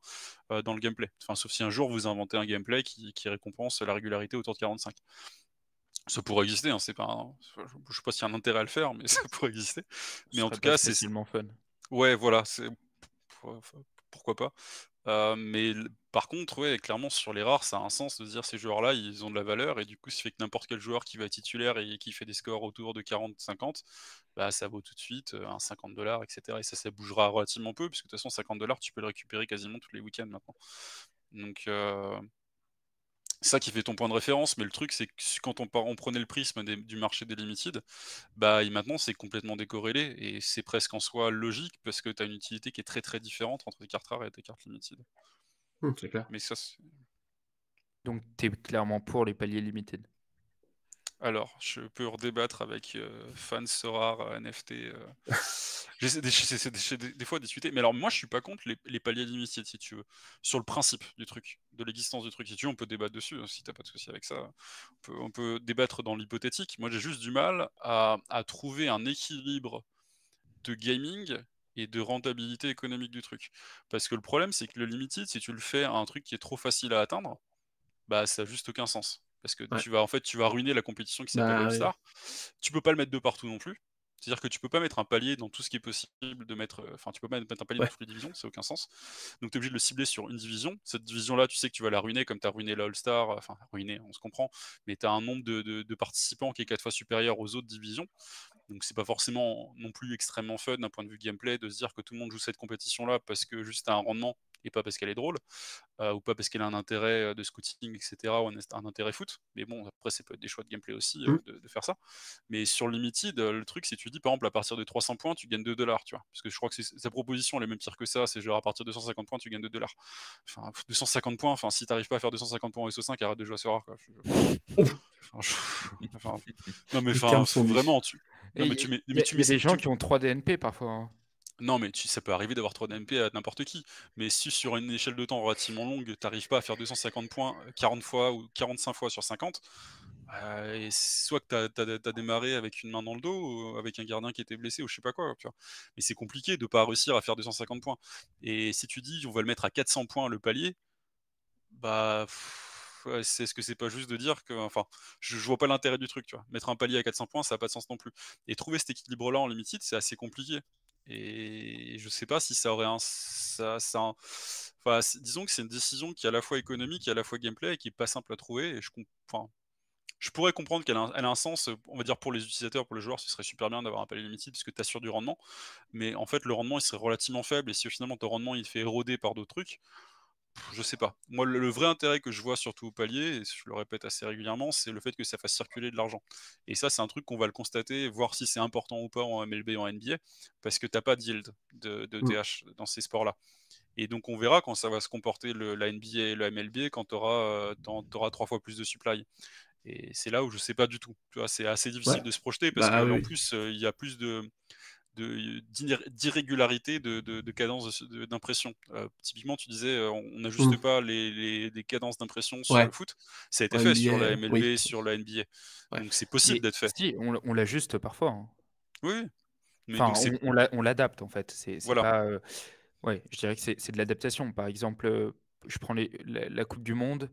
euh, dans le gameplay. Enfin, sauf si un jour vous inventez un gameplay qui, récompense la régularité autour de 45 ça pourrait exister, hein, c'est pas je sais pas s'il y a un intérêt à le faire, mais ça pourrait exister. Mais en tout cas, c'est fun. Ouais, voilà, pourquoi pas. Euh, mais par contre, ouais, clairement sur les rares, ça a un sens de dire ces joueurs-là, ils ont de la valeur et du coup, ça fait que n'importe quel joueur qui va être titulaire et qui fait des scores autour de 40-50, bah ça vaut tout de suite euh, un 50 dollars, etc. Et ça, ça bougera relativement peu, puisque de toute façon, 50 dollars, tu peux le récupérer quasiment tous les week-ends maintenant. Donc, euh, ça qui fait ton point de référence, mais le truc, c'est que quand on, on prenait le prisme du marché des limited, bah maintenant c'est complètement décorrélé et c'est presque en soi logique parce que tu as une utilité qui est très très différente entre les cartes rares et tes cartes limited. Mmh, c'est clair. Mais ça, Donc tu es clairement pour les paliers limited alors, je peux redébattre avec euh, fans Sorar, euh, NFT. Euh. J'essaie des, fois à discuter. Mais alors, moi, je suis pas contre les, paliers limited, si tu veux. Sur le principe du truc, de l'existence du truc. Si tu veux, on peut débattre dessus, hein, si t'as pas de souci avec ça. On peut, débattre dans l'hypothétique. Moi, j'ai juste du mal à, trouver un équilibre de gaming et de rentabilité économique du truc. Parce que le problème, c'est que le limited, si tu le fais à un truc qui est trop facile à atteindre, bah ça n'a juste aucun sens. Parce que tu vas en fait tu vas ruiner la compétition qui s'appelle Bah, All oui. Star. Tu peux pas le mettre de partout non plus. C'est-à-dire que tu peux pas mettre un palier dans tout ce qui est possible de mettre. euh, Enfin, tu peux pas mettre un palier Ouais. dans toutes les divisions, ça n'a aucun sens. Donc tu es obligé de le cibler sur une division. Cette division-là, tu sais que tu vas la ruiner comme tu as ruiné la All-Star. Enfin, ruiner, on se comprend. Mais tu as un nombre de, de- de participants qui est quatre fois supérieur aux autres divisions. Donc c'est pas forcément non plus extrêmement fun d'un point de vue gameplay de se dire que tout le monde joue cette compétition-là parce que juste a un rendement et pas parce qu'elle est drôle, euh, ou pas parce qu'elle a un intérêt euh, de scouting, etc., ou un, un intérêt foot. Mais bon, après, ça peut être des choix de gameplay aussi euh, Mm. de, de faire ça. Mais sur Limited, le truc, c'est que tu dis, par exemple, à partir de 300 points, tu gagnes 2 dollars, tu vois. Parce que je crois que sa proposition, elle est même pire que ça, c'est genre à partir de 250 points, tu gagnes 2 dollars. Enfin, 250 points, enfin, si t'arrives pas à faire 250 points en SO5, arrête de jouer à ce rare, quoi. Je- Enfin, je- enfin, non, mais enfin, vraiment, tu. Non, mais tu mets, mais des gens qui ont 3 DNP parfois. hein. Non, mais tu- ça peut arriver d'avoir 3 DNP à n'importe qui. Mais si sur une échelle de temps relativement longue, t'arrives pas à faire 250 points euh, 40 fois ou 45 fois sur 50, euh, soit que t'as as, démarré avec une main dans le dos, ou avec un gardien qui était blessé, ou je sais pas quoi. Tu. Mais c'est compliqué de pas réussir à faire 250 points. Et si tu dis on va le mettre à 400 points le palier, bah. c'est ce que c'est pas juste de dire que. Enfin, je, vois pas l'intérêt du truc, tu vois. Mettre un palier à 400 points, ça a pas de sens non plus. Et trouver cet équilibre-là en limited, c'est assez compliqué. Et je sais pas si ça aurait un. Ça, Enfin, disons que c'est une décision qui est à la fois économique et à la fois gameplay et qui est pas simple à trouver. Et je, enfin, je pourrais comprendre qu'elle a, un- sens, on va dire pour les utilisateurs, pour les joueurs, ce serait super bien d'avoir un palier limited parce que tu assures du rendement. Mais en fait, le rendement il serait relativement faible et si finalement ton rendement il fait éroder par d'autres trucs, je sais pas. Moi, le, le vrai intérêt que je vois surtout au palier, et je le répète assez régulièrement, c'est le fait que ça fasse circuler de l'argent. Et ça, c'est un truc qu'on va le constater, voir si c'est important ou pas en MLB et en NBA, parce que t'as pas de yield de, de Mm. TH dans ces sports-là. Et donc on verra quand ça va se comporter le, la NBA et le MLB quand tu auras, trois fois plus de supply. Et c'est là où je sais pas du tout. Tu vois, c'est assez difficile Ouais. de se projeter parce Bah qu'en oui. plus euh, il y a plus de d'irrégularité de, de, de cadence de- d'impression. Euh, typiquement, tu disais, on n'ajuste Mm. pas les, les, les cadences d'impression sur Ouais. le foot. Ça a été fait sur la MLB, oui. sur la NBA. Ouais. Donc c'est possible d'être fait. Si, on, on l'ajuste parfois. hein. Oui. Mais Enfin, donc on, on l'a- on l'adapte en fait. C'est Voilà. pas. euh, Ouais, je dirais que c'est de l'adaptation. Par exemple, je prends les- la, la Coupe du Monde.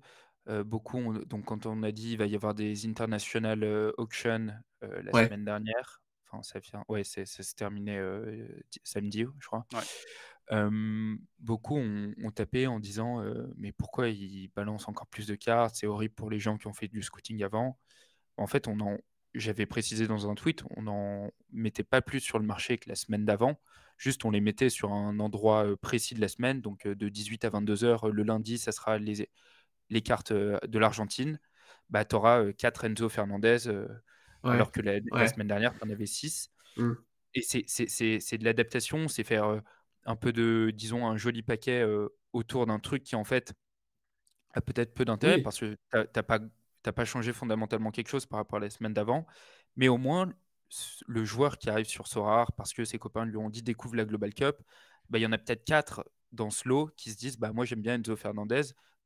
euh, beaucoup, donc quand on a dit il va y avoir des international auctions la semaine dernière. Enfin, ça vient. Ouais, c'est- ça s'est terminé euh, di- samedi, je crois. Ouais. Euh, beaucoup ont, ont tapé en disant euh, mais pourquoi ils balancent encore plus de cartes? C'est horrible pour les gens qui ont fait du scouting avant. En fait, on en, j'avais précisé dans un tweet, on n'en mettait pas plus sur le marché que la semaine d'avant. Juste, on les mettait sur un endroit précis de la semaine, donc de 18 à 22 heures. Le lundi, ça sera les, les cartes de l'Argentine. Bah, tu auras 4 Enzo Fernandez, Ouais. alors que la, semaine dernière, tu en avais 6. Mm. Et c'est- de l'adaptation, c'est faire euh, un peu de, disons, un joli paquet euh, autour d'un truc qui, en fait, a peut-être peu d'intérêt Oui. parce que tu n'as pas, t'as pas changé fondamentalement quelque chose par rapport à la semaine d'avant. Mais au moins, le joueur qui arrive sur Sorare parce que ses copains lui ont dit découvre la Global Cup, bah, il y en a peut-être quatre dans ce lot qui se disent bah, moi j'aime bien Enzo Fernandez,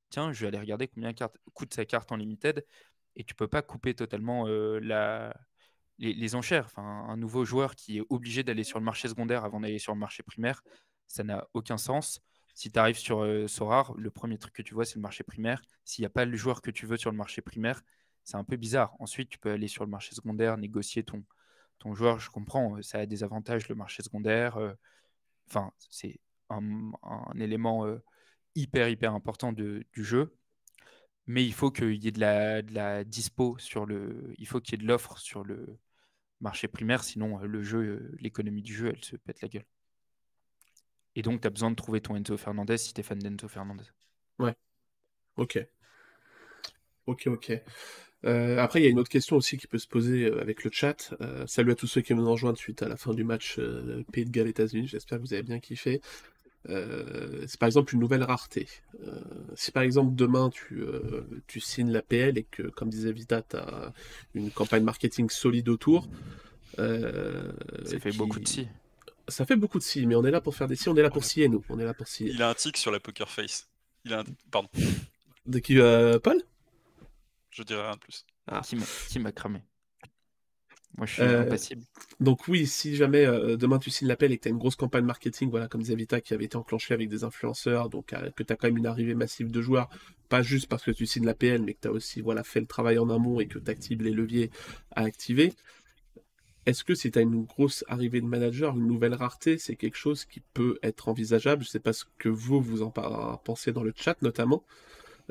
tiens, je vais aller regarder combien carte- coûte sa carte en limited. Et tu peux pas couper totalement les, enchères. Un nouveau joueur qui est obligé d'aller sur le marché secondaire avant d'aller sur le marché primaire, ça n'a aucun sens. Si tu arrives sur euh, Sorare, le premier truc que tu vois, c'est le marché primaire. S'il n'y a pas le joueur que tu veux sur le marché primaire, c'est un peu bizarre. Ensuite, tu peux aller sur le marché secondaire, négocier ton, ton joueur. Je comprends, ça a des avantages, le marché secondaire. c'est un, élément hyper, hyper important du jeu. Mais il faut qu'il y ait de la, de la dispo sur le. Il faut qu'il y ait de l'offre sur le marché primaire, sinon euh, le jeu, euh, l'économie du jeu, elle se pète la gueule. Et donc, tu as besoin de trouver ton Enzo Fernandez si tu es fan d'Enzo Fernandez. Ok. Ok, ok. Euh, après, il y a une autre question aussi qui peut se poser avec le chat. Salut à tous ceux qui nous rejoignent suite à la fin du match Pays de Galles États-Unis. J'espère que vous avez bien kiffé. Euh, c'est par exemple une nouvelle rareté. Euh, si par exemple demain tu, euh, tu signes la PL et que, comme disait Vita, tu as une campagne marketing solide autour. euh, Ça fait qui- beaucoup de si. Ça fait beaucoup de si, mais on est là pour faire des si, on est là pour scier, nous. On est là pour scier. Il a un tic sur la poker face. Il a un... Pardon, De qui, euh, Paul? Je dirais rien de plus. Ah. Qui m'a cramé. Moi, je suis Euh, impassible. Donc oui, si jamais euh, demain tu signes l'appel et que tu as une grosse campagne marketing, voilà, comme disait Vita, qui avait été enclenchée avec des influenceurs, donc euh, que tu as quand même une arrivée massive de joueurs, pas juste parce que tu signes l'APL, mais que tu as aussi voilà, fait le travail en amont et que tu actives les leviers à activer, est-ce que si tu as une grosse arrivée de manager, une nouvelle rareté, c'est quelque chose qui peut être envisageable? Je sais pas ce que vous, vous en pensez dans le chat notamment.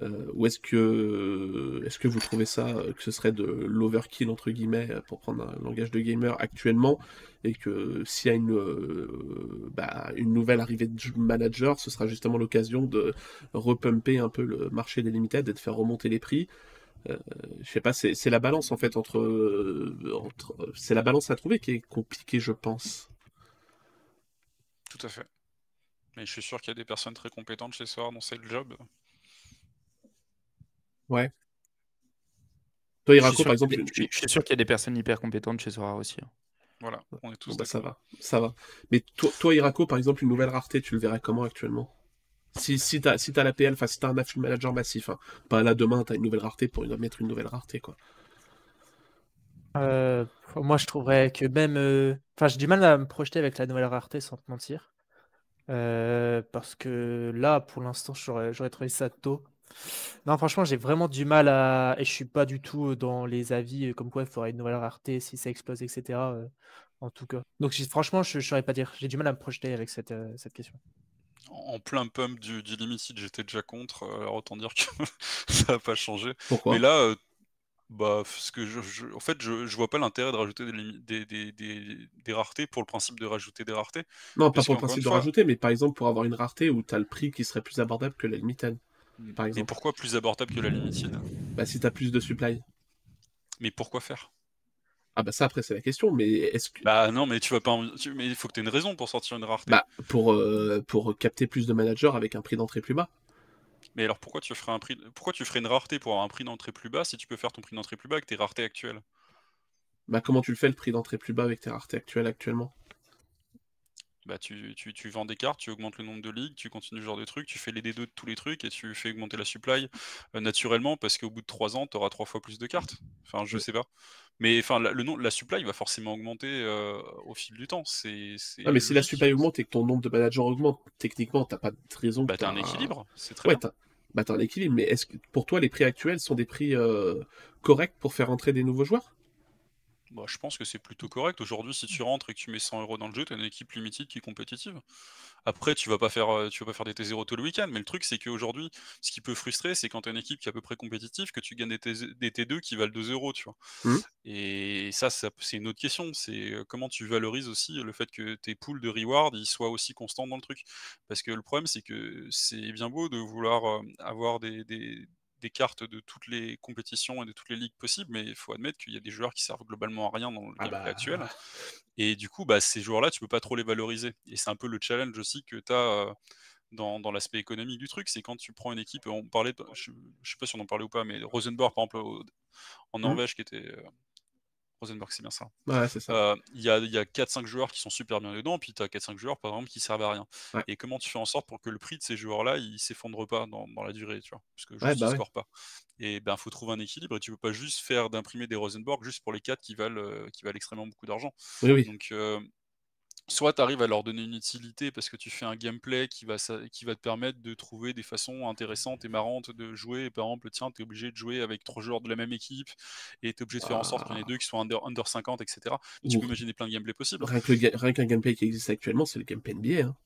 Euh, ou est-ce que, est-ce que vous trouvez ça, euh, que ce serait de l'overkill, entre guillemets, euh, pour prendre un langage de gamer actuellement, et que s'il y a une, euh, bah, nouvelle arrivée de manager, ce sera justement l'occasion de repumper un peu le marché des limited et de faire remonter les prix euh, je sais pas, c'est la balance en fait entre, euh, c'est la balance à trouver qui est compliquée, je pense. Tout à fait. Mais je suis sûr qu'il y a des personnes très compétentes chez Sora dont c'est le job. Ouais. Toi, Irako, par exemple, je suis- je suis sûr qu'il y a des personnes hyper compétentes chez Sora aussi. hein. Voilà, on est tous Bon, bah, ça d'accord. va, ça va. Mais toi, toi, Irako, par exemple, une nouvelle rareté, tu le verrais comment actuellement? Si, si t'as si t'as la PL, enfin si t'as un afflux manager massif, hein. Pas là demain, t'as une nouvelle rareté pour une- mettre une nouvelle rareté, quoi. Euh, moi, je trouverais que même. euh, Enfin, j'ai du mal à me projeter avec la nouvelle rareté, sans te mentir. Euh, parce que là, pour l'instant, j'aurais j'aurais trouvé ça tôt. Non, franchement, j'ai vraiment du mal à. Et je suis pas du tout dans les avis euh, comme quoi il faudrait une nouvelle rareté si ça explose, etc. euh, en tout cas. Donc, franchement, je ne saurais pas dire. J'ai du mal à me projeter avec cette, euh, cette question. En plein pump du, du Limited, j'étais déjà contre, euh, alors autant dire que ça n'a pas changé. Pourquoi? Mais là, euh, bah, parce que je, je- en fait, je, je vois pas l'intérêt de rajouter des, des, des, des, des raretés pour le principe de rajouter des raretés. Non, pas pour le principe de fois- rajouter, mais par exemple pour avoir une rareté où t'as le prix qui serait plus abordable que la limited, par Mais exemple. pourquoi plus abordable que la Limited Bah si t'as plus de supply. Mais pourquoi faire? Ah bah ça après c'est la question, mais est-ce que... Bah non, mais tu vas pas. Mais il faut que tu aies une raison pour sortir une rareté. Bah, pour, euh, pour capter plus de managers avec un prix d'entrée plus bas. Mais alors pourquoi tu ferais un prix pourquoi tu ferais une rareté pour avoir un prix d'entrée plus bas si tu peux faire ton prix d'entrée plus bas avec tes raretés actuelles? Bah comment tu le fais le prix d'entrée plus bas avec tes raretés actuelles actuellement? Bah tu, tu, tu vends des cartes, tu augmentes le nombre de ligues, tu continues ce genre de trucs, tu fais les D2 de tous les trucs et tu fais augmenter la supply euh, naturellement parce qu'au bout de 3 ans, tu auras 3 fois plus de cartes. Enfin, je sais pas. Mais enfin, la, le nom, la supply va forcément augmenter euh, au fil du temps. C'est, Ah mais si la supply augmente et que ton nombre de managers augmente, techniquement t'as pas de raison Bah t'as un équilibre, c'est très Ouais, bien. bah, t'as un équilibre, mais est-ce que pour toi les prix actuels sont des prix euh, corrects pour faire entrer des nouveaux joueurs? Bah, je pense que c'est plutôt correct. Aujourd'hui, si tu rentres et que tu mets 100 euros dans le jeu, tu as une équipe limited qui est compétitive. Après, tu vas pas faire, euh, tu vas pas faire des T0 tout le week-end, mais le truc, c'est qu'aujourd'hui, ce qui peut frustrer, c'est quand tu as une équipe qui est à peu près compétitive, que tu gagnes des, T- des T2 qui valent 2 euros, tu vois. Mhm. Et ça, ça- c'est une autre question. C'est euh, comment tu valorises aussi le fait que tes pools de reward ils soient aussi constants dans le truc. Parce que le problème, c'est que c'est bien beau de vouloir euh, avoir des, des- des cartes de toutes les compétitions et de toutes les ligues possibles, mais il faut admettre qu'il y a des joueurs qui servent globalement à rien dans le Ah bah... actuel. Et du coup, bah, ces joueurs-là, tu peux pas trop les valoriser. Et c'est un peu le challenge aussi que tu as dans, dans l'aspect économique du truc. C'est quand tu prends une équipe, on parlait, je, je sais pas si on en parlait ou pas, mais Rosenborg, par exemple, au- en Mhm. Norvège, qui était. Rosenborg, c'est bien ça. Ouais, c'est ça. Euh, Il y a, a 4-5 joueurs qui sont super bien dedans, puis tu as 4-5 joueurs, par exemple, qui servent à rien. Ouais. Et comment tu fais en sorte pour que le prix de ces joueurs-là, il s'effondre pas dans, dans la durée, tu vois? Parce que juste, ils bah scorent pas. Et ben, faut trouver un équilibre, et tu peux pas juste faire d'imprimer des Rosenborg juste pour les 4 qui valent, euh, qui valent extrêmement beaucoup d'argent. Oui, oui. Donc, euh, soit tu arrives à leur donner une utilité parce que tu fais un gameplay qui va, qui va te permettre de trouver des façons intéressantes et marrantes de jouer. Par exemple, tiens, tu es obligé de jouer avec trois joueurs de la même équipe et tu es obligé de faire en sorte qu'il y en ait Ah. deux qui soient under, under 50, etc. Tu Ouh. peux imaginer plein de gameplays possibles. Rien ga- qu'un gameplay qui existe actuellement, c'est le gameplay NBA. Hein.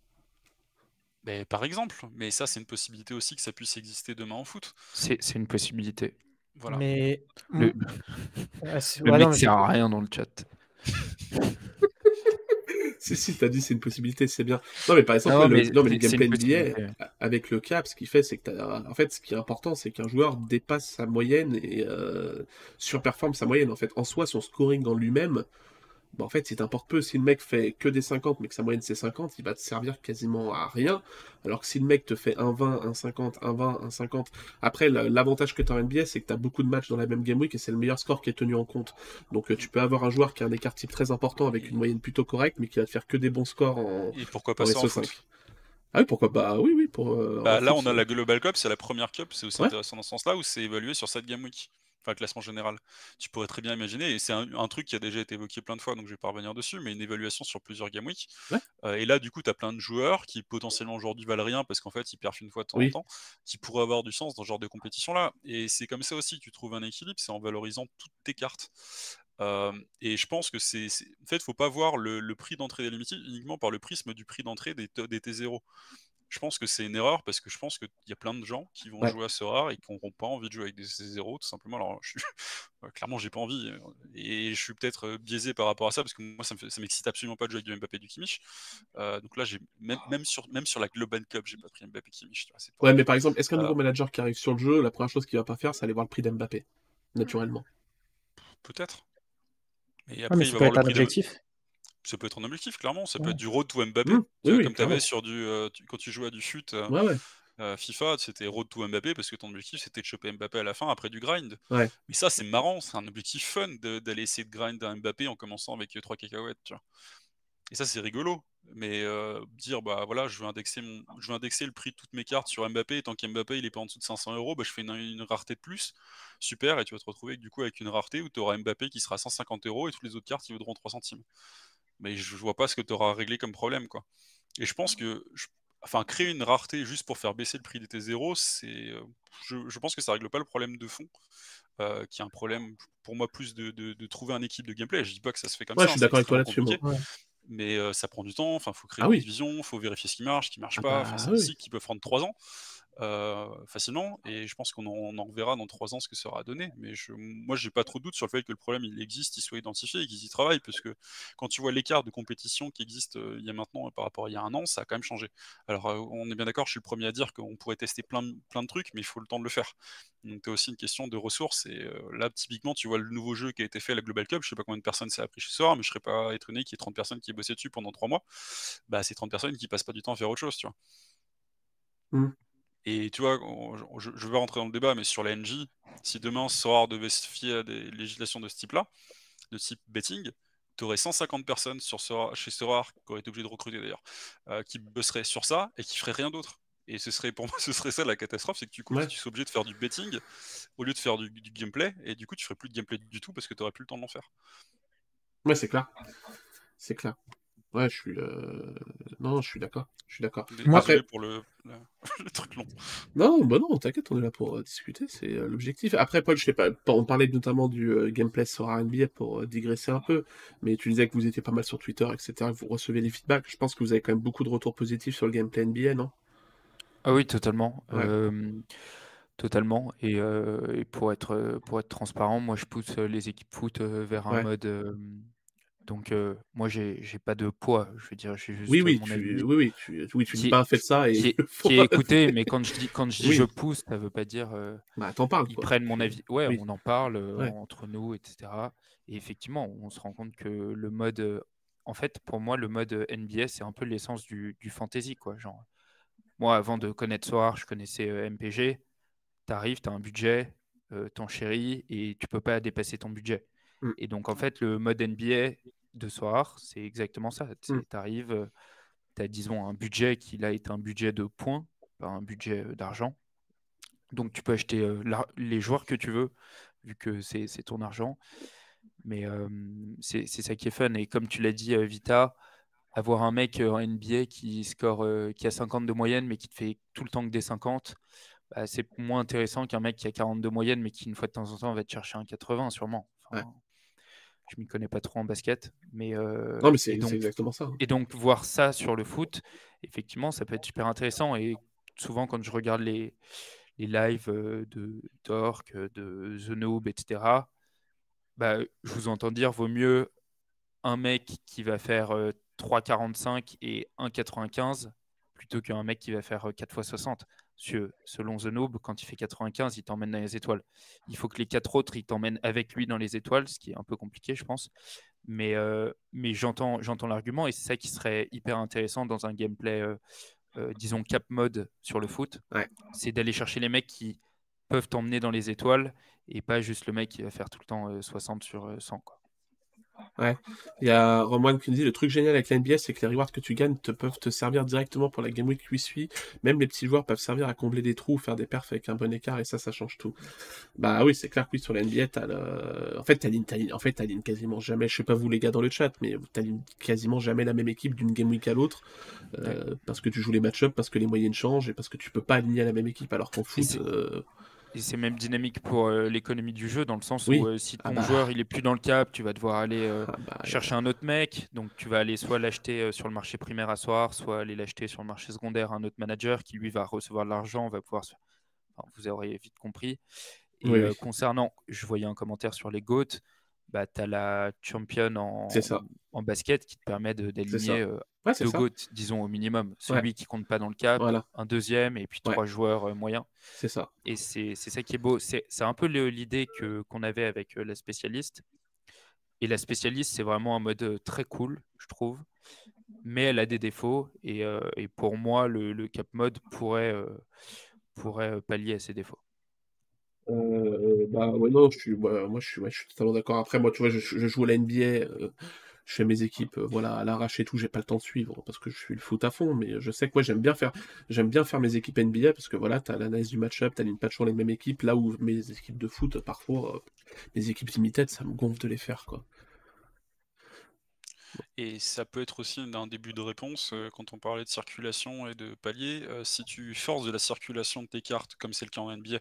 Mais, par exemple, mais ça, c'est une possibilité aussi que ça puisse exister demain en foot. C'est c'est une possibilité. Voilà. Mais. Le, Ah, c'est- le ouais, mec non, mais- sert à rien dans le chat. Si, si, t'as dit c'est une possibilité, c'est bien. Non, mais par exemple, Non, le, mais non, mais le gameplay NBA, avec le cap, ce qu'il fait, c'est que t'as- en fait, ce qui est important, c'est qu'un joueur dépasse sa moyenne et euh, surperforme sa moyenne. En fait, en soi, son scoring en lui-même, bah, en fait, il t'importe peu. Si le mec fait que des 50, mais que sa moyenne c'est 50, il va te servir quasiment à rien. Alors que si le mec te fait un 20, un 50, un 20, un 50, après, la- l'avantage que tu as en NBA, c'est que tu as beaucoup de matchs dans la même game week et c'est le meilleur score qui est tenu en compte. Donc, euh, tu peux avoir un joueur qui a un écart type très important avec une moyenne plutôt correcte, mais qui va te faire que des bons scores en, Et pourquoi pas ça en SO5. foot? Ah oui, pourquoi Bah oui, oui, pour. euh, Bah, Là, foot, on a c'est- la Global Cup, c'est la première cup, c'est aussi Ouais. intéressant dans ce sens-là, où c'est évalué sur 7 game week. Enfin classement général. Tu pourrais très bien imaginer, et c'est un, truc qui a déjà été évoqué plein de fois, donc je vais pas revenir dessus, mais une évaluation sur plusieurs game week. Euh, et là, du coup, tu as plein de joueurs qui potentiellement aujourd'hui valent rien parce qu'en fait, ils perdent une fois de temps en temps, qui pourraient avoir du sens dans ce genre de compétition-là. Et c'est comme ça aussi que tu trouves un équilibre, c'est en valorisant toutes tes cartes. Euh, et je pense que c'est. En fait, faut pas voir le, prix d'entrée des limites uniquement par le prisme du prix d'entrée des, des T0 je pense que c'est une erreur parce que je pense qu'il y a plein de gens qui vont jouer à ce rare et qui n'auront pas envie de jouer avec des zéros, tout simplement. Alors, je suis... clairement, j'ai pas envie. Euh, et je suis peut-être euh, biaisé par rapport à ça parce que moi, ça, me m'excite absolument pas de jouer avec du Mbappé du Kimmich. Euh, donc là, j'ai même, même, sur, même sur la Global Cup, j'ai pas pris Mbappé Kimmich. Ouais, mais par exemple, est-ce qu'un nouveau manager qui arrive sur le jeu, la première chose qu'il va pas faire, c'est aller voir le prix d'Mbappé, naturellement? Peut-être. Mais après, il va être un objectif ça peut être un objectif, clairement. Ça peut être du road to Mbappé. Mmh. comme tu avais sur du, euh, quand tu jouais à du fut euh, euh, FIFA, c'était road to Mbappé parce que ton objectif c'était de choper Mbappé à la fin après du grind. Mais ça, c'est marrant, c'est un objectif fun d'aller essayer de grind un Mbappé en commençant avec 3 cacahuètes. Tu vois. Et ça, c'est rigolo. Mais dire, bah voilà, je veux, indexer mon... je veux indexer le prix de toutes mes cartes sur Mbappé, et tant qu'Mbappé il est pas en dessous de 500 euros, bah, je fais une, rareté de plus. Super, et tu vas te retrouver du coup avec une rareté où tu auras Mbappé qui sera 150 euros et toutes les autres cartes qui vaudront 3 centimes mais je vois pas ce que tu auras réglé comme problème. quoi. Et je pense que enfin, créer une rareté juste pour faire baisser le prix des T0, c'est, euh, je, pense que ça règle pas le problème de fond. Euh, qui est un problème pour moi plus de, de, trouver un équipe de gameplay. Je dis pas que ça se fait comme ça. Je suis hein, d'accord avec toi là-dessus mais euh, ça prend du temps. Enfin, faut créer ah une vision, il faut vérifier ce qui marche, ce qui marche ah pas. Bah c'est un cycle qui peut prendre trois ans. Euh, facilement. Et je pense qu'on en, en, reverra dans trois ans ce que ça aura donné. Mais je, moi, j'ai pas trop de doute sur le fait que le problème il existe, il soit identifié et qu'ils y travaillent. Parce que quand tu vois l'écart de compétition qui existe euh, il y a maintenant par rapport à il y a un an, ça a quand même changé. Alors, euh, on est bien d'accord, je suis le premier à dire qu'on pourrait tester plein, plein de trucs, mais il faut le temps de le faire. Donc, aussi une question de ressources. Et là, typiquement, tu vois le nouveau jeu qui a été fait à la Global Cup. Je sais pas combien de personnes ça a pris chez soi, mais je serais pas étonné qu'il y ait 30 personnes qui aient bossé dessus pendant trois mois. Bah, c'est 30 personnes qui passent pas du temps à faire autre chose, tu vois. Mmh. Et tu vois, je, vais rentrer dans le débat, mais sur la NJ, si demain Sorare devait se fier à des législations de ce type-là, de type betting, tu aurais 150 personnes sur chez Sorare, qui auraient été obligées de recruter d'ailleurs, euh, qui bosseraient sur ça et qui feraient rien d'autre. Et ce serait pour moi, ce serait ça la catastrophe, c'est que tu, coup, tu serais obligé de faire du betting au lieu de faire du, gameplay, et du coup tu ferais plus de gameplay du tout parce que tu n'aurais plus le temps de l'en faire. Ouais, c'est clair. C'est clair. Ouais, je suis. Euh, non, je suis d'accord. Je suis d'accord. Moi, après... pour le... truc long. Non, bah non, t'inquiète, on est là pour euh, discuter, c'est euh, l'objectif. Après, Paul, je sais pas, on parlait notamment du gameplay sur RNB pour digresser un peu, mais tu disais que vous étiez pas mal sur Twitter, etc., que vous recevez des feedbacks. Je pense que vous avez quand même beaucoup de retours positifs sur le gameplay NBA, non? Ah oui, totalement. Totalement. Et, pour, être, pour être transparent, moi, je pousse les équipes foot vers un mode donc, moi, j'ai j'ai pas de poids. Je veux dire, j'ai juste Oui, oui, mon tu, oui, oui, tu, oui, tu dis pas faites ça et qui est écouté, mais quand je dis, quand je dis je pousse, ça veut pas dire bah, t'en parles, ils quoi. prennent mon avis. Ouais, Oui, on en parle ouais. entre nous, etc. Et effectivement, on se rend compte que le mode, en fait, pour moi, le mode NBA, c'est un peu l'essence du, du fantasy, quoi. Genre, moi, avant de connaître Soir, je connaissais MPG. T'arrives, t'as un budget, euh, ton chéri, et tu peux pas dépasser ton budget. Mmh. Et donc, en fait, le mode NBA, de soir, c'est exactement ça. Tu mmh. arrives, tu as, disons, un budget qui là est un budget de points, pas un budget d'argent. Donc tu peux acheter les joueurs que tu veux, vu que c'est ton argent. Mais c'est ça qui est fun. Et comme tu l'as dit, Vita, avoir un mec en NBA qui score, qui a 50 de moyenne, mais qui te fait tout le temps que des 50, bah, c'est moins intéressant qu'un mec qui a 42 de moyenne, mais qui, une fois de temps en temps, va te chercher un 80, sûrement. Je m'y connais pas trop en basket, mais euh, non, mais c'est exactement ça. Hein. Et donc voir ça sur le foot, effectivement, ça peut être super intéressant. Et souvent, quand je regarde les, les lives euh, de Torque, de The Noob, etc., bah, je vous entends dire vaut mieux un mec qui va faire 3,45 euh, et 1,95 plutôt qu'un mec qui va faire 4 x 60 selon The Noob, quand il fait 95, il t'emmène dans les étoiles. Il faut que les quatre autres, ils t'emmènent avec lui dans les étoiles, ce qui est un peu compliqué, je pense. Mais, euh, mais j'entends, j'entends l'argument et c'est ça qui serait hyper intéressant dans un gameplay, euh, euh, disons, cap mode sur le foot. C'est d'aller chercher les mecs qui peuvent t'emmener dans les étoiles et pas juste le mec qui va faire tout le temps 60 sur 100. Quoi. Ouais. Il y a Roman qui nous dit le truc génial avec la NBA, c'est que les rewards que tu gagnes te peuvent te servir directement pour la game week qui suit. Même les petits joueurs peuvent servir à combler des trous, faire des perfs avec un bon écart, et ça, ça change tout. Bah oui, c'est clair que oui, sur la NBA, t'as le... En fait, t'alignes, en fait, quasiment jamais, je sais pas vous les gars dans le chat, mais t'alignes quasiment jamais la même équipe d'une game week à l'autre, euh, parce que tu joues les match-ups, parce que les moyennes changent, et parce que tu peux pas aligner la même équipe, alors qu'en foot... Et c'est même dynamique pour euh, l'économie du jeu, dans le sens où euh, si ah ton bah. joueur il est plus dans le cap, tu vas devoir aller euh, ah bah, chercher un autre mec. Donc tu vas aller soit l'acheter sur le marché primaire à soir, soit aller l'acheter sur le marché secondaire à un autre manager qui lui va recevoir de l'argent, va pouvoir. vous aurez vite compris. Et concernant, je voyais un commentaire sur les GOAT, bah, tu as la champion en, en, basket qui te permet d'aligner euh, deux GOAT, disons au minimum. Celui qui compte pas dans le cap, un deuxième et puis trois joueurs euh, moyens. C'est ça. Et c'est ça qui est beau. C'est un peu l'idée qu'on avait avec euh, la spécialiste. Et la spécialiste, c'est vraiment un mode très cool, je trouve. Mais elle a des défauts. Et, et pour moi, le, le, cap mode pourrait, pourrait pallier à ces défauts. Euh, bah ouais, non, je suis, moi, je suis, totalement d'accord. Après, moi, tu vois, je, joue à la NBA, euh, je fais mes équipes, euh, voilà, à l'arrache et tout, j'ai pas le temps de suivre parce que je suis le foot à fond, mais je sais que j'aime bien faire, j'aime bien faire mes équipes NBA parce que voilà, t'as l'analyse du match-up, t'as pas toujours les mêmes équipes, là où mes équipes de foot, parfois, mes équipes limited, ça me gonfle de les faire, quoi. Et ça peut être aussi un début de réponse euh, quand on parlait de circulation et de palier. Euh, si tu forces de la circulation de tes cartes, comme c'est le cas en NBA, euh,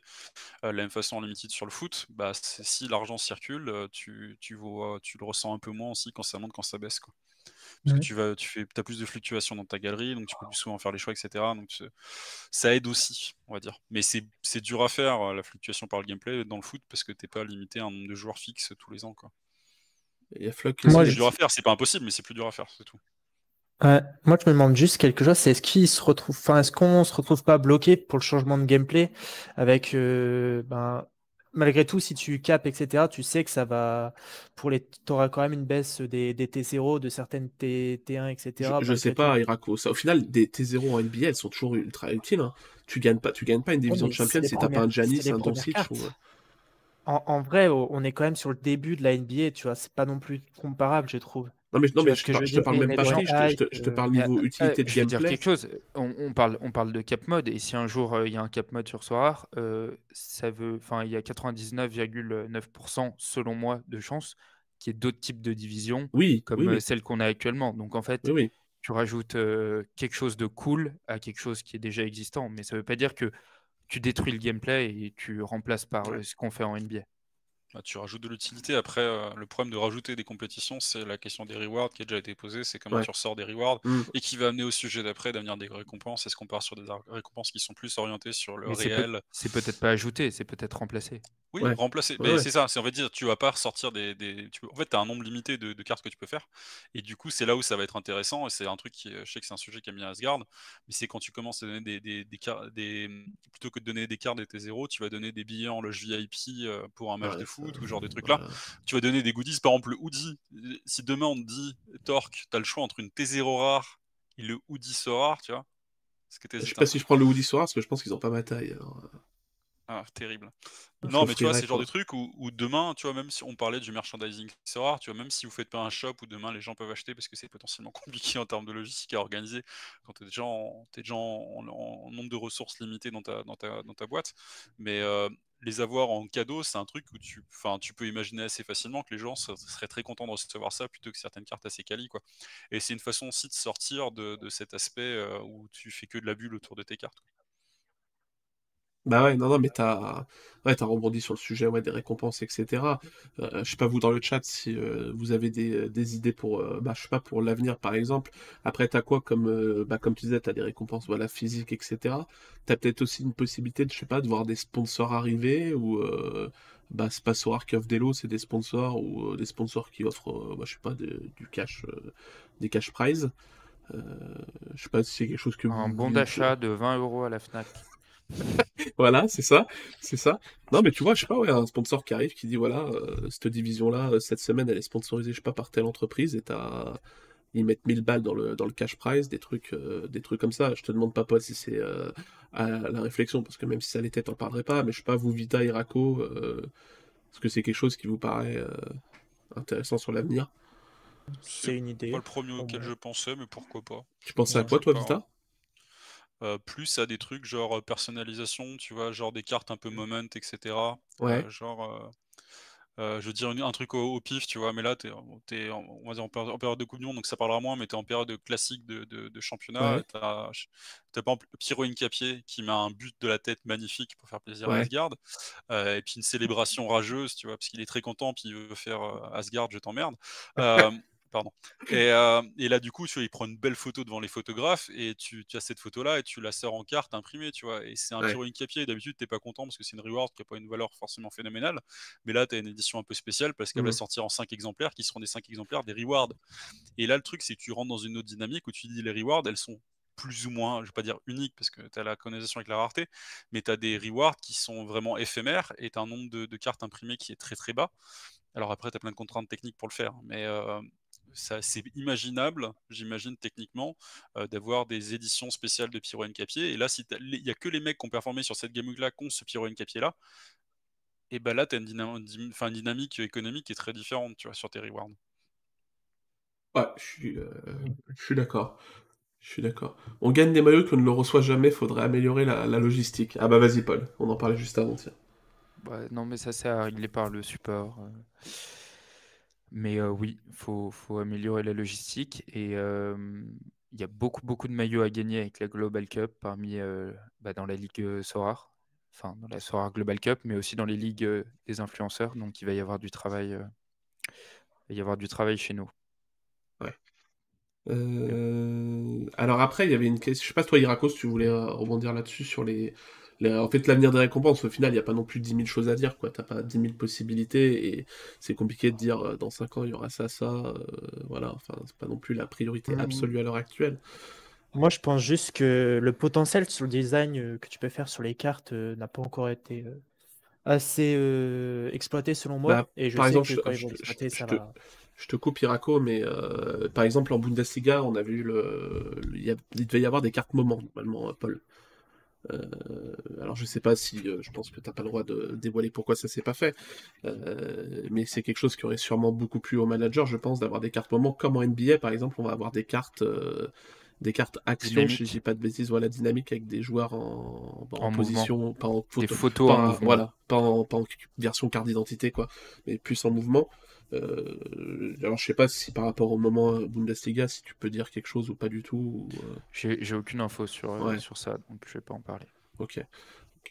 la même façon en limited sur le foot, bah, si l'argent circule, tu, tu, vois, tu le ressens un peu moins aussi quand ça monte, quand ça baisse. Quoi. Parce que tu, vas, tu fais, as plus de fluctuations dans ta galerie, donc tu peux plus souvent faire les choix, etc. Donc ça aide aussi, on va dire. Mais c'est dur à faire, la fluctuation par le gameplay dans le foot, parce que t'es pas limité à un nombre de joueurs fixes tous les ans. Quoi. Il y a Flock Moi, c'est dur à faire, c'est pas impossible, mais c'est plus dur à faire, c'est tout. moi, je me demande juste quelque chose, c'est est-ce qu'il se retrouve, enfin, est-ce qu'on se retrouve pas bloqué pour le changement de gameplay avec, euh, ben, malgré tout, si tu capes, etc., tu sais que ça va, pour les, t'auras quand même une baisse des, des T0, de certaines T, T1, etc. Je, sais pas, Irako. Ça, au final, des T0 en NBA, elles sont toujours ultra utiles. Hein. Tu gagnes pas, tu gagnes pas une division de champion si t'as pas un Janis, un Doncic en, vrai, on est quand même sur le début de la NBA, tu vois. C'est pas non plus comparable, je trouve. Non, mais, non, mais je, te, parle même pas je, te, je, te, parle niveau utilité de je gameplay. dire quelque chose. On, parle, on parle de cap mode, et si un jour euh, il y a un cap mode sur Soar, euh, ça veut, enfin, il y a 99,9% selon moi de chances qu'il y ait d'autres types de divisions, oui, comme oui, euh, celle qu'on a actuellement. Donc en fait, tu rajoutes quelque chose de cool à quelque chose qui est déjà existant, mais ça veut pas dire que tu détruis le gameplay et tu remplaces par ce qu'on fait en NBA. Bah, tu rajoutes de l'utilité. Après, euh, le problème de rajouter des compétitions, c'est la question des rewards qui a déjà été posée. C'est comment tu ressors des rewards mmh. et qui va amener au sujet d'après d'avenir des récompenses. Est-ce qu'on part sur des récompenses qui sont plus orientées sur le réel? C'est peut-être pas ajouté, c'est peut-être remplacé. Oui, remplacer. Mais c'est ça, c'est on va dire, tu vas pas ressortir des. des... En fait, tu as un nombre limité de, cartes que tu peux faire. Et du coup, c'est là où ça va être intéressant. Et c'est un truc qui. Je sais que c'est un sujet qui a mis à Asgard. Mais c'est quand tu commences à donner des, des, des, Plutôt que de donner des cartes et tes zéros, tu vas donner des billets en loge VIP euh, pour un match de foot ou genre des trucs là. Tu vas donner des goodies. Par exemple, le hoodie. Si demain on te dit, Torque, tu as le choix entre une T0 rare et le hoodie so rare, tu vois. Que je sais pas si je prends le hoodie so rare parce que je pense qu'ils ont pas ma taille. Alors... Euh. Ah, terrible. Non, mais tu vois, c'est le genre de truc où, demain, tu vois, même si on parlait du merchandising c'est rare, tu vois, même si vous faites pas un shop où demain les gens peuvent acheter parce que c'est potentiellement compliqué en termes de logistique à organiser quand tu es déjà, en, es déjà en, nombre de ressources limitées dans ta, dans ta, dans ta boîte. Mais euh, les avoir en cadeau, c'est un truc où tu, tu peux imaginer assez facilement que les gens seraient très contents de recevoir ça plutôt que certaines cartes assez quali. Quoi. Et c'est une façon aussi de sortir de, cet aspect euh, où tu fais que de la bulle autour de tes cartes. Bah ouais, non, non, mais t'as ouais, as rebondi sur le sujet ouais, des récompenses, etc. Euh, je sais pas vous dans le chat si euh, vous avez des, euh, des idées pour, bah, je sais pas, pour l'avenir par exemple. Après, t'as quoi comme, bah, comme tu disais, t'as des récompenses voilà, physiques, etc. T'as peut-être aussi une possibilité de, je sais pas, de voir des sponsors arriver ou bah, c'est pas sur Arc of Delo, c'est des sponsors ou des sponsors qui offrent, bah, je sais pas, du cash, des cash prizes. je sais pas si c'est quelque chose que Un bon d'achat de 20 euros à la Fnac. voilà, c'est ça, c'est ça. Non, mais tu vois, je sais pas, ouais, un sponsor qui arrive qui dit voilà, euh, cette division-là, euh, cette semaine, elle est sponsorisée, je sais pas, par telle entreprise, et t'as ils mettent 1000 balles dans le, dans le cash prize, des trucs, euh, des trucs comme ça. Je te demande pas, si c'est à la réflexion, parce que même si ça l'était, t'en parlerais pas, mais je sais pas, vous, Vita, Iraco, est-ce que c'est quelque chose qui vous paraît intéressant sur l'avenir? C'est une idée. Pas le premier auquel je pensais, mais pourquoi pas. Tu pensais à quoi, toi, Pas. Vita? Euh, plus à des trucs genre euh, personnalisation, tu vois, genre des cartes un peu moment, etc. Ouais. Euh, genre, euh, euh, je veux dire un truc au, au pif, tu vois, mais là, en- t'es en, on va dire en, péri- en période de Coupe du Monde, donc ça parlera moins, mais t'es en période classique de, de, de championnat. Ouais. T'as, t'as par exemple Incapié qui met un but de la tête magnifique pour faire plaisir à Ouais. Asgard, euh, et puis une célébration rageuse, tu vois, parce qu'il est très content, puis il veut faire euh, Asgard, je t'emmerde. Pardon. Et, euh, et là, du coup, tu vois, il prend une belle photo devant les photographes et tu, tu as cette photo-là et tu la sors en carte imprimée, tu vois. Et c'est un Ouais. Pyro Incapié. D'habitude, t'es pas content parce que c'est une reward qui n'a pas une valeur forcément phénoménale. Mais là, tu as une édition un peu spéciale parce qu'elle va Mhm. sortir en 5 exemplaires qui seront des 5 exemplaires des rewards. Et là, le truc, c'est que tu rentres dans une autre dynamique où tu dis les rewards, elles sont plus ou moins, je vais pas dire uniques parce que tu as la connotation avec la rareté, mais tu as des rewards qui sont vraiment éphémères et tu as un nombre de, de cartes imprimées qui est très très bas. Alors après, tu as plein de contraintes techniques pour le faire, mais euh, ça, c'est imaginable, j'imagine techniquement, euh, d'avoir des éditions spéciales de Pyro Capier. Et là, si il y a que les mecs qui ont performé sur cette game week là qui ont ce Pyro Capier là, et ben là, tu as une, dynam- dynamique économique qui est très différente, tu vois, sur tes rewards. Ouais, je suis, euh, je suis d'accord. Je suis d'accord. On gagne des maillots qu'on ne le reçoit jamais, faudrait améliorer la, la logistique. Ah bah vas-y, Paul, on en parlait juste avant, tiens. Ouais, non, mais ça, c'est à régler par le support. euh. Mais euh, oui, il faut, améliorer la logistique. Et il y a beaucoup, beaucoup de maillots à gagner avec la Global Cup parmi euh, bah, dans la Ligue euh, Sorar, enfin dans la Sorar Global Cup, mais aussi dans les ligues des influenceurs. Donc il va y avoir du travail, il va y avoir du travail chez nous. Euh, Alors après, il y avait une question. Je sais pas, toi, Irakos, tu voulais rebondir là-dessus sur les... En fait, l'avenir des récompenses, au final, il n'y a pas non plus 10 000 choses à dire, quoi. T'as pas 10 000 possibilités et c'est compliqué de dire euh, dans 5 ans, il y aura ça, ça. euh, Voilà, enfin, c'est pas non plus la priorité Mhm. absolue à l'heure actuelle. Moi, je pense juste que le potentiel sur le design euh, que tu peux faire sur les cartes n'a pas encore été assez exploité selon moi. Bah, et je par sais exemple, que je- ils je- vont je- l'exploiter, je ça te- va. Je te coupe, Irako, mais euh, par exemple, en Bundesliga, on a vu le. Il, y a- il devait y avoir des cartes moments, normalement, Paul. Euh, alors, je sais pas si. euh, je pense que t'as pas le droit de dévoiler pourquoi ça s'est pas fait. Euh, mais c'est quelque chose qui aurait sûrement beaucoup plu aux managers, je pense, d'avoir des cartes moments. Comme en NBA, par exemple, on va avoir des cartes. des cartes action, je dis pas de bêtises, voilà, dynamique avec des joueurs en, en En position, pas en Des photo, photos pas en voilà, pas en, pas en version carte d'identité, quoi, mais plus en mouvement. Euh, alors, je sais pas si par rapport au moment euh, Bundesliga, si tu peux dire quelque chose ou pas du tout. ou, euh, J'ai aucune info sur, Ouais. sur ça, donc je vais pas en parler. ok.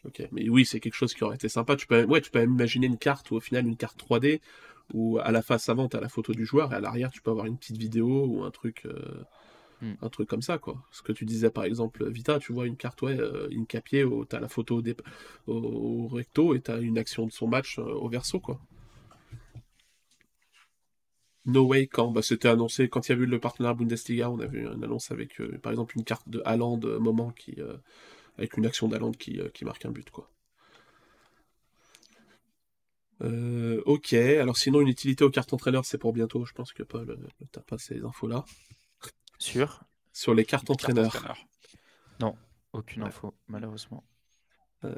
Ok. Mais oui, c'est quelque chose qui aurait été sympa. Tu peux, ouais, tu peux même imaginer une carte ou au final une carte 3D où à la face avant, tu as la photo du joueur et à l'arrière, tu peux avoir une petite vidéo ou un truc. euh, Hmm. Un truc comme ça, quoi. Ce que tu disais, par exemple, Vita, tu vois une carte, ouais, une capier où t'as la photo au, recto et t'as une action de son match euh, au verso, quoi. No Way, quand bah, C'était annoncé, quand il y a eu le partenaire Bundesliga, on a vu une annonce avec, euh, par exemple, une carte de Haaland euh, moment qui, euh, avec une action d'Haaland qui, qui marque un but, quoi. Ok, alors sinon, une utilité aux cartes entraîneurs, c'est pour bientôt. Je pense que Paul, t'as pas ces infos-là. Sûr Sur les cartes Carte entraîneurs. entraîneur. Non, aucune Ouais. info, malheureusement. Euh,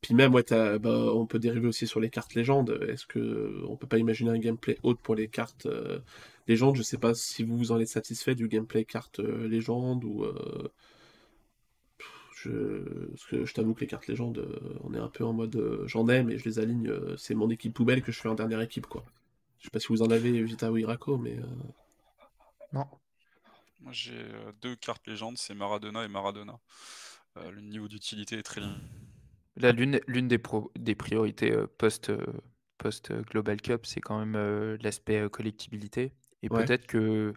puis même, ouais, t'as- bah, on peut dériver aussi sur les cartes légendes. Est-ce que on peut pas imaginer un gameplay autre pour les cartes euh, légendes? Je sais pas si vous vous en êtes satisfait du gameplay cartes euh, légendes ou. euh, je... Parce que je t'avoue que les cartes légendes, euh, on est un peu en mode euh, j'en ai, mais je les aligne. euh, c'est mon équipe poubelle que je fais en dernière équipe, quoi. Je sais pas si vous en avez, Vita ou Irako, mais. euh, Non. Moi, j'ai euh, deux cartes légendes, c'est Maradona et Maradona. Euh, le niveau d'utilité est très limité. Là, l'une l'une des, pro- des priorités euh, post, euh, post euh, Global Cup, c'est quand même l'aspect collectibilité. Et Ouais. peut-être que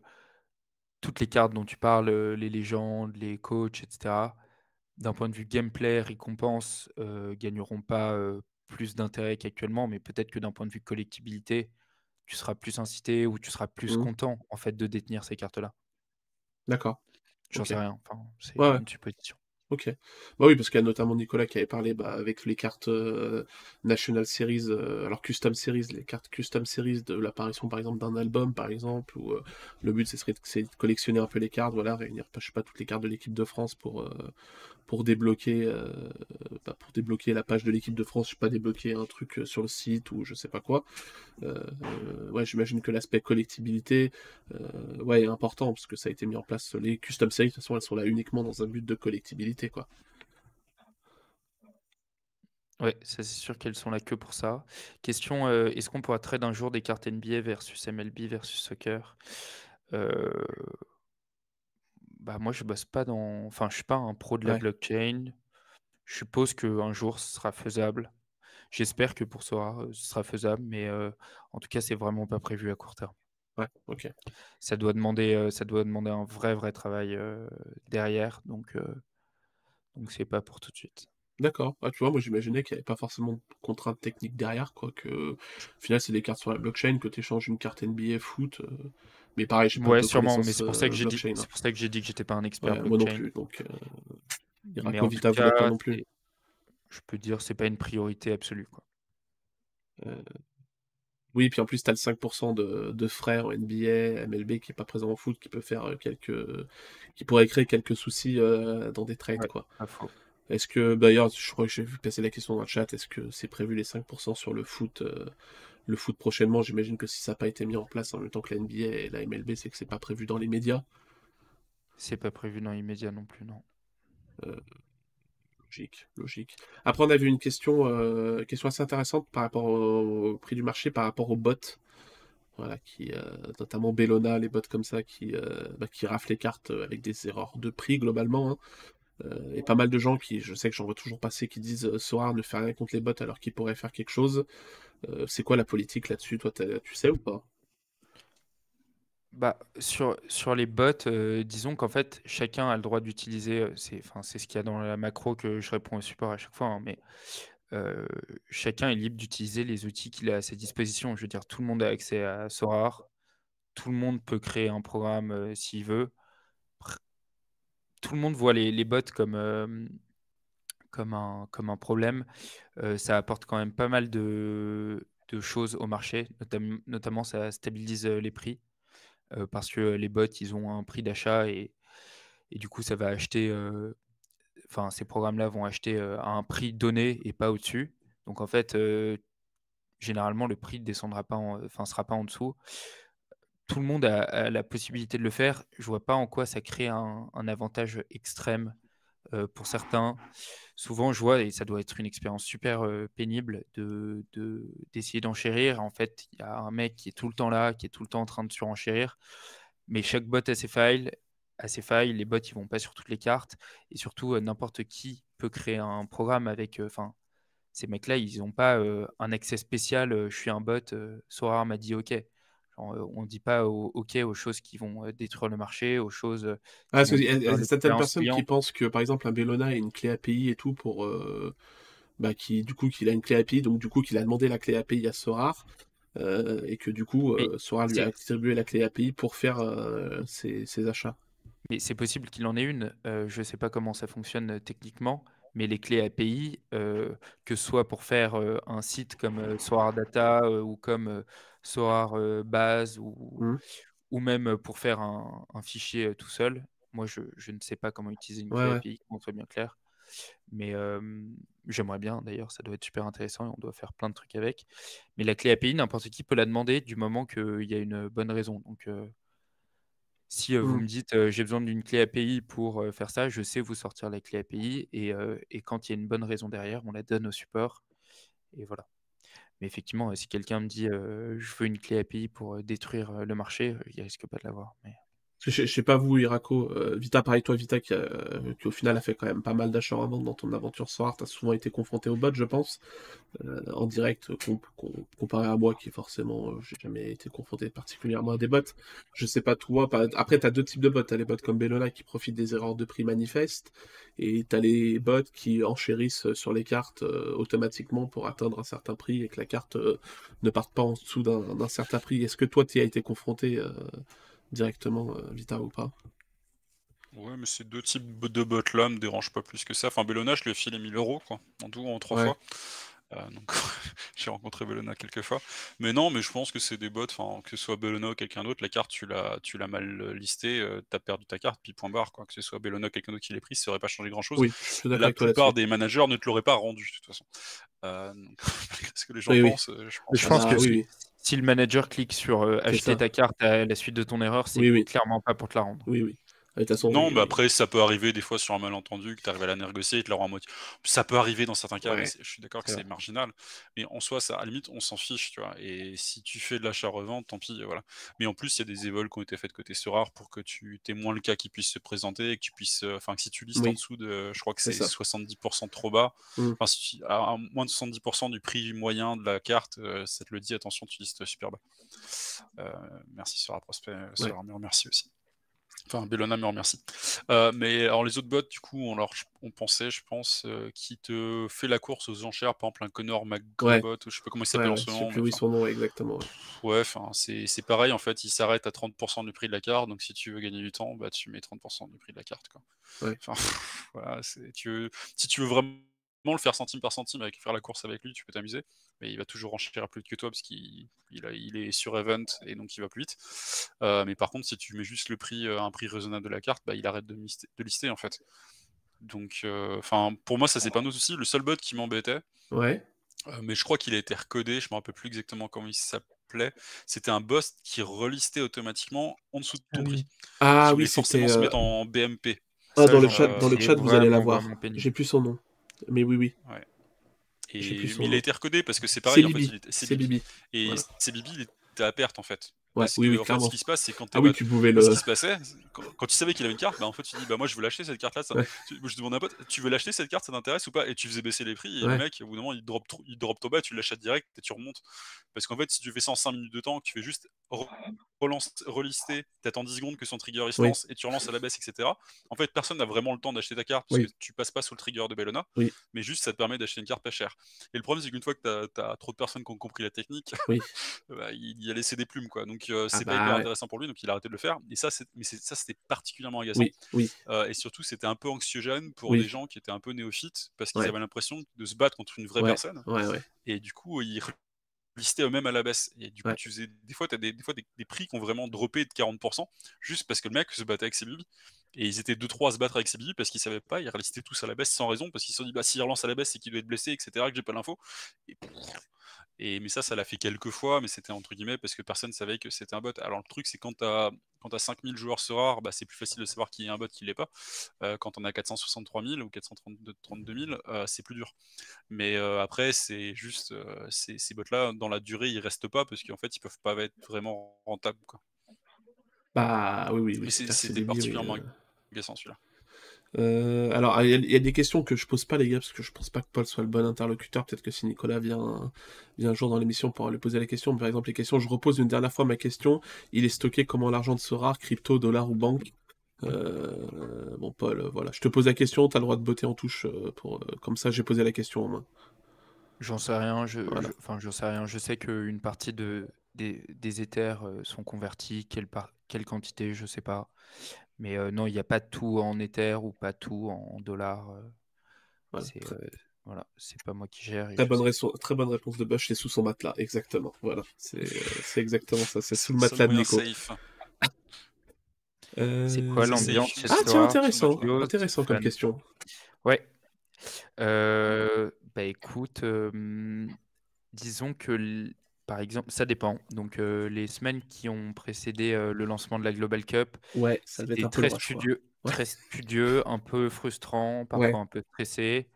toutes les cartes dont tu parles, les légendes, les coachs, etc., d'un point de vue gameplay, récompense, euh, gagneront pas euh, plus d'intérêt qu'actuellement, mais peut-être que d'un point de vue collectibilité, tu seras plus incité ou tu seras plus Mhm. content en fait de détenir ces cartes-là. D'accord. J'en sais rien. Enfin, c'est ouais. une supposition. Ok. Bah oui, parce qu'il y a notamment Nicolas qui avait parlé bah, avec les cartes euh, National Series, euh, alors Custom Series, les cartes Custom Series de l'apparition par exemple d'un album par exemple, où euh, le but ce serait de, de collectionner un peu les cartes, voilà, réunir, je sais pas, toutes les cartes de l'équipe de France pour, pour débloquer, euh, bah, pour débloquer la page de l'équipe de France, je sais pas débloquer un truc euh, sur le site ou je sais pas quoi. ouais, j'imagine que l'aspect collectibilité, ouais, est important parce que ça a été mis en place. Les custom sales, de toute façon, elles sont là uniquement dans un but de collectibilité, quoi. Ouais, ça c'est sûr qu'elles sont là que pour ça. Question, euh, est-ce qu'on pourra trade un jour des cartes NBA versus MLB versus soccer? Euh, bah moi je bosse pas dans, enfin je suis pas un pro de la blockchain. Je suppose qu'un jour ce sera faisable. J'espère que pour Sora euh, ce sera faisable, mais en tout cas c'est vraiment pas prévu à court terme. Ouais, ok. Ça doit demander, ça doit demander un vrai vrai travail derrière, donc donc c'est pas pour tout de suite. D'accord. Ah, tu vois, moi j'imaginais qu'il n'y avait pas forcément de contraintes techniques derrière, quoi. Que, au final, c'est des cartes sur la blockchain, que tu échanges une carte NBA foot. Euh, mais pareil, je sais pas Ouais, sûrement, mais c'est pour ça que j'ai dit, c'est hein. pour ça que j'ai dit que j'étais pas un expert moi non plus, donc euh, Mais en Vita, pas non plus. je peux dire, c'est pas une priorité absolue, quoi. Euh, oui, puis en plus, tu as le 5% de, de frais en NBA, MLB qui est pas présent en foot, qui peut faire quelques. qui pourrait créer quelques soucis dans des trades, quoi. Est-ce que, d'ailleurs, je crois que j'ai vu passer la question dans le chat, est-ce que c'est prévu les 5% sur le foot, euh, le foot prochainement J'imagine que si ça n'a pas été mis en place en même temps que la NBA et la MLB, c'est que c'est pas prévu dans les médias. C'est pas prévu dans les médias non plus, non. Euh, logique, logique. Après, on a vu une question, euh, question assez intéressante par rapport au, prix du marché, par rapport aux bots. Voilà, qui, notamment Bellona, les bots comme ça, qui, bah, qui raflent les cartes avec des erreurs de prix globalement. Hein. Euh, et pas mal de gens qui, je sais que j'en vois toujours passer, qui disent euh, Sora ne fait rien contre les bots alors qu'il pourrait faire quelque chose. Euh, c'est quoi la politique là-dessus Toi, tu sais ou pas? Bah, sur, sur les bots, disons qu'en fait, chacun a le droit d'utiliser, c'est ce qu'il y a dans la macro que je réponds au support à chaque fois, hein, mais chacun est libre d'utiliser les outils qu'il a à sa disposition. Je veux dire, tout le monde a accès à Sora, tout le monde peut créer un programme s'il veut tout le monde voit les, bots comme, euh, comme, un, problème. Euh, ça apporte quand même pas mal de, choses au marché, notamment ça stabilise euh, les prix parce que les bots, ils ont un prix d'achat et, du coup, ça va acheter. Enfin, ces programmes-là vont acheter à un prix donné et pas au-dessus. Donc en fait, généralement, le prix ne descendra pas, enfin, sera pas en dessous tout le monde a, la possibilité de le faire. Je vois pas en quoi ça crée un, avantage extrême euh, pour certains. Souvent, je vois, et ça doit être une expérience super euh, pénible, de, d'essayer d'enchérir. En fait, il y a un mec qui est tout le temps là, qui est tout le temps en train de surenchérir. Mais chaque bot a ses failles. A ses failles. Les bots, ils vont pas sur toutes les cartes. Et surtout, euh, n'importe qui peut créer un programme avec. Enfin, ces mecs-là, ils n'ont pas un accès spécial. je suis un bot. Sora m'a dit OK euh, on ne dit pas OK aux choses qui vont euh, détruire le marché, aux choses. Euh, ah, il y a, certaines personnes qui pensent que, par exemple, un Bellona a une clé API et tout pour. bah, qui, du coup, qu'il a une clé API, donc du coup, qu'il a demandé la clé API à Sorar. et que du coup, Sorar lui a attribué la clé API pour faire ses, ses, achats? Mais c'est possible qu'il en ait une. je ne sais pas comment ça fonctionne techniquement, mais les clés API, euh, que ce soit pour faire euh, un site comme euh, Soar Data ou comme Soar Base ou, mmh. ou même pour faire un, fichier tout seul, moi je, je, ne sais pas comment utiliser une clé API, qu'on soit bien clair. Mais j'aimerais bien d'ailleurs, ça doit être super intéressant et on doit faire plein de trucs avec. Mais la clé API, n'importe qui peut la demander du moment qu'il y a une bonne raison. Donc si vous mmh. me dites j'ai besoin d'une clé API pour faire ça, je sais vous sortir la clé API et, et quand il y a une bonne raison derrière, on la donne au support. Et voilà. Mais effectivement, si quelqu'un me dit je veux une clé API pour détruire le marché, il risque pas de l'avoir. Je, sais pas vous, Irako, euh, Vita, pareil, toi, Vita, qui, qui, au final a fait quand même pas mal d'achats en vente dans ton aventure soir, t'as souvent été confronté au bot, je pense, euh, en direct, comparé à moi, qui forcément, euh, j'ai jamais été confronté particulièrement à des bots. Je sais pas toi, après, t'as deux types de bots, t'as les bots comme Bellona qui profitent des erreurs de prix manifestes, et t'as les bots qui enchérissent sur les cartes automatiquement pour atteindre un certain prix et que la carte ne parte pas en dessous d'un certain prix. Est-ce que toi, tu as été confronté directement, euh, Vita ou pas. Ouais, mais ces deux types de bots là me dérangent pas plus que ça. Enfin, Bellona, je lui ai filé 1000 euros, quoi, en tout, en trois fois. Euh, donc j'ai rencontré Bellona quelques fois. Mais non, mais je pense que c'est des bots, que ce soit Bellona ou quelqu'un d'autre, la carte tu l'as, tu l'as mal listée, euh, tu as perdu ta carte, puis point barre, quoi. Que ce soit Bellona ou quelqu'un d'autre qui l'ait pris, ça aurait pas changé grand chose. Oui, la plupart des managers ne te l'auraient pas rendu, de toute façon. Euh, ce que les gens pensent, je pense, je pense que si le manager clique sur acheter ta carte à la suite de ton erreur, c'est clairement pas pour te la rendre. Oui, oui non, mais après, ça peut arriver des fois sur un malentendu que tu arrives à la négocier et te la rends à moitié. Ça peut arriver dans certains cas, je suis d'accord que c'est marginal. Mais en soi, ça, à la limite, on s'en fiche, tu vois. Et si tu fais de l'achat-revente, tant pis, voilà. Mais en plus, il y a des évols qui ont été faites côté rare pour que tu aies moins le cas qui puisse se présenter et que tu puisses. Euh, enfin, que si tu listes en dessous de. Je crois que c'est 70% trop bas. Mmh. Enfin, si à, moins de 70% du prix moyen de la carte, euh, ça te le dit, attention, tu listes super bas. Euh, merci, Sera Prospect. Sera merci aussi. Enfin, Bellona me remercie. Euh, mais alors, les autres bots, du coup, on, leur, on pensait, je pense, euh, qui te fait la course aux enchères, par exemple, un Connor McGraw ou je sais pas comment il s'appelle en ce moment. Je sais plus son nom exactement. Ouais, enfin, c'est pareil, en fait, il s'arrête à 30% du prix de la carte, donc si tu veux gagner du temps, bah, tu mets 30% du prix de la carte. Quoi. Enfin, voilà, tu si tu veux vraiment le faire centime par centime avec faire la course avec lui, tu peux t'amuser, mais il va toujours enchérir plus vite que toi parce qu'il il, est sur event et donc il va plus vite. Euh, mais par contre, si tu mets juste le prix, euh, un prix raisonnable de la carte, bah, il arrête de, de lister en fait. Donc, euh, enfin, pour moi, ça c'est pas un souci. Le seul bot qui m'embêtait, ouais. mais je crois qu'il a été recodé, je me rappelle plus exactement comment il s'appelait. C'était un boss qui relistait automatiquement en dessous de ton ah prix. Ah oui, forcément se mettre en BMP. Ah, dans, le chat, dans le chat, vous allez l'avoir. J'ai plus son nom. Mais oui, oui. Ouais. Et il a été recodé parce que c'est pareil. C'est Bibi. Et c'est Bibi, il était à perte en fait. Ouais, oui, oui, ce qui se passe, c'est quand ah, oui, tu pouvais le... ce qui se passait, quand, quand tu savais qu'il avait une carte, bah, en fait, tu dis, bah, moi, je veux l'acheter cette carte-là. Ça... Je demande à un pote, tu veux l'acheter cette carte, ça t'intéresse ou pas? Et tu faisais baisser les prix, et le mec, au bout d'un moment, il drop, il drop ton bas, tu l'achètes direct et tu remontes. Parce qu'en fait, si tu fais ça en 5 minutes de temps, tu fais juste relance, relister, t'attends 10 secondes que son trigger il se lance et tu relances à la baisse, etc. En fait, personne n'a vraiment le temps d'acheter ta carte parce que tu passes pas sous le trigger de Bellona, mais juste ça te permet d'acheter une carte pas chère. Et le problème, c'est qu'une fois que tu as, trop de personnes qui ont compris la technique, bah, il y a laissé des plumes, quoi. Donc, euh, ah c'est pas bah hyper intéressant pour lui, donc il a arrêté de le faire. Et ça, mais ça, c'était particulièrement agaçant. Euh, et surtout, c'était un peu anxiogène pour des gens qui étaient un peu néophytes parce qu'ils avaient l'impression de se battre contre une vraie personne. Et du coup, ils listaient eux-mêmes à la baisse. Et du coup, tu faisais, des fois, tu as des, des fois des, prix qui ont vraiment droppé de 40% juste parce que le mec se battait avec ses bibis. Et ils étaient 2-3 à se battre avec ses bibis parce qu'ils savaient pas, ils relistaient tous à la baisse sans raison parce qu'ils se sont dit, bah, s'il relance à la baisse, c'est qu'il doit être blessé, etc., que j'ai pas l'info. Et et, mais ça, ça l'a fait quelques fois, mais c'était entre guillemets parce que personne ne savait que c'était un bot. Alors le truc, c'est quand tu as, quand as 5000 joueurs ce rare, bah, c'est plus facile de savoir qui est un bot, qui l'est pas. Euh, quand on a 463 000 ou 432 000, euh, c'est plus dur. Mais euh, après, c'est juste, ces, ces bots-là, dans la durée, ils restent pas parce qu'en fait, ils peuvent pas être vraiment rentables. Quoi. Bah oui, oui. oui c'était particulièrement celui-là. Euh, alors, il y, a des questions que je pose pas, les gars, parce que je pense pas que Paul soit le bon interlocuteur. Peut-être que si Nicolas vient, vient un jour dans l'émission pour lui poser la question. Par exemple, les questions, je repose une dernière fois ma question. Il est stocké comment l'argent de ce rare, crypto, dollar ou banque? Euh, Bon, Paul, voilà. Je te pose la question, tu as le droit de botter en touche. Euh, pour, comme ça, j'ai posé la question en main. J'en sais rien. Je, enfin, j'en sais rien. Je sais qu'une partie de, des, des Ethers sont convertis. Quelle, par, quelle quantité, je sais pas. Mais euh, non, il n'y a pas tout en Ether ou pas tout en dollars. Euh. Voilà, c'est euh, voilà, c'est pas moi qui gère. Très bonne, très bonne réponse de Bush, c'est sous son matelas, exactement. Voilà, c'est exactement ça, c'est sous le matelas de Nico. C'est quoi l'ambiance Ah tiens, intéressant, intéressant comme question. Ouais. bah écoute, disons que par exemple, ça dépend. Donc, euh, les semaines qui ont précédé euh, le lancement de la Global Cup, ouais, ça c'était très studieux, très studieux, un peu frustrant, parfois un peu stressé,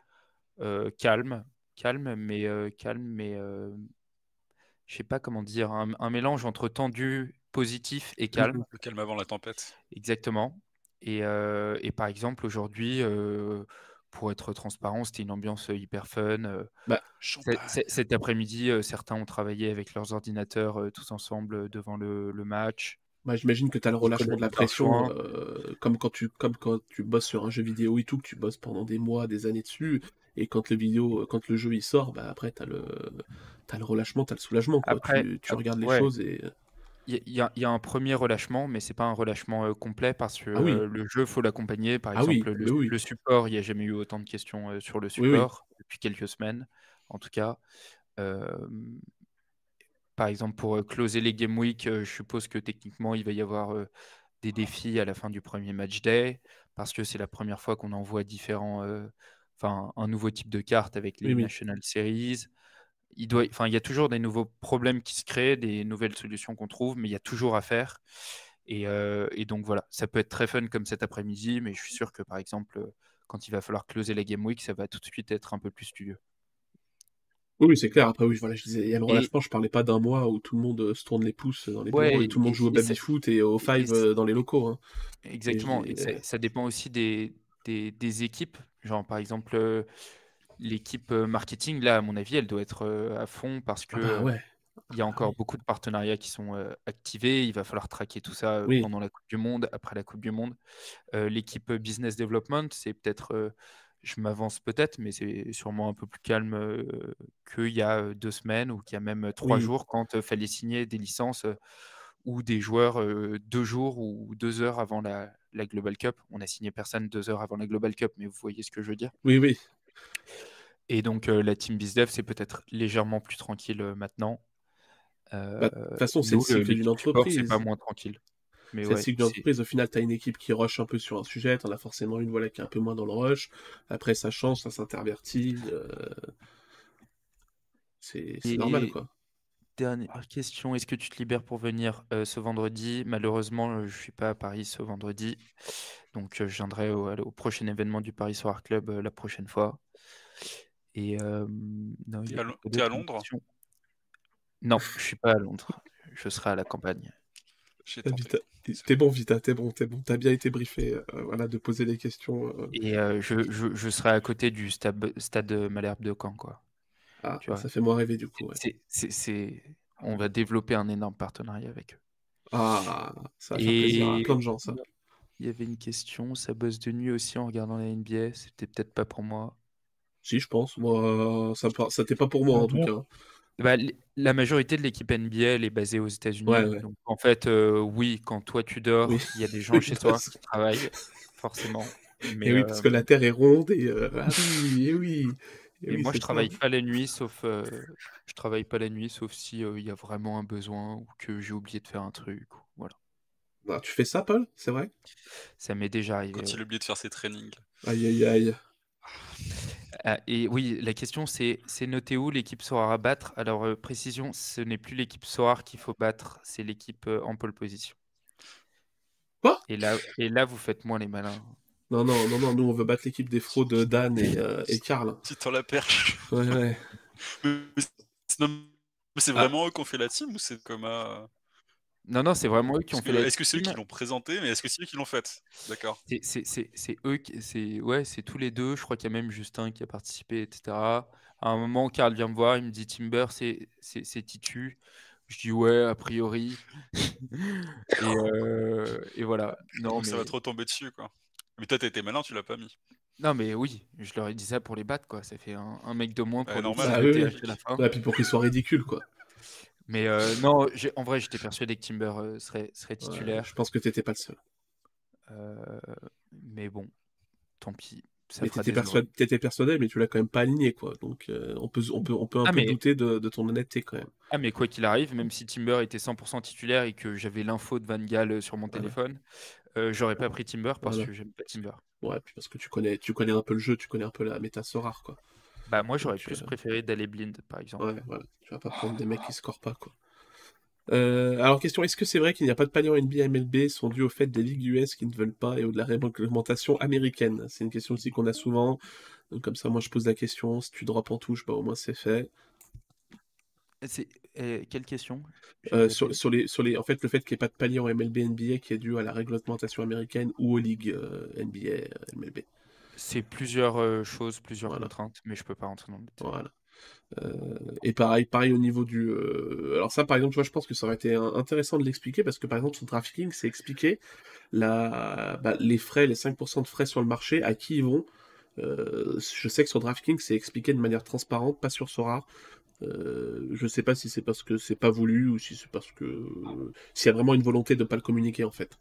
euh, calme, calme, mais calme, mais je sais pas comment dire, un, mélange entre tendu, positif et calme. Le calme avant la tempête. Exactement. Et, et par exemple, aujourd'hui, pour être transparent, c'était une ambiance hyper fun. Bah, cet après-midi, certains ont travaillé avec leurs ordinateurs tous ensemble devant le, match. Bah, J'imagine que tu as le relâchement de la pression, comme, quand tu, comme quand tu bosses sur un jeu vidéo et tout, que tu bosses pendant des mois, des années dessus, et quand le, vidéo, quand le jeu il sort, bah, après tu as, as, le relâchement, tu as le soulagement. Quoi. tu, tu regardes les choses et. Il y, y, a un premier relâchement, mais c'est pas un relâchement complet parce que ah le jeu, faut l'accompagner. Par ah exemple, le, support, il n'y a jamais eu autant de questions sur le support depuis quelques semaines. en tout cas. par exemple, pour closer les Game Week, je suppose que techniquement, il va y avoir des défis à la fin du premier match day, parce que c'est la première fois qu'on envoie différents, enfin, un nouveau type de carte avec les National Series. Il, doit, enfin, il y a toujours des nouveaux problèmes qui se créent, des nouvelles solutions qu'on trouve, mais il y a toujours à faire. Et, et, donc voilà, ça peut être très fun comme cet après-midi, mais je suis sûr que par exemple, quand il va falloir closer la Game Week, ça va tout de suite être un peu plus studieux. Oui, c'est clair. Après, oui, voilà, je disais, il y a le relâchement, je parlais pas d'un mois où tout le monde euh, se tourne les pouces dans les bureaux et tout le monde joue au baby-foot et au five euh, dans les locaux. Hein. Exactement. Et, ça, dépend aussi des, des, équipes. Genre, par exemple, euh, l'équipe marketing, là, à mon avis, elle doit être à fond parce ah que bah il y a ah encore beaucoup de partenariats qui sont activés. Il va falloir traquer tout ça pendant la Coupe du Monde, après la Coupe du Monde. l'équipe business development, c'est peut-être je m'avance peut-être, mais c'est sûrement un peu plus calme qu'il y a deux semaines ou qu'il y a même trois jours quand il fallait signer des licences ou des joueurs deux jours ou deux heures avant la, Global Cup. On a signé personne deux heures avant la Global Cup, mais vous voyez ce que je veux dire? Oui, oui. Et donc la team BizDev, c'est peut-être légèrement plus tranquille maintenant. Bah, de toute façon, c'est le cycle d'une entreprise. C'est pas moins tranquille. Mais c'est ouais, d'entreprise. Au final, tu as une équipe qui rush un peu sur un sujet, tu en as forcément une voilà, qui est un peu moins dans le rush. Après, ça change, ça s'intervertit. Euh, c'est normal, quoi. Dernière question, est-ce que tu te libères pour venir euh, ce vendredi? Malheureusement, euh, je ne suis pas à Paris ce vendredi. Donc, je viendrai au, prochain événement du Paris Soir Club la prochaine fois. Et non, es à Londres? Non, je suis pas à Londres. Je serai à la campagne. T'es bon, Vita, t'es bon, t'es bon. T'as bien été briefé, euh, voilà, de poser des questions. Euh. Et euh, je, je, je, serai à côté du stade, stade Malherbe de Caen, quoi. Ah, ça fait moins rêver, du coup. C'est, On va développer un énorme partenariat avec eux. Ah, ça va faire plaisir à plein de gens, ça. Il y avait une question, ça bosse de nuit aussi en regardant la NBA, c'était peut-être pas pour moi. Si, je pense. Moi, ça, ça n'était pas pour moi, en tout cas. Bah, la majorité de l'équipe NBA est basée aux États-Unis. en fait, euh, oui, quand toi tu dors, il y a des gens chez toi qui travaillent, forcément. Mais, oui, parce que la Terre est ronde et euh, ah oui, et oui. Et, moi, je travaille pas la nuit, sauf euh, je travaille pas la nuit, sauf si il y a vraiment un besoin ou que j'ai oublié de faire un truc. Voilà. Bah, tu fais ça, Paul C'est vrai? Ça m'est déjà arrivé. Quand il a oublié de faire ses trainings. Aïe, aïe, aïe. Ah, et oui, la question c'est c'est noté où l'équipe Soar à battre? Alors, euh, précision, ce n'est plus l'équipe Soar qu'il faut battre, c'est l'équipe euh, en pole position. Quoi? Et là, et là, vous faites moins les malins. Non, non, non, non, nous on veut battre l'équipe des fraudes Dan et, euh, et Karl. Tu t'en la perche. Ouais, ouais. Mais c'est ah. vraiment eux qui ont fait la team ou c'est comme un... Non, non, c'est vraiment eux qui ont fait la Est-ce que c'est eux qui l'ont présenté, mais est-ce que c'est eux qui l'ont fait D'accord. C'est eux qui. C'est ouais, c'est tous les deux. Je crois qu'il y a même Justin qui a participé, etc. À un moment, Karl vient me voir, il me dit Timber, c'est Titu. Je dis ouais, a priori. et, euh, et, voilà. Non, Ça va trop tomber dessus, quoi. Mais toi, t'as été malin, tu l'as pas mis. Non, mais oui, je leur ai dit ça pour les battre, quoi. Ça fait un, mec de moins pour normal. Ah, oui, la fin. Ouais, puis pour qu'ils soient ridicules, quoi. Mais euh, non, en vrai, j'étais persuadé que Timber euh, serait, serait titulaire. je pense que tu n'étais pas le seul. Euh, mais bon, tant pis. Ça mais t'étais persuadé, étais persuadé, mais tu l'as quand même pas aligné, quoi. Donc on peut, on peut, on peut un ah, peu douter de, de, ton honnêteté quand même. Ah mais quoi qu'il arrive, même si Timber était 100% titulaire et que j'avais l'info de Van Gaal sur mon téléphone, j'aurais pas pris Timber parce que j'aime pas Timber. Ouais, puis parce que tu connais, tu connais un peu le jeu, tu connais un peu la méta rare, quoi. Bah moi j'aurais plus préféré d'aller blind par exemple. Ouais, voilà. Tu vas pas prendre des mecs qui scorent pas quoi. Euh, alors question, est-ce que c'est vrai qu'il n'y a pas de palier en NBA MLB sont dus au fait des ligues US qui ne veulent pas et au de la réglementation américaine? C'est une question aussi qu'on a souvent. Donc comme ça moi je pose la question, si tu drops en touche, bah au moins c'est fait. C'est quelle question? Euh, sur, sur, les, sur les, en fait, le fait qu'il n'y ait pas de palier en MLB, NBA qui est dû à la réglementation américaine ou aux ligues euh, NBA, MLB. C'est plusieurs euh, choses, plusieurs contraintes, mais je peux pas rentrer dans le détail. Voilà. Euh, et pareil, pareil au niveau du. Euh, alors ça, par exemple, je pense que ça aurait été intéressant de l'expliquer parce que par exemple, sur Trafficking, c'est expliqué la... Bah, les frais, les 5% de frais sur le marché, à qui ils vont. je sais que sur Trafficking, c'est expliqué de manière transparente, pas sur Sora. Euh, je sais pas si c'est parce que c'est pas voulu ou si c'est parce que s'il y a vraiment une volonté de pas le communiquer en fait.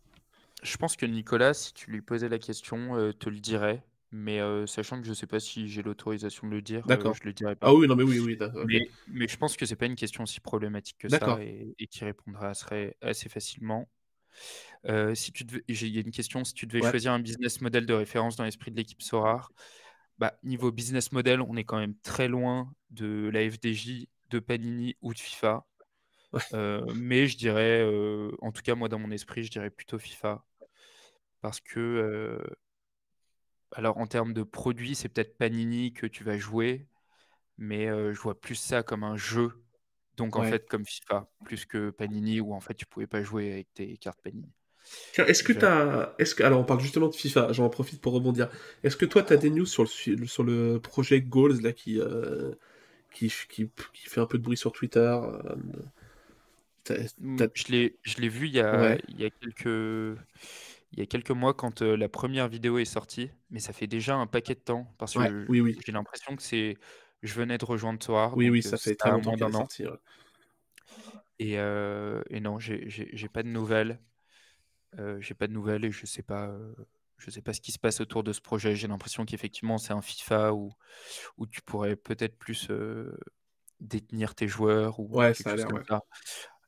Je pense que Nicolas, si tu lui posais la question, te le dirait Mais euh, sachant que je sais pas si j'ai l'autorisation de le dire, euh, D'accord. je le dirai Ah pas. oui, non, mais oui, oui. d'accord, ok. Mais, mais je pense que c'est pas une question aussi problématique que ça et, et qui répondra assez, assez facilement. Euh, si tu devais, j'ai- il y a une question, si tu devais Ouais. choisir un business model de référence dans l'esprit de l'équipe Sorar, bah, niveau business model, on est quand même très loin de la FDJ, de Panini ou de FIFA. Ouais. Euh, mais je dirais, euh, en tout cas moi dans mon esprit, je dirais plutôt FIFA. Parce que, euh, alors en termes de produits, c'est peut-être Panini que tu vas jouer, mais euh, je vois plus ça comme un jeu, donc en Ouais. fait comme FIFA, plus que Panini où en fait tu pouvais pas jouer avec tes cartes Panini. Est-ce que Je- tu as. Est-ce que... Alors, on parle justement de FIFA, j'en profite pour rebondir. Est-ce que toi, tu as des news sur le, su- sur le projet Goals là, qui, euh, qui, qui, qui fait un peu de bruit sur Twitter euh, Mm, t'as- Je l'ai, je l'ai vu il y a, Ouais. il y a quelques, il y a quelques mois quand euh, la première vidéo est sortie, mais ça fait déjà un paquet de temps parce Ouais, que oui, oui. j'ai l'impression que c'est, je venais de rejoindre Soar, Oui, donc oui, euh, ça fait très longtemps qu'elle est d'un an. sortie. Et, euh, et non, j'ai, j'ai, j'ai pas de nouvelles. Euh, j'ai pas de nouvelles et je sais pas, je sais pas ce qui se passe autour de ce projet. J'ai l'impression qu'effectivement c'est un FIFA où, où tu pourrais peut-être plus détenir tes joueurs ou Ouais, quelque ça a chose l'air, comme ouais. ça.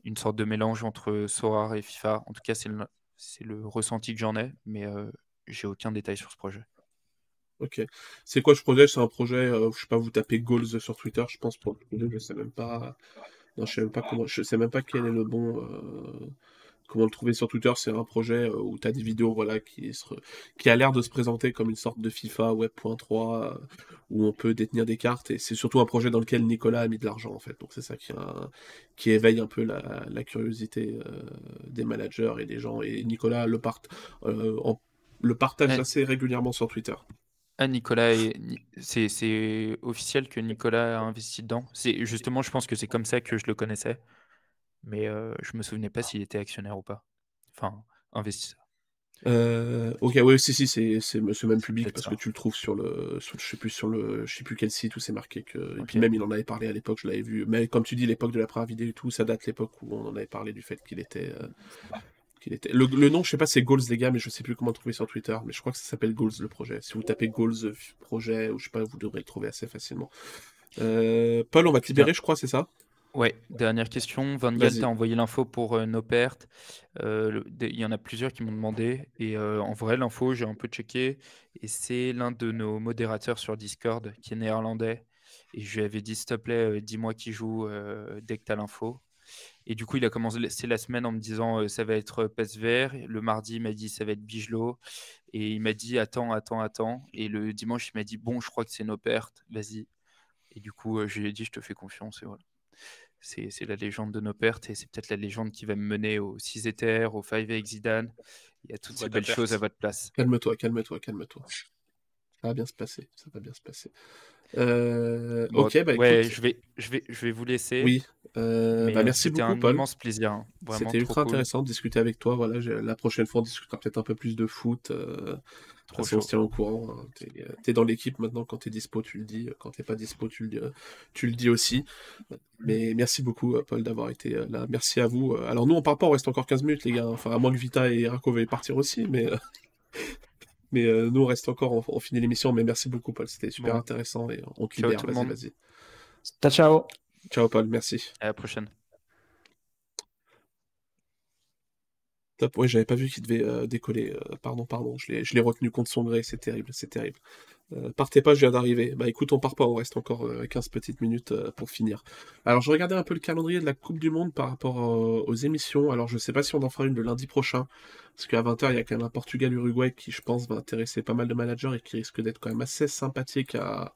Une sorte de mélange entre Sorar et FIFA. En tout cas, c'est le, c'est le ressenti que j'en ai, mais euh, j'ai aucun détail sur ce projet. Ok. C'est quoi ce projet? C'est un projet, euh, je sais pas, vous tapez Goals sur Twitter, je pense, pour le je sais même pas. Non, je sais même pas comment, je sais même pas quel est le bon, euh, comment le trouver sur Twitter. C'est un projet euh, où tu as des vidéos, voilà, qui se, qui a l'air de se présenter comme une sorte de FIFA Web.3, euh, où on peut détenir des cartes. Et c'est surtout un projet dans lequel Nicolas a mis de l'argent, en fait. Donc c'est ça qui, a- qui éveille un peu la, la curiosité euh, des managers et des gens. Et Nicolas le, part, euh, en- le partage Ouais. assez régulièrement sur Twitter. Ah, Nicolas, est- Ni- c'est c'est officiel que Nicolas a investi dedans? C'est justement, je pense que c'est comme ça que je le connaissais, mais euh, je me souvenais pas s'il était actionnaire ou pas. Enfin, investisseur. Euh, ok, oui, si, si, c'est c'est même public parce ça. que tu le trouves sur le, sur, je sais plus sur le, je sais plus quel site où c'est marqué que, et puis même il en avait parlé à l'époque, je l'avais vu. Mais comme tu dis, l'époque de la première vidéo et tout, ça date l'époque où on en avait parlé du fait qu'il était, euh, qu'il était. Le, le nom, je sais pas, c'est Goals les gars, mais je sais plus comment le trouver sur Twitter, mais je crois que ça s'appelle Goals le projet. Si vous tapez Goals projet ou je sais pas, vous devrez le trouver assez facilement. Euh, Paul, on va te libérer, je crois, c'est ça? Ouais, dernière question. Van Gaal t'a envoyé l'info pour euh, nos pertes. Euh, le- Il y en a plusieurs qui m'ont demandé. Et euh, en vrai, l'info, j'ai un peu checké. Et c'est l'un de nos modérateurs sur Discord qui est néerlandais. Et je lui avais dit, s'il te plaît, dis-moi qui joue dès que tu as l'info. Et du coup, il a commencé la semaine en me disant, ça va être PSVR. Le mardi, il m'a dit, ça va être Bigelot. Et il m'a dit, attends, attends, attends. Et le dimanche, il m'a dit, bon, je crois que c'est nos pertes. Vas-y. Et du coup, je lui ai dit, je te fais confiance. Et voilà c'est la légende de nos pertes et c'est peut-être la légende qui va me mener au 6 Ether, au 5 avec Zidane et à toutes ces belles perte. choses à votre place. Calme-toi, calme-toi, calme-toi. Ça va bien se passer, ça va bien se passer. Euh, Bon, ok, bah ouais, écoute, je vais, je vais, je vais vous laisser. oui, euh, bah euh, merci c'était beaucoup, un Paul. immense plaisir. hein. C'était ultra cool. intéressant de discuter avec toi. Voilà, la prochaine fois, on discutera peut-être un peu plus de foot. euh, Trop façon, on se tient au courant. hein. T'es, euh, t'es dans l'équipe maintenant. Quand t'es dispo, tu le dis. Quand t'es pas dispo, tu le dis, euh, tu le dis aussi. Mais merci beaucoup, euh, Paul, d'avoir été euh, là. Merci à vous. Euh, Alors, nous, on part pas. On reste encore 15 minutes, les gars. Enfin, à moins que Vita et Rako veuillent partir aussi. Mais, euh, mais euh, nous, on reste encore. On, on finit l'émission. Mais merci beaucoup, Paul. C'était super Bon. intéressant. Et on te Ciao libère. Vas-y, vas-y. Ciao, ciao. Ciao, Paul. Merci. À la prochaine. Top. Ouais, j'avais pas vu qu'il devait euh, décoller. Euh, pardon, pardon. Je l'ai, je l'ai retenu contre son gré. C'est terrible. C'est terrible. Euh, partez pas, je viens d'arriver. Bah écoute, on part pas, on reste encore euh, 15 petites minutes pour finir. Alors je regardais un peu le calendrier de la Coupe du Monde par rapport aux émissions. Alors je sais pas si on en fera une le lundi prochain, parce qu'à 20h il y a quand même un Portugal-Uruguay qui je pense va intéresser pas mal de managers et qui risque d'être quand même assez sympathique à,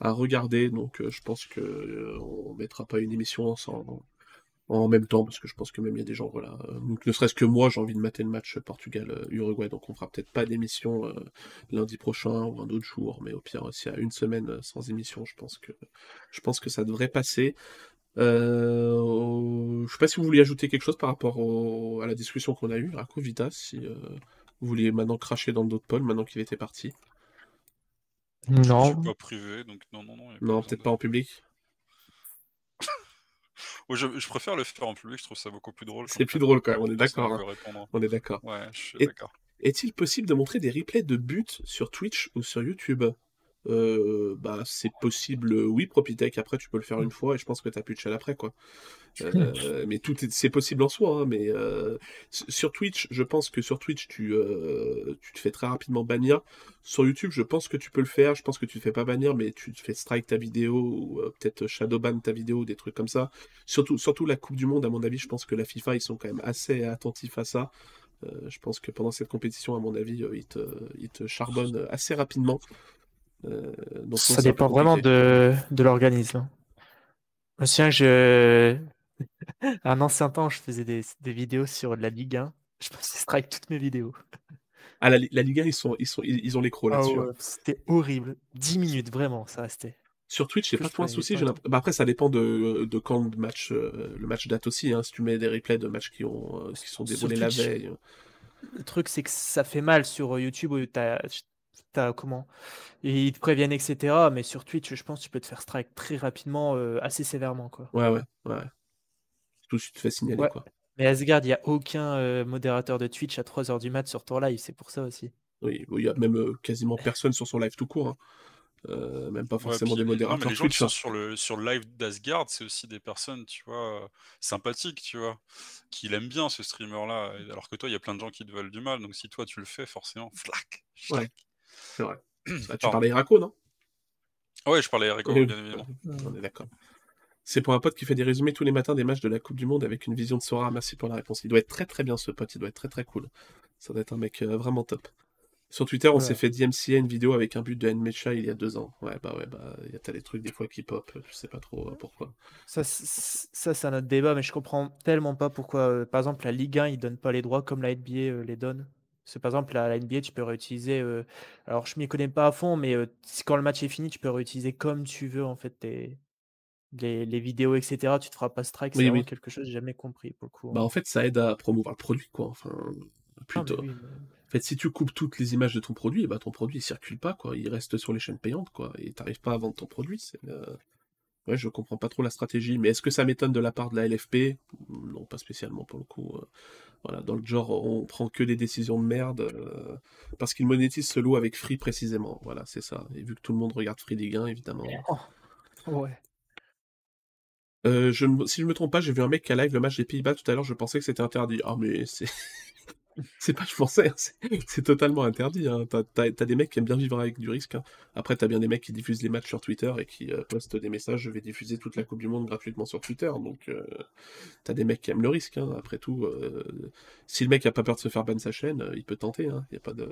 à regarder. Donc euh, je pense que euh, on mettra pas une émission ensemble en même temps, parce que je pense que même il y a des gens, voilà. euh, Donc, ne serait-ce que moi, j'ai envie de mater le match Portugal-Uruguay, donc on fera peut-être pas d'émission lundi prochain ou un autre jour, mais au pire, s'il y a une semaine sans émission, je pense que je pense que ça devrait passer. Je sais pas si vous vouliez ajouter quelque chose par rapport au- à la discussion qu'on a eue, Rako Vita, si vous vouliez maintenant cracher dans de Paul, maintenant qu'il était parti. Je suis Non. pas privé, donc non, non, non. Non, peut-être de- pas en public. Ouais, je, je préfère le faire en public, je trouve ça beaucoup plus drôle. C'est plus drôle quand même, on est d'accord. hein. On est d'accord. Ouais, je suis d'accord. Est-il possible de montrer des replays de buts sur Twitch ou sur YouTube? Euh, bah, c'est possible, oui, Propitech, après tu peux le faire une fois et je pense que tu plus de après, quoi. Euh, mais tout c'est possible en soi, hein, mais euh, sur Twitch, je pense que sur Twitch, tu, tu te fais très rapidement bannir. Sur YouTube, je pense que tu peux le faire, je pense que tu te fais pas bannir, mais tu te fais strike ta vidéo ou peut-être shadowban ta vidéo, des trucs comme ça. Surtout, surtout la Coupe du Monde, à mon avis, je pense que la FIFA, ils sont quand même assez attentifs à ça. je pense que pendant cette compétition, à mon avis, ils te, ils te charbonnent assez rapidement. Euh, ça dépend vraiment de, de l'organisme. Je me souviens que je... un ancien temps, je faisais des, des, vidéos sur la Ligue 1. Je pensais strike toutes mes vidéos. Ah, la, la Ligue 1, ils, sont, ils, sont, ils ont les crocs ah là-dessus. Hein. C'était horrible. 10 minutes, vraiment, ça restait. Sur Twitch, a pas trop un souci. Bah après, ça dépend de, de quand le match, euh, le match date aussi. Hein. Si tu mets des replays de matchs qui, ont, euh, qui sont déroulés la veille. Le truc, c'est que ça fait mal sur YouTube où tu as, as, comment et ils te préviennent, etc. Mais sur Twitch, je pense que tu peux te faire strike très rapidement, euh, assez sévèrement. Quoi. Ouais, ouais, ouais. Tout de suite, tu te fais signaler. Quoi. Mais Asgard, il n'y a aucun euh, modérateur de Twitch à 3h du mat sur ton live, c'est pour ça aussi. Oui, il n'y a même euh, quasiment personne sur son live tout court. Hein. même pas forcément des modérateurs. Non, les gens qui sont hein. sur le, sur le live d'Asgard, c'est aussi des personnes, tu vois, sympathiques, tu vois, qui l'aiment bien ce streamer-là. Alors que toi, il y a plein de gens qui te veulent du mal. Donc si toi, tu le fais, forcément, flac. Ouais, c'est vrai. Bah, tu parlais Iraco, non? Ouais, je parlais Iraco, bien évidemment. On est d'accord. C'est pour un pote qui fait des résumés tous les matins des matchs de la Coupe du Monde avec une vision de Sora. Merci pour la réponse. Il doit être très très bien ce pote, il doit être très très cool. Ça doit être un mec euh, vraiment top. Sur Twitter, on s'est fait DMCA une vidéo avec un but de Nmecha il y a deux ans. Ouais, bah ouais, bah, il y a des trucs des fois qui pop, je sais pas trop euh, pourquoi. Ça, ça c'est un autre débat, mais je comprends tellement pas pourquoi, euh, par exemple, la Ligue 1, ils donnent pas les droits comme la NBA les donne. C'est par exemple, la, la, NBA, tu peux réutiliser. Euh, alors, je m'y connais pas à fond, mais euh, quand le match est fini, tu peux réutiliser comme tu veux, en fait, tes, les, les vidéos, etc. Tu te feras pas strike. C'est oui, quelque chose que j'ai jamais compris pour le coup. Bah, hein. en fait, ça aide à promouvoir le produit, quoi. Enfin, plutôt. En fait, si tu coupes toutes les images de ton produit, bah, ton produit ne circule pas, quoi. Il reste sur les chaînes payantes, quoi. Et tu n'arrives pas à vendre ton produit. C'est. Euh, Ouais, je comprends pas trop la stratégie, mais est-ce que ça m'étonne de la part de la LFP Non, pas spécialement pour le coup. Euh. Voilà, dans le genre, on prend que des décisions de merde euh, parce qu'ils monétisent ce lot avec Free précisément. Voilà, c'est ça. Et vu que tout le monde regarde Free des gains, évidemment. Oh. Ouais. Euh, je, si je me trompe pas, j'ai vu un mec qui a live le match des Pays-Bas tout à l'heure, je pensais que c'était interdit. Ah, mais c'est. c'est pas je pensais, hein, c'est totalement interdit. Hein. T'as des mecs qui aiment bien vivre avec du risque. Hein. Après, t'as bien des mecs qui diffusent les matchs sur Twitter et qui euh, postent des messages je vais diffuser toute la Coupe du Monde gratuitement sur Twitter. Donc, euh, t'as des mecs qui aiment le risque. Après tout, euh, si le mec a pas peur de se faire ban sa chaîne, il peut tenter. Y a pas de...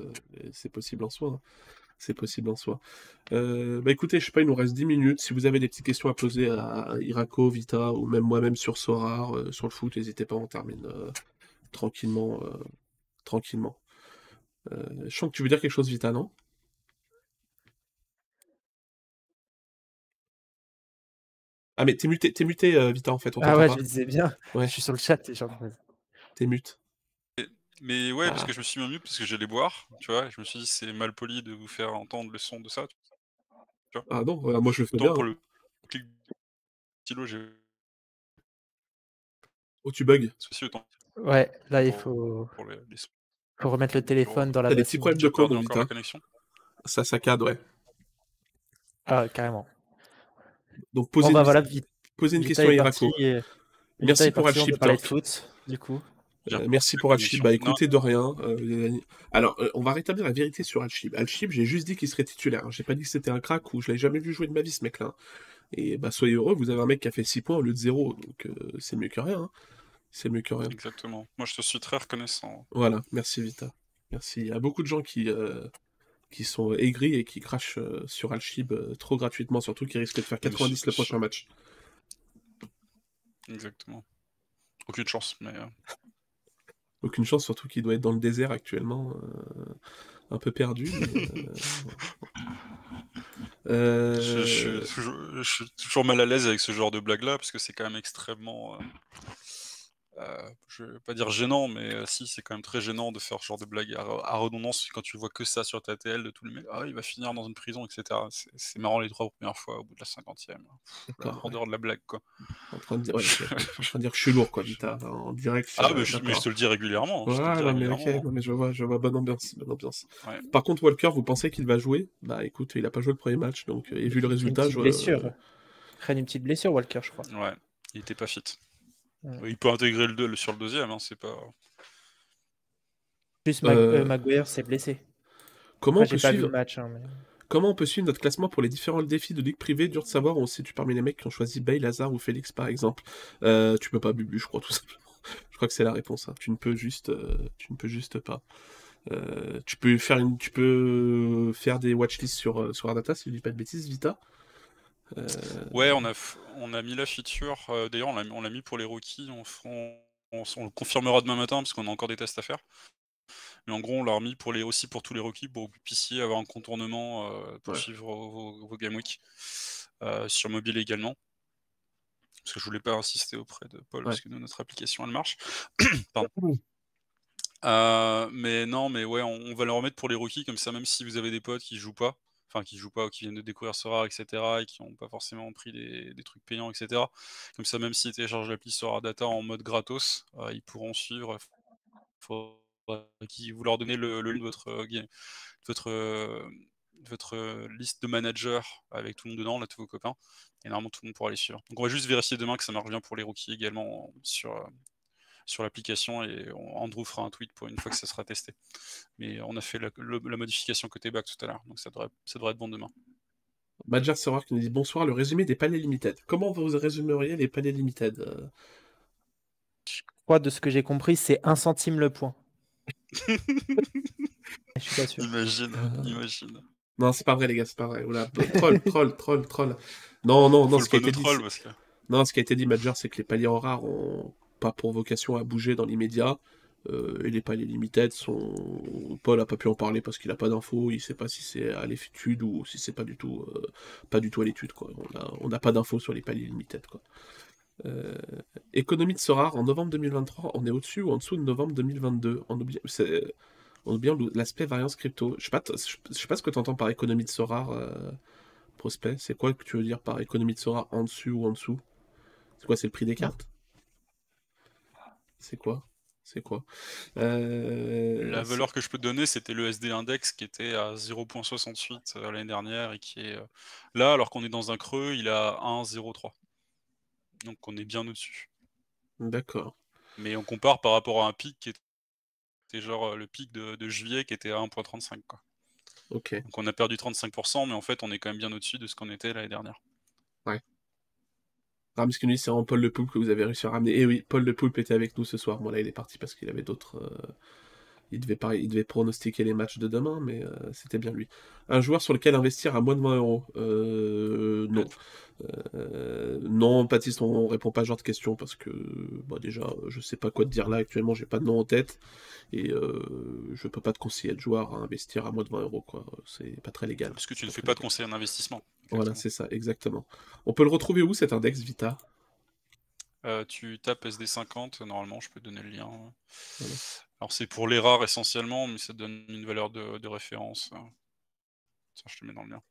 C'est possible en soi. C'est possible en soi. bah écoutez, je sais pas, il nous reste 10 minutes. Si vous avez des petites questions à poser à Iraco, Vita ou même moi-même sur Sorar, sur le foot, n'hésitez pas, on termine tranquillement tranquillement. Euh, je sens que tu veux dire quelque chose, Vita, non? Ah, mais t'es muté, t'es muté euh, Vita, en fait. ah ouais, je disais bien. Ouais. Je suis sur le chat. T'es mute. Mais, ouais, parce ah. que je me suis mis mute parce que j'allais boire, tu vois. Je me suis dit, c'est mal poli de vous faire entendre le son de ça. ah non, moi je le fais bien. Pour le clic stylo, j'ai. Oh, tu bugs. Ouais, là, il faut. Pour les, faut remettre le téléphone dans la. T'as des petits problèmes de code, Vita. Ça saccade, ouais. Ah, carrément. Donc, posez, bah, une... voilà, posez une question à Irako. Merci pour Alchip. Du coup. Euh, merci pour Alchib. Bah écoutez, de rien. Euh, alors, euh, on va rétablir la vérité sur Alchib. Alchib, j'ai juste dit qu'il serait titulaire. J'ai pas dit que c'était un crack ou je l'avais jamais vu jouer de ma vie, ce mec-là. Et bah soyez heureux, vous avez un mec qui a fait 6 points au lieu de 0. Donc c'est mieux que rien. Hein c'est mieux que rien. Exactement. Moi, je te suis très reconnaissant. Voilà, merci Vita. Merci. Il y a beaucoup de gens qui, euh, qui sont aigris et qui crachent euh, sur Alchib euh, trop gratuitement, surtout qui risquent de faire 90 le prochain match. Exactement. Aucune chance, mais. Aucune chance, surtout qu'il doit être dans le désert actuellement, un peu perdu. je, suis toujours mal à l'aise avec ce genre de blague-là, parce que c'est quand même extrêmement euh, je vais pas dire gênant, mais euh, si, c'est quand même très gênant de faire ce genre de blague à, à redondance quand tu vois que ça sur ta TL de tous les mecs. Ah, il va finir dans une prison, etc. C'est- marrant les trois premières fois au bout de la cinquantième. La grandeur de la blague, quoi. En train de dire, ouais, je- en train de dire que je suis lourd, quoi, Vita, en direct. Ah, euh, mais je, mais je d'accord. te le dis régulièrement. je te le Ouais, dis non, mais ok, régulièrement. non, mais je vois, je vois, bonne ambiance, bonne ambiance. Ouais. Par contre, Walker, vous pensez qu'il va jouer? Bah écoute, il a pas joué le premier match, donc, euh, et vu le Une résultat, petite je blessure. Il traîne une petite blessure, Walker, je crois. Ouais, il était pas fit. Ouais. Il peut intégrer le, deux- le- sur le deuxième, hein, c'est pas. Plus Mag- Euh, euh, Maguire s'est blessé. comment, Après, on peut pas vu suivre, le match. hein, mais... comment on peut suivre notre classement pour les différents défis de ligue privée? Dur de savoir, on se situe parmi les mecs qui ont choisi Bale, Lazare ou Félix, par exemple. Euh, tu peux pas, Bubu, je crois, tout simplement. Je crois que c'est la réponse. hein. Tu ne peux juste, euh, tu ne peux juste pas. Euh, tu peux faire une, tu peux faire des watchlists sur sur Ardata, si je dis pas de bêtises, Vita. Euh, Ouais, on a, on a mis la feature. euh, D'ailleurs, on l'a mis pour les rookies. On, fera- on, on le confirmera demain matin parce qu'on a encore des tests à faire. Mais en gros, on l'a remis pour les, aussi pour tous les rookies pour que vous puissiez avoir un contournement euh, pour Ouais. suivre vos, game week sur mobile également. Parce que je voulais pas insister auprès de Paul parce que nous, notre application elle marche. Pardon. Mais non, mais ouais, on, on va le remettre pour les rookies comme ça, même si vous avez des potes qui jouent pas, enfin qui jouent pas ou qui viennent de découvrir rare, etc., et qui n'ont pas forcément pris des, trucs payants, etc. Comme ça, même s'ils téléchargent l'appli Sora Data en mode gratos, euh, ils pourront suivre. Qu'ils- vous leur donnez le, le lien de votre, euh, de votre, euh, votre liste de managers avec tout le monde dedans, là, tous vos copains, et normalement tout le monde pourra les suivre. Donc on va juste vérifier demain que ça marche bien pour les rookies également sur, sur l'application et on- Andrew fera un tweet pour une fois que ça sera testé. Mais on a fait la, le- la modification côté back tout à l'heure, donc ça devrait, ça devrait être bon demain. Madjar Soror qui nous dit bonsoir, le résumé des paliers limited. Comment vous résumeriez les paliers limited euh, Je crois, de ce que j'ai compris, c'est un centime le point. Je suis pas sûr. Imagine, Euh, imagine. Non, c'est pas vrai, les gars, c'est pas vrai. Oula, troll, troll, troll, troll. Non, non, non, Faut ce qui a été dit, troll c'est- que. non, ce qui a été dit, Madjar, c'est que les paliers en rare ont pas pour vocation à bouger dans l'immédiat. Euh, et les paliers limited sont. Paul a pas pu en parler parce qu'il a pas d'infos, il sait pas si c'est à l'étude ou si c'est pas du tout, euh, pas du tout à l'étude, quoi. On on n'a pas d'infos sur les paliers limited, quoi. Euh, économie de Sorar en novembre 2023, on est au-dessus ou en dessous de novembre 2022 en oubliant, c'est- en oubliant l'aspect variance crypto. Je sais pas, t- je sais pas ce que tu entends par économie de Sorar, euh, prospect. C'est quoi que tu veux dire par économie de Sorar en dessus ou en dessous? C'est quoi C'est le prix des cartes? C'est quoi? C'est quoi? Euh, La valeur que je peux te donner, c'était le SD index qui était à 0.68 euh, l'année dernière et qui est euh, là, alors qu'on est dans un creux, il est à 1.03. Donc on est bien au-dessus. D'accord. Mais on compare par rapport à un pic qui était genre le pic de, de juillet qui était à 1.35. Quoi. Ok. Donc on a perdu 35%, mais en fait on est quand même bien au-dessus de ce qu'on était l'année dernière. Rams dit c'est vraiment Paul Le Poulpe que vous avez réussi à ramener. Eh oui, Paul Le Poulpe était avec nous ce soir. Bon là il est parti parce qu'il avait d'autres. Il, devait par- il devait pronostiquer les matchs de demain, mais euh, c'était bien lui. Un joueur sur lequel investir à moins de 20 euros Euh, Non. Euh, non, Baptiste, on répond pas à ce genre de questions parce que bah, déjà, je sais pas quoi te dire là actuellement, j'ai pas de nom en tête et euh, je peux pas te conseiller de joueur à investir à moins de 20 euros, quoi. C'est pas très légal. Parce que tu ne fais pas de conseil en investissement. Voilà, c'est ça, exactement. On peut le retrouver où cet index Vita? Euh, tu tapes SD50, normalement, je peux te donner le lien. Voilà. Alors c'est pour les rares essentiellement, mais ça donne une valeur de, de référence. Tiens, je te mets dans le lien.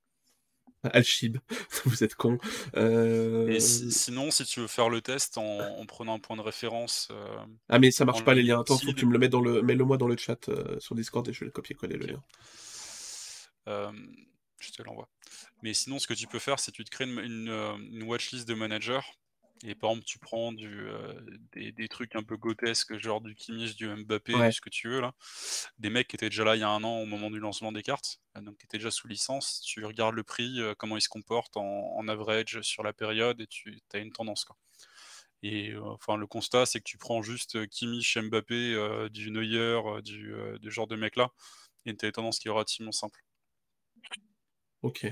Alchib, vous êtes con. Euh, Et si- sinon, si tu veux faire le test en, en prenant un point de référence, euh, Ah mais ça marche pas les liens. Attends, faut que tu me le mets dans le, mets-le moi dans le chat euh, sur Discord et je vais le copier-coller le lien. je te l'envoie. Mais sinon, ce que tu peux faire, c'est que tu te crées une, une, une watchlist de managers. Et par exemple, tu prends du, euh, des, des trucs un peu grotesques, genre du Kimmich, du Mbappé, Ouais. du ce que tu veux là. Des mecs qui étaient déjà là il y a un an au moment du lancement des cartes, euh, donc qui étaient déjà sous licence. Tu regardes le prix, euh, comment ils se comportent en, en average sur la période et tu as une tendance. Quoi. Et euh, enfin, le constat, c'est que tu prends juste Kimmich, Mbappé, du Neuer, du, du genre de mec là, et tu as une tendance qui est relativement simple. Ok.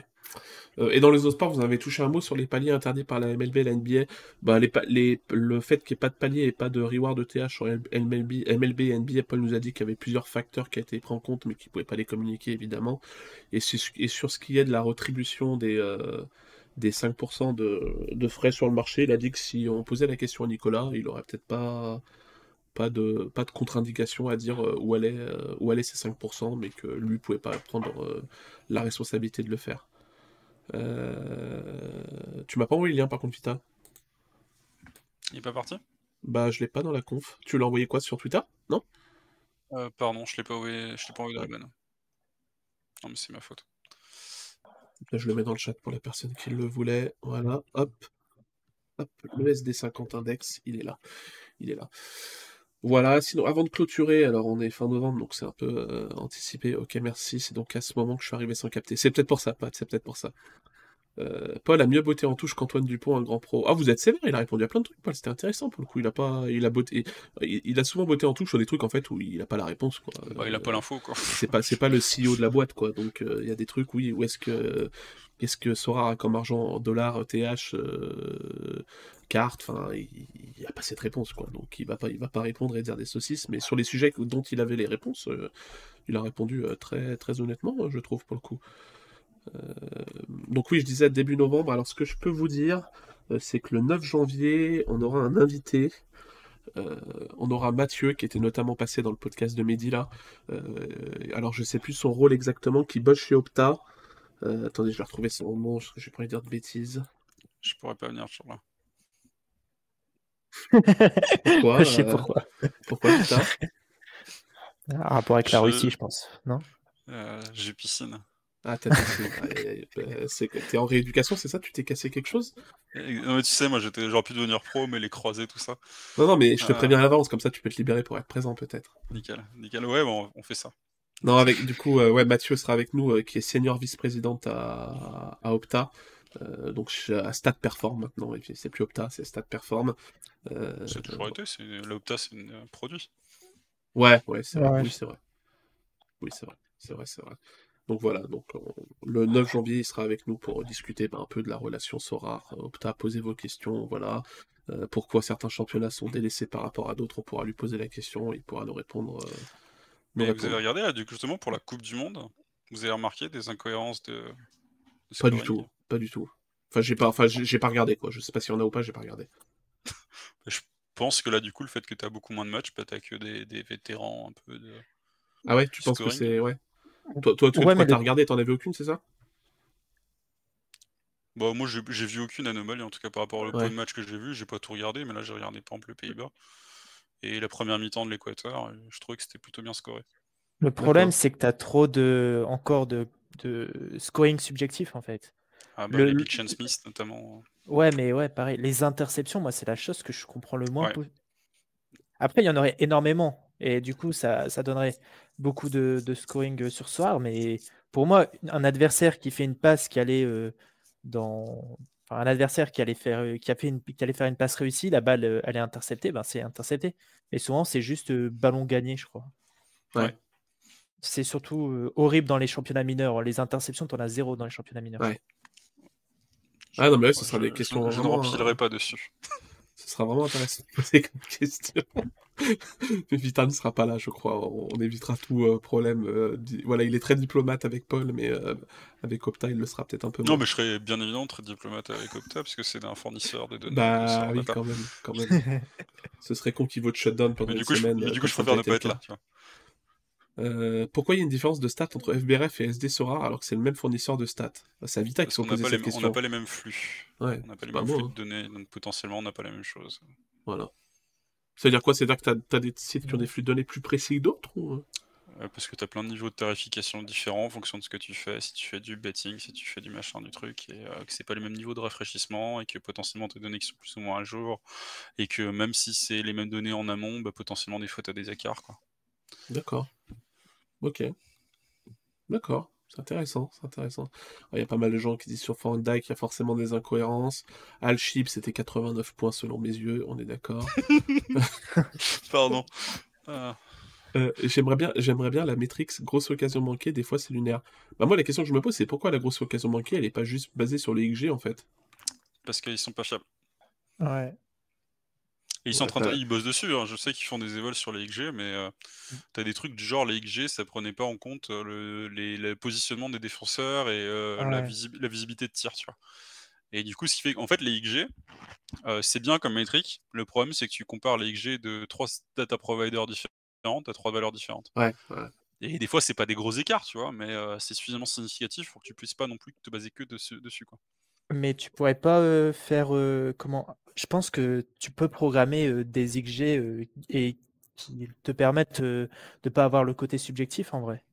Euh, et dans les autres sports, vous avez touché un mot sur les paliers interdits par la MLB et la NBA. Bah, le fait qu'il n'y ait pas de palier et pas de reward de TH sur MLB, MLB et NBA, Paul nous a dit qu'il y avait plusieurs facteurs qui étaient pris en compte, mais qu'il ne pouvait pas les communiquer évidemment. Et, sur ce qui est de la rétribution des, euh, des 5% de, de frais sur le marché, il a dit que si on posait la question à Nicolas, il aurait peut-être pas pas de, pas de contre-indication à dire euh, où allaient, euh, où ces 5%, mais que lui pouvait pas prendre euh, la responsabilité de le faire. Tu m'as pas envoyé le lien par contre, Vita? Il est pas parti? Bah, je l'ai pas dans la conf. Tu l'as envoyé quoi sur Twitter? Non? Euh, Pardon, je l'ai pas envoyé, je l'ai pas envoyé dans la bonne. Non, mais c'est ma faute. Là, je le mets dans le chat pour la personne qui le voulait. Voilà, hop. Hop, le SD50 index, il est là. Il est là. Voilà, sinon, avant de clôturer, alors on est fin novembre, donc c'est un peu euh, anticipé. Ok, merci. C'est donc à ce moment que je suis arrivé sans capter. C'est peut-être pour ça, Pat, c'est peut-être pour ça. Euh, Paul a mieux botté en touche qu'Antoine Dupont, un grand pro. Ah, vous êtes sévère, il a répondu à plein de trucs, Paul. C'était intéressant pour le coup. Il a pas, il a botté, il, il a souvent botté en touche sur des trucs en fait où il a pas la réponse, quoi. Bah, il a Euh, pas l'info, quoi. c'est pas c'est pas le CEO de la boîte quoi donc euh, il y a des trucs oui où est-ce que qu'est-ce que Sora a comme argent en dollars ETH euh, carte enfin il n'y a pas cette réponse quoi. Donc il va pas il va pas répondre et dire des saucisses. Mais sur les sujets dont il avait les réponses euh, il a répondu euh, très très honnêtement je trouve pour le coup. Euh, donc oui je disais début novembre. Alors ce que je peux vous dire euh, c'est que le 9 janvier on aura un invité. Euh, on aura Mathieu qui était notamment passé dans le podcast de Mehdi là. Euh, alors je sais plus son rôle exactement, qui bosse chez Opta. Euh, attendez, je vais retrouver son nom, parce que j'ai pas envie de dire de bêtises. Je pourrais pas venir sur là. Pourquoi je sais euh, pourquoi. Pourquoi Opta Un rapport avec la Je- Russie, je pense. Non? Euh, J'ai piscine. Ah, t'as que T'es en rééducation, c'est ça? Tu t'es cassé quelque chose? Non, mais tu sais, moi j'étais j'aurais pu devenir pro, mais les croisés, tout ça. Non, non, mais je te préviens à l'avance, comme ça tu peux te libérer pour être présent peut-être. Nickel, nickel. Ouais, bon, on fait ça. Non, avec du coup, euh, ouais, Mathieu sera avec nous, euh, qui est senior vice-présidente à, à Opta. Euh, donc je- à Stat Perform maintenant, et puis c'est plus Opta, c'est Stat Perform. Euh, Ça a toujours été, c'est l'Opta, c'est un produit. Ouais, ouais, c'est vrai. Ouais. Oui, c'est vrai. Oui, c'est vrai. C'est vrai, c'est vrai. Donc voilà, donc on- le 9 janvier, il sera avec nous pour discuter ben, un peu de la relation Sora, Opta, poser vos questions, voilà. Euh, pourquoi certains championnats sont délaissés par rapport à d'autres, on pourra lui poser la question, il pourra nous répondre. Mais vous avez regardé, là, du coup, justement, pour la Coupe du Monde, vous avez remarqué des incohérences de. de Pas du tout, pas du tout. Enfin, j'ai pas, enfin, j'ai pas regardé quoi. Je sais pas s'il y en a ou pas, j'ai pas regardé. Je pense que là, du coup, le fait que tu as beaucoup moins de matchs, bah, tu que des, des vétérans un peu de. Ah ouais, tu penses que c'est ouais. Toi, toi, tu Ouais, toi, mais t'as regardé, t'en avais aucune, c'est ça? Bah, moi, j'ai vu aucune anomalie, en tout cas par rapport au peu Ouais. de matchs que j'ai vu. J'ai pas tout regardé, mais là, j'ai regardé par exemple le Pays-Bas. Et la première mi-temps de l'Équateur, euh, je trouvais que c'était plutôt bien scoré. Le problème, c'est que tu as trop de encore de, de scoring subjectif en fait. Ah, bah, Le- les le- Big Smith, notamment. Ouais, mais ouais, pareil. Les interceptions, moi, c'est la chose que je comprends le moins. Ouais. Après, il y en aurait énormément. Et du coup, ça, ça donnerait beaucoup de, de scoring euh, sur soir. Mais pour moi, un adversaire qui fait une passe qui allait euh, dans. Enfin, un adversaire qui allait faire, euh, qui a fait une, qui allait faire une passe réussie, la balle, euh, elle est interceptée, ben, c'est intercepté. Et souvent, c'est juste euh, ballon gagné, je crois. Ouais. C'est surtout euh, horrible dans les championnats mineurs. Les interceptions, tu en as zéro dans les championnats mineurs. Ouais. Ah non, mais ouais, ce Je- sera des questions Je, ne rempilerai pas dessus. Ce sera vraiment intéressant de poser comme question. Mais Vita ne sera pas là, je crois. On, on évitera tout euh, problème. euh, Voilà, il est très diplomate avec Paul, mais euh, avec Opta, il le sera peut-être un peu Non, moins. mais je serais bien évidemment très diplomate avec Opta, parce que c'est un fournisseur de données. Bah oui, quand même, quand même. Ce serait con qu'il vote shutdown pendant Mais une je, semaine. mais du coup, je préfère ne pas être là. cas. Tu vois. Pourquoi il y a une différence de stats entre FBRF et SD Sora alors que c'est le même fournisseur de stats? Bah, C'est à Vita qui sont posé cette on n'a question. pas les mêmes flux. Ouais, On n'a pas les mêmes bon, flux hein. de données, donc potentiellement, on n'a pas la même chose. Voilà. C'est-à-dire quoi? C'est-à-dire que tu as, des sites qui ont des flux de données plus précis que d'autres ou... Euh, parce que tu as plein de niveaux de tarification différents en fonction de ce que tu fais, si tu fais du betting, si tu fais du machin, du truc, et euh, que c'est pas les mêmes niveaux de rafraîchissement, et que potentiellement tes données qui sont plus ou moins à jour, et que même si c'est les mêmes données en amont, bah, potentiellement des fois tu as des écarts. Quoi. D'accord. Ok. D'accord. C'est intéressant, c'est intéressant. Il y a pas mal de gens qui disent sur Fandai qu'il y a forcément des incohérences. Alchip, c'était 89 points selon mes yeux, on est d'accord. Pardon. Ah, Euh, j'aimerais bien, j'aimerais bien la Matrix grosse occasion manquée, des fois c'est lunaire. Bah moi la question que je me pose c'est pourquoi la grosse occasion manquée elle est pas juste basée sur les XG en fait? parce qu'ils sont pas fiables. Ouais. Et ils sont en train de... ils bossent dessus, hein. je sais qu'ils font des évols sur les XG, mais euh, t'as des trucs du genre les XG, ça prenait pas en compte euh, le, les, le positionnement des défenseurs et euh, la, Ouais. visi- la visibilité de tir, tu vois. Et du coup, ce qui fait qu'en fait, les XG, euh, c'est bien comme métrique. Le problème, c'est que tu compares les XG de trois data providers différentes à trois valeurs différentes. Ouais, ouais. Et des fois, c'est pas des gros écarts, tu vois, mais euh, c'est suffisamment significatif pour que tu puisses pas non plus te baser que dessus, dessus quoi. Mais tu pourrais pas euh, faire euh, comment Je pense que tu peux programmer des XG et qui te permettent de pas avoir le côté subjectif en vrai.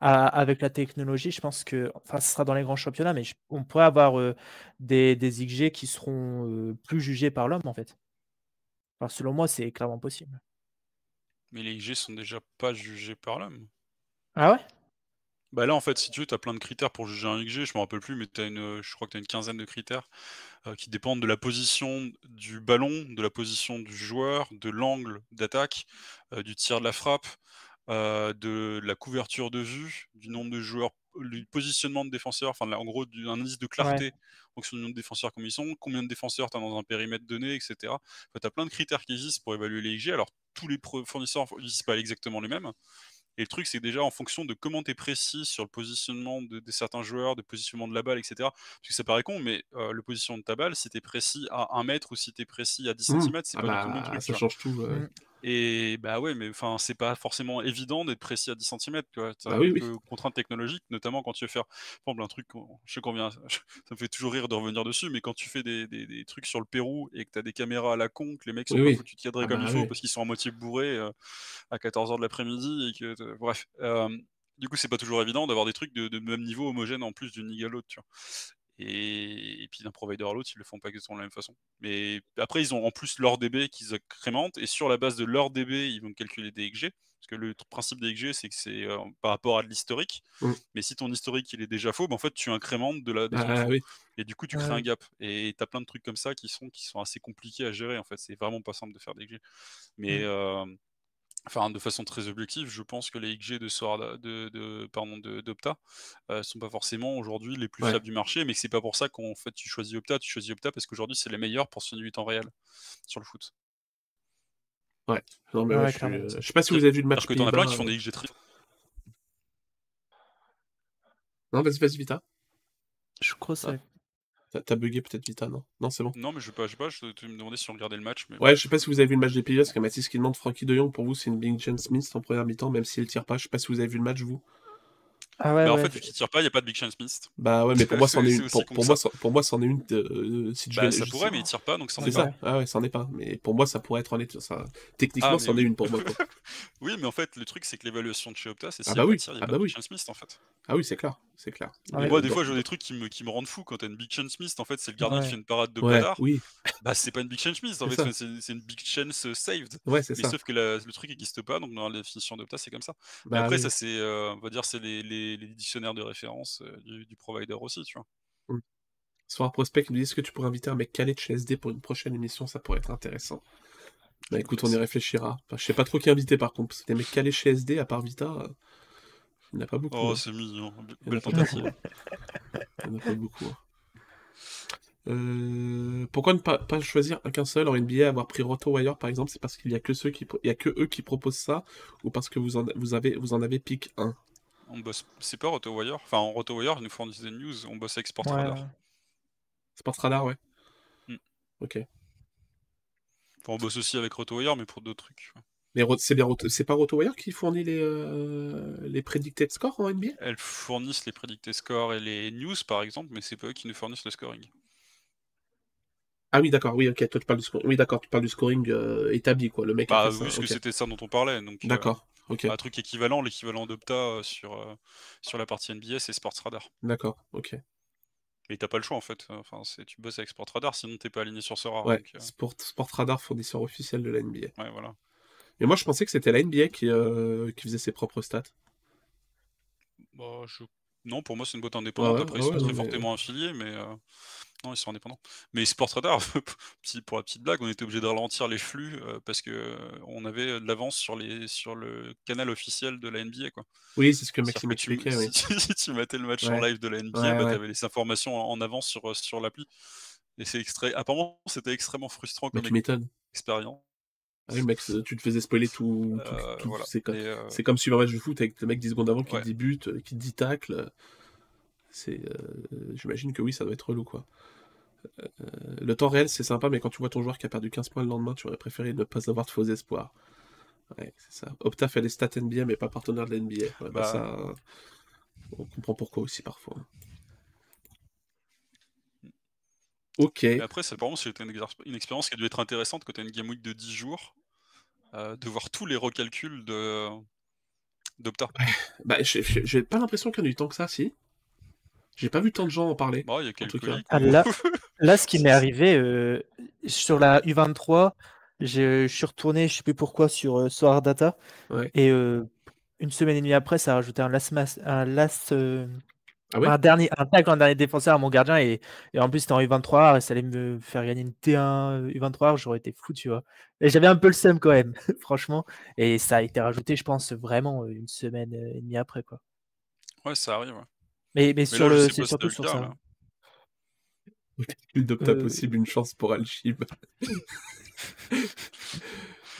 À- avec la technologie, je pense que, enfin, ce sera dans les grands championnats, mais je- on pourrait avoir euh, des, des XG qui seront euh, plus jugés par l'homme en fait. Enfin, selon moi, c'est clairement possible. Mais les XG sont déjà pas jugés par l'homme. Ah ouais? Bah là, en fait, si tu veux, tu as plein de critères pour juger un XG. Je me rappelle plus, mais t'as une, je crois que tu as une quinzaine de critères euh, qui dépendent de la position du ballon, de la position du joueur, de l'angle d'attaque, euh, du tir de la frappe, euh, de la couverture de vue, du nombre de joueurs, du positionnement de défenseurs, enfin, en gros, du- un indice de clarté en fonction du nombre de défenseurs comme ils sont, combien de défenseurs tu as dans un périmètre donné, etc. Enfin, tu as plein de critères qui existent pour évaluer les XG. Alors, tous les fournisseurs n'utilisent pas exactement les mêmes. Et le truc, c'est déjà en fonction de comment tu es précis sur le positionnement de, de certains joueurs, de positionnement de la balle, etc. Parce que ça paraît con, mais euh, le positionnement de ta balle, si tu es précis à 1 mètre ou si tu es précis à 10 Mmh. cm, c'est Ah pas du tout le même bah, truc. ça change tout. ouais. Et bah ouais, mais enfin, c'est pas forcément évident d'être précis à 10 cm. Tu as Bah oui, contraintes technologiques, notamment quand tu veux faire, par exemple, un truc, je sais vient, ça me fait toujours rire de revenir dessus, mais quand tu fais des, des- des trucs sur le Pérou et que tu as des caméras à la con, que les mecs sont Oui, pas foutus de cadrer Ah comme bah il faut parce qu'ils sont à moitié bourrés euh, à 14h de l'après-midi et que, euh, bref. euh, du coup, c'est pas toujours évident d'avoir des trucs de, de même niveau homogène en plus d'une ligue à l'autre, tu vois. Et, et puis d'un provider à l'autre, ils le font pas exactement de la même façon. Mais après, ils ont en plus leur DB qu'ils incrémentent, et sur la base de leur DB, ils vont calculer des XG. Parce que le principe des XG, c'est que c'est euh, par rapport à de l'historique. Mm. Mais si ton historique il est déjà faux, ben, en fait, tu incrémentes de la, Ah faux. oui. Et du coup, tu crées un gap. Et tu as plein de trucs comme ça qui sont, qui sont assez compliqués à gérer. En fait, c'est vraiment pas simple de faire des XG. Mais Mm. euh, enfin, de façon très objective, je pense que les XG de, Sword- de, de, pardon, de, d'Opta euh, sont pas forcément aujourd'hui les plus Ouais. fiables du marché, mais que c'est pas pour ça qu'en fait tu choisis Opta, tu choisis Opta parce qu'aujourd'hui c'est les meilleurs pour ce du temps réel sur le foot. Non, mais Ouais, ouais, ouais, je, euh, je sais pas si vous avez vu le match. Parce que t'en as plein qui font euh, des XG tri. Non, vas-y, vas-y, Vita. Je crois que c'est. T'as- bugué peut-être Vita, non Non, c'est bon. Non, mais je sais pas, je sais pas, je te me demandais si on regardait le match. Mais... Ouais, je sais pas si vous avez vu le match des Pays-Bas, parce a Mathis qui demande Frankie de Jong, pour vous, c'est une Big James Smith en première mi-temps, même s'il tire pas. Je sais pas si vous avez vu le match, vous. Ah ouais, Bah, en fait, vu qu'il tire pas, il n'y a pas de Big Chance Smith. Bah ouais, mais pour moi, c'en est une. Pour, pour moi, ça. c'en- pour moi, c'en est une. euh, si Bah, ça je pourrait, mais il tire pas, donc ça en C'est est ça. pas. Ah ouais, c'en est pas. Mais pour moi, ça pourrait être en est. Ça... Techniquement, Ah, mais c'en est une pour moi. quoi. Oui, mais en fait, le truc, c'est que l'évaluation de chez Opta, c'est Ah s'il bah y a oui, pas de tir, il n'y ah a bah pas de oui. Big Chance Smith, en fait. Ah oui, c'est clair. C'est clair. Ah ouais. moi, des Dans- fois, vois des trucs qui me, qui me rendent fou quand t'as une Big Chance Smith. En fait, c'est le gardien qui fait une parade de bâtard. oui, Bah, c'est pas une Big Chance Smith, en C'est fait, ça. c'est c'est une Big Chance euh, saved. ouais, c'est Mais ça. sauf que le truc n'existe pas, donc dans la définition d'Opta, c'est comme ça. Mais Bah après, ça, c'est, euh, on va dire, c'est les, les- les dictionnaires de référence euh, du, du provider aussi, tu vois. Soir prospect, me dit est-ce que tu pourrais inviter un mec calé de chez SD pour une prochaine émission Ça pourrait être intéressant. Bah écoute, on y réfléchira. Enfin, je sais pas trop qui inviter par contre. parce que Des mecs calés chez SD, à part Vita, euh, il n'y en a pas beaucoup. Oh, hein. c'est mignon. Belle tentative. Il y en a pas beaucoup. hein. Euh, pourquoi ne pas, pas choisir un qu'un seul en NBA, avoir pris RotoWire par exemple? C'est parce qu'il y a que ceux qui, il y a que eux qui proposent ça, ou parce que vous en, vous avez, vous en avez pick un? On bosse, c'est pas RotoWire. Enfin, en RotoWire, ils nous fournissent des news. On bosse avec Sportradar. ouais. Sportradar, ouais. Hmm. Ok. Enfin, on bosse aussi avec RotoWire, mais pour d'autres trucs. Mais c'est bien, c'est pas RotoWire qui fournit les, euh, les predicted scores en NBA Elles fournissent les predicted scores et les news, par exemple, mais c'est pas eux qui nous fournissent le scoring. Ah oui, d'accord, oui, ok, toi tu parles du scoring. Oui, d'accord, tu parles du scoring euh, établi, quoi. Le mec a Bah, oui, parce que c'était ça dont on parlait. Donc, euh, D'accord, ok, un truc équivalent, l'équivalent d'Opta euh, sur, euh, sur la partie NBA, c'est Sportradar. d'accord, ok. Mais t'as pas le choix en fait. Enfin, tu bosses avec Sportradar, sinon t'es pas aligné sur ce rare. Ouais, donc, euh, Sport, Sportradar, fournisseur officiel de la NBA. ouais, voilà. Mais moi je pensais que c'était la NBA qui, euh, qui faisait ses propres stats. Bah, je- Non, pour moi c'est une boîte indépendante. ouais, Après, ah ils sont ouais, très non, mais- fortement affiliés, mais euh, non, ils sont indépendants. Mais Sportradar, pour la petite blague, on était obligé de ralentir les flux euh, parce que euh, on avait de l'avance sur les sur le canal officiel de la NBA, quoi. Oui, c'est ce que Maxime tu- expliquait, oui. si, tu, si tu matais le match en live de la NBA, Ouais, bah, ouais. t'avais les informations en, avance sur, euh, sur l'appli. Et c'est extrait. Apparemment, c'était extrêmement frustrant comme tu expérience. Ah oui, mec, tu te faisais spoiler tout. tout- Euh, tout- voilà. C'est comme, euh, comme suivre un match de foot avec le mec 10 secondes avant qui Ouais. te dit but, euh, qui dit tacle. C'est, euh, J'imagine que oui, ça doit être relou, quoi. Euh, le temps réel, c'est sympa, mais quand tu vois ton joueur qui a perdu 15 points le lendemain, tu aurais préféré ne pas avoir de faux espoirs. Ouais, c'est ça. Opta fait les stats NBA, mais pas partenaire de l'NBA. Ouais, bah, Bah. ça, on comprend pourquoi aussi parfois. Ok. Après, c'est c'était une, expérience qui a dû être intéressante quand tu as une game week de 10 jours, euh, de voir tous les recalculs de d'Opta. Bah, j'ai pas l'impression qu'il y en a eu tant que ça, si. J'ai pas vu tant de gens en parler. Bon, il y a quelques tout cas. leaks Ah, là, là, ce qui m'est arrivé euh, sur la U23, je je suis retourné, je sais plus pourquoi, sur euh, Soar Data. Ouais. Et euh, une semaine et demie après, ça a rajouté un last, mas- un, last, euh, Ah ouais? un dernier, un tag en dernier défenseur à mon gardien. Et, et en plus, c'était en U23 et ça allait me faire gagner une T1 U23. J'aurais été fou, tu vois. Et j'avais un peu le seum quand même, franchement. Et ça a été rajouté, je pense, vraiment euh, une semaine et demie après, quoi. Ouais, ça arrive. Mais, mais, Mais sur là, le, c'est surtout sur ça. là. Calcul d'Opta Euh, possible, une chance pour Alchib. Après,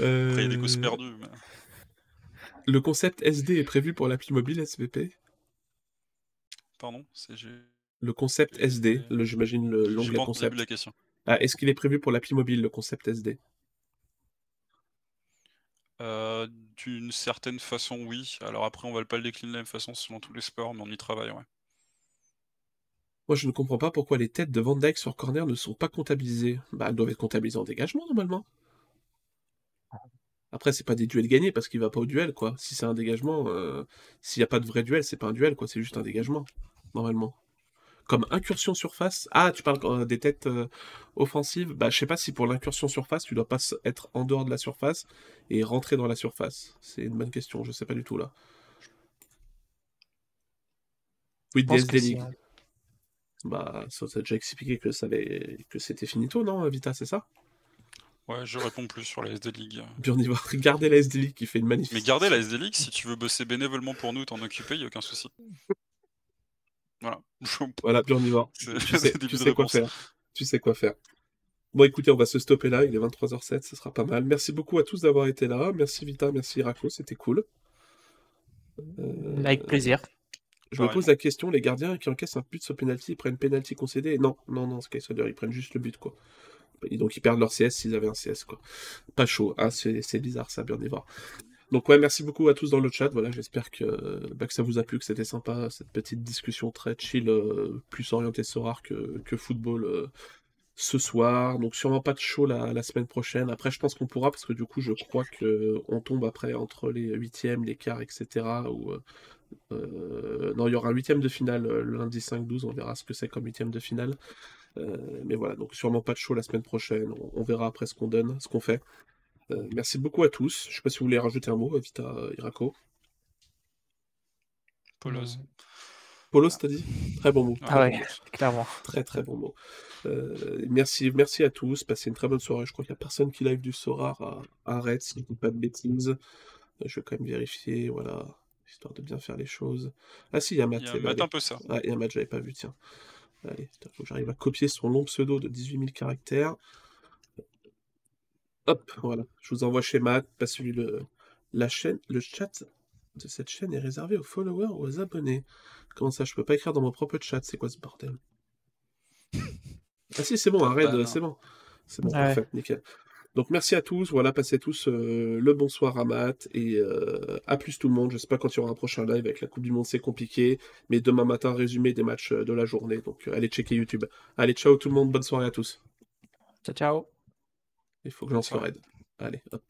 il y a des causes Euh, perdues. mais- Le concept SD est prévu pour l'appli mobile SVP Pardon, Le concept SD, le- j'imagine le- j'ai l'onglet concept. la question. Ah, Est-ce qu'il est prévu pour l'appli mobile, le concept SD Euh, D'une certaine façon, oui. Alors après, on va pas le décliner de la même façon selon tous les sports, mais on y travaille, ouais. Moi, je ne comprends pas pourquoi les têtes de Van Dyke sur corner ne sont pas comptabilisées. Bah, elles doivent être comptabilisées en dégagement, normalement. Après, c'est pas des duels gagnés parce qu'il va pas au duel, quoi. Si c'est un dégagement, euh, s'il n'y a pas de vrai duel, c'est pas un duel, quoi. C'est juste un dégagement, normalement. Comme incursion surface. Ah, tu parles euh, des têtes euh, offensives. Bah, je sais pas si pour l'incursion surface, tu dois pas être en dehors de la surface et rentrer dans la surface. C'est une bonne question, je sais pas du tout là. Oui, si, League. Bah, ça t'a déjà expliqué que, ça avait... que c'était finito, non, Vita, c'est ça? Ouais, je réponds plus sur la SD League. Bien, on y va. Regardez la SD League qui fait une magnifique. Mais gardez la SD League, si tu veux bosser bénévolement pour nous, t'en occuper, y a aucun souci. Voilà. Voilà, bien, on y va. Tu sais, tu sais quoi faire. Tu sais quoi faire. Bon, écoutez, on va se stopper là. Il est 23h07, ce sera pas mal. Merci beaucoup à tous d'avoir été là. Merci Vita, merci Irako, c'était cool. Euh, Avec plaisir. Je me pose la question, les gardiens qui encaissent un but sur penalty, ils prennent penalty concédé Non, non, non, Soder, ils prennent juste le but, quoi. Et donc ils perdent leur CS s'ils avaient un CS, quoi. Pas chaud, hein, c'est bizarre ça, bien voir. Donc ouais, merci beaucoup à tous dans le chat, voilà, j'espère que, bah, que ça vous a plu, que c'était sympa, cette petite discussion très chill, euh, plus orientée Sorar que, que football euh, ce soir. Donc sûrement pas de show la, la semaine prochaine. Après, je pense qu'on pourra, parce que du coup, je crois que on tombe après entre les huitièmes, les quarts, etc. Ou, euh, non, il y aura un huitième de finale euh, le lundi 5-12, on verra ce que c'est comme huitième de finale. Euh, mais voilà, donc sûrement pas de show la semaine prochaine, on, on verra après ce qu'on donne, ce qu'on fait. Euh, merci beaucoup à tous. Je sais pas si vous voulez rajouter un mot, Vita euh, Irako. Polos. Polos, t'as dit? Très bon mot. Ah ouais, clairement. Très très bon mot. Euh, merci, merci à tous. Passez une très bonne soirée. Je crois qu'il n'y a personne qui live du Sorar à, à Red, si je ne dis pas de bêtises. Euh, Je vais quand même vérifier, voilà, histoire de bien faire les choses. Ah si, il y a Matt. Il y a Matt un peu ça. Ah, il y a Matt, j'avais pas vu, tiens. Allez, il faut que j'arrive à copier son long pseudo de 18 000 caractères. Hop, voilà. Je vous envoie chez Matt. Pas celui le la chaîne, le chat de cette chaîne est réservé aux followers ou aux abonnés. Comment ça, je peux pas écrire dans mon propre chat? C'est quoi ce bordel? Ah si, c'est bon, arrête, ban, hein. c'est bon. C'est bon, Ouais. parfait, nickel. Donc merci à tous, voilà, passez tous euh, le bonsoir à Matt et euh, à plus tout le monde. Je sais pas quand il y aura un prochain live avec la Coupe du Monde, c'est compliqué, mais demain matin, résumé des matchs euh, de la journée. Donc allez checker YouTube. Allez, ciao tout le monde, bonne soirée à tous. Ciao, ciao. Il faut que j'en sois raide. Allez, hop.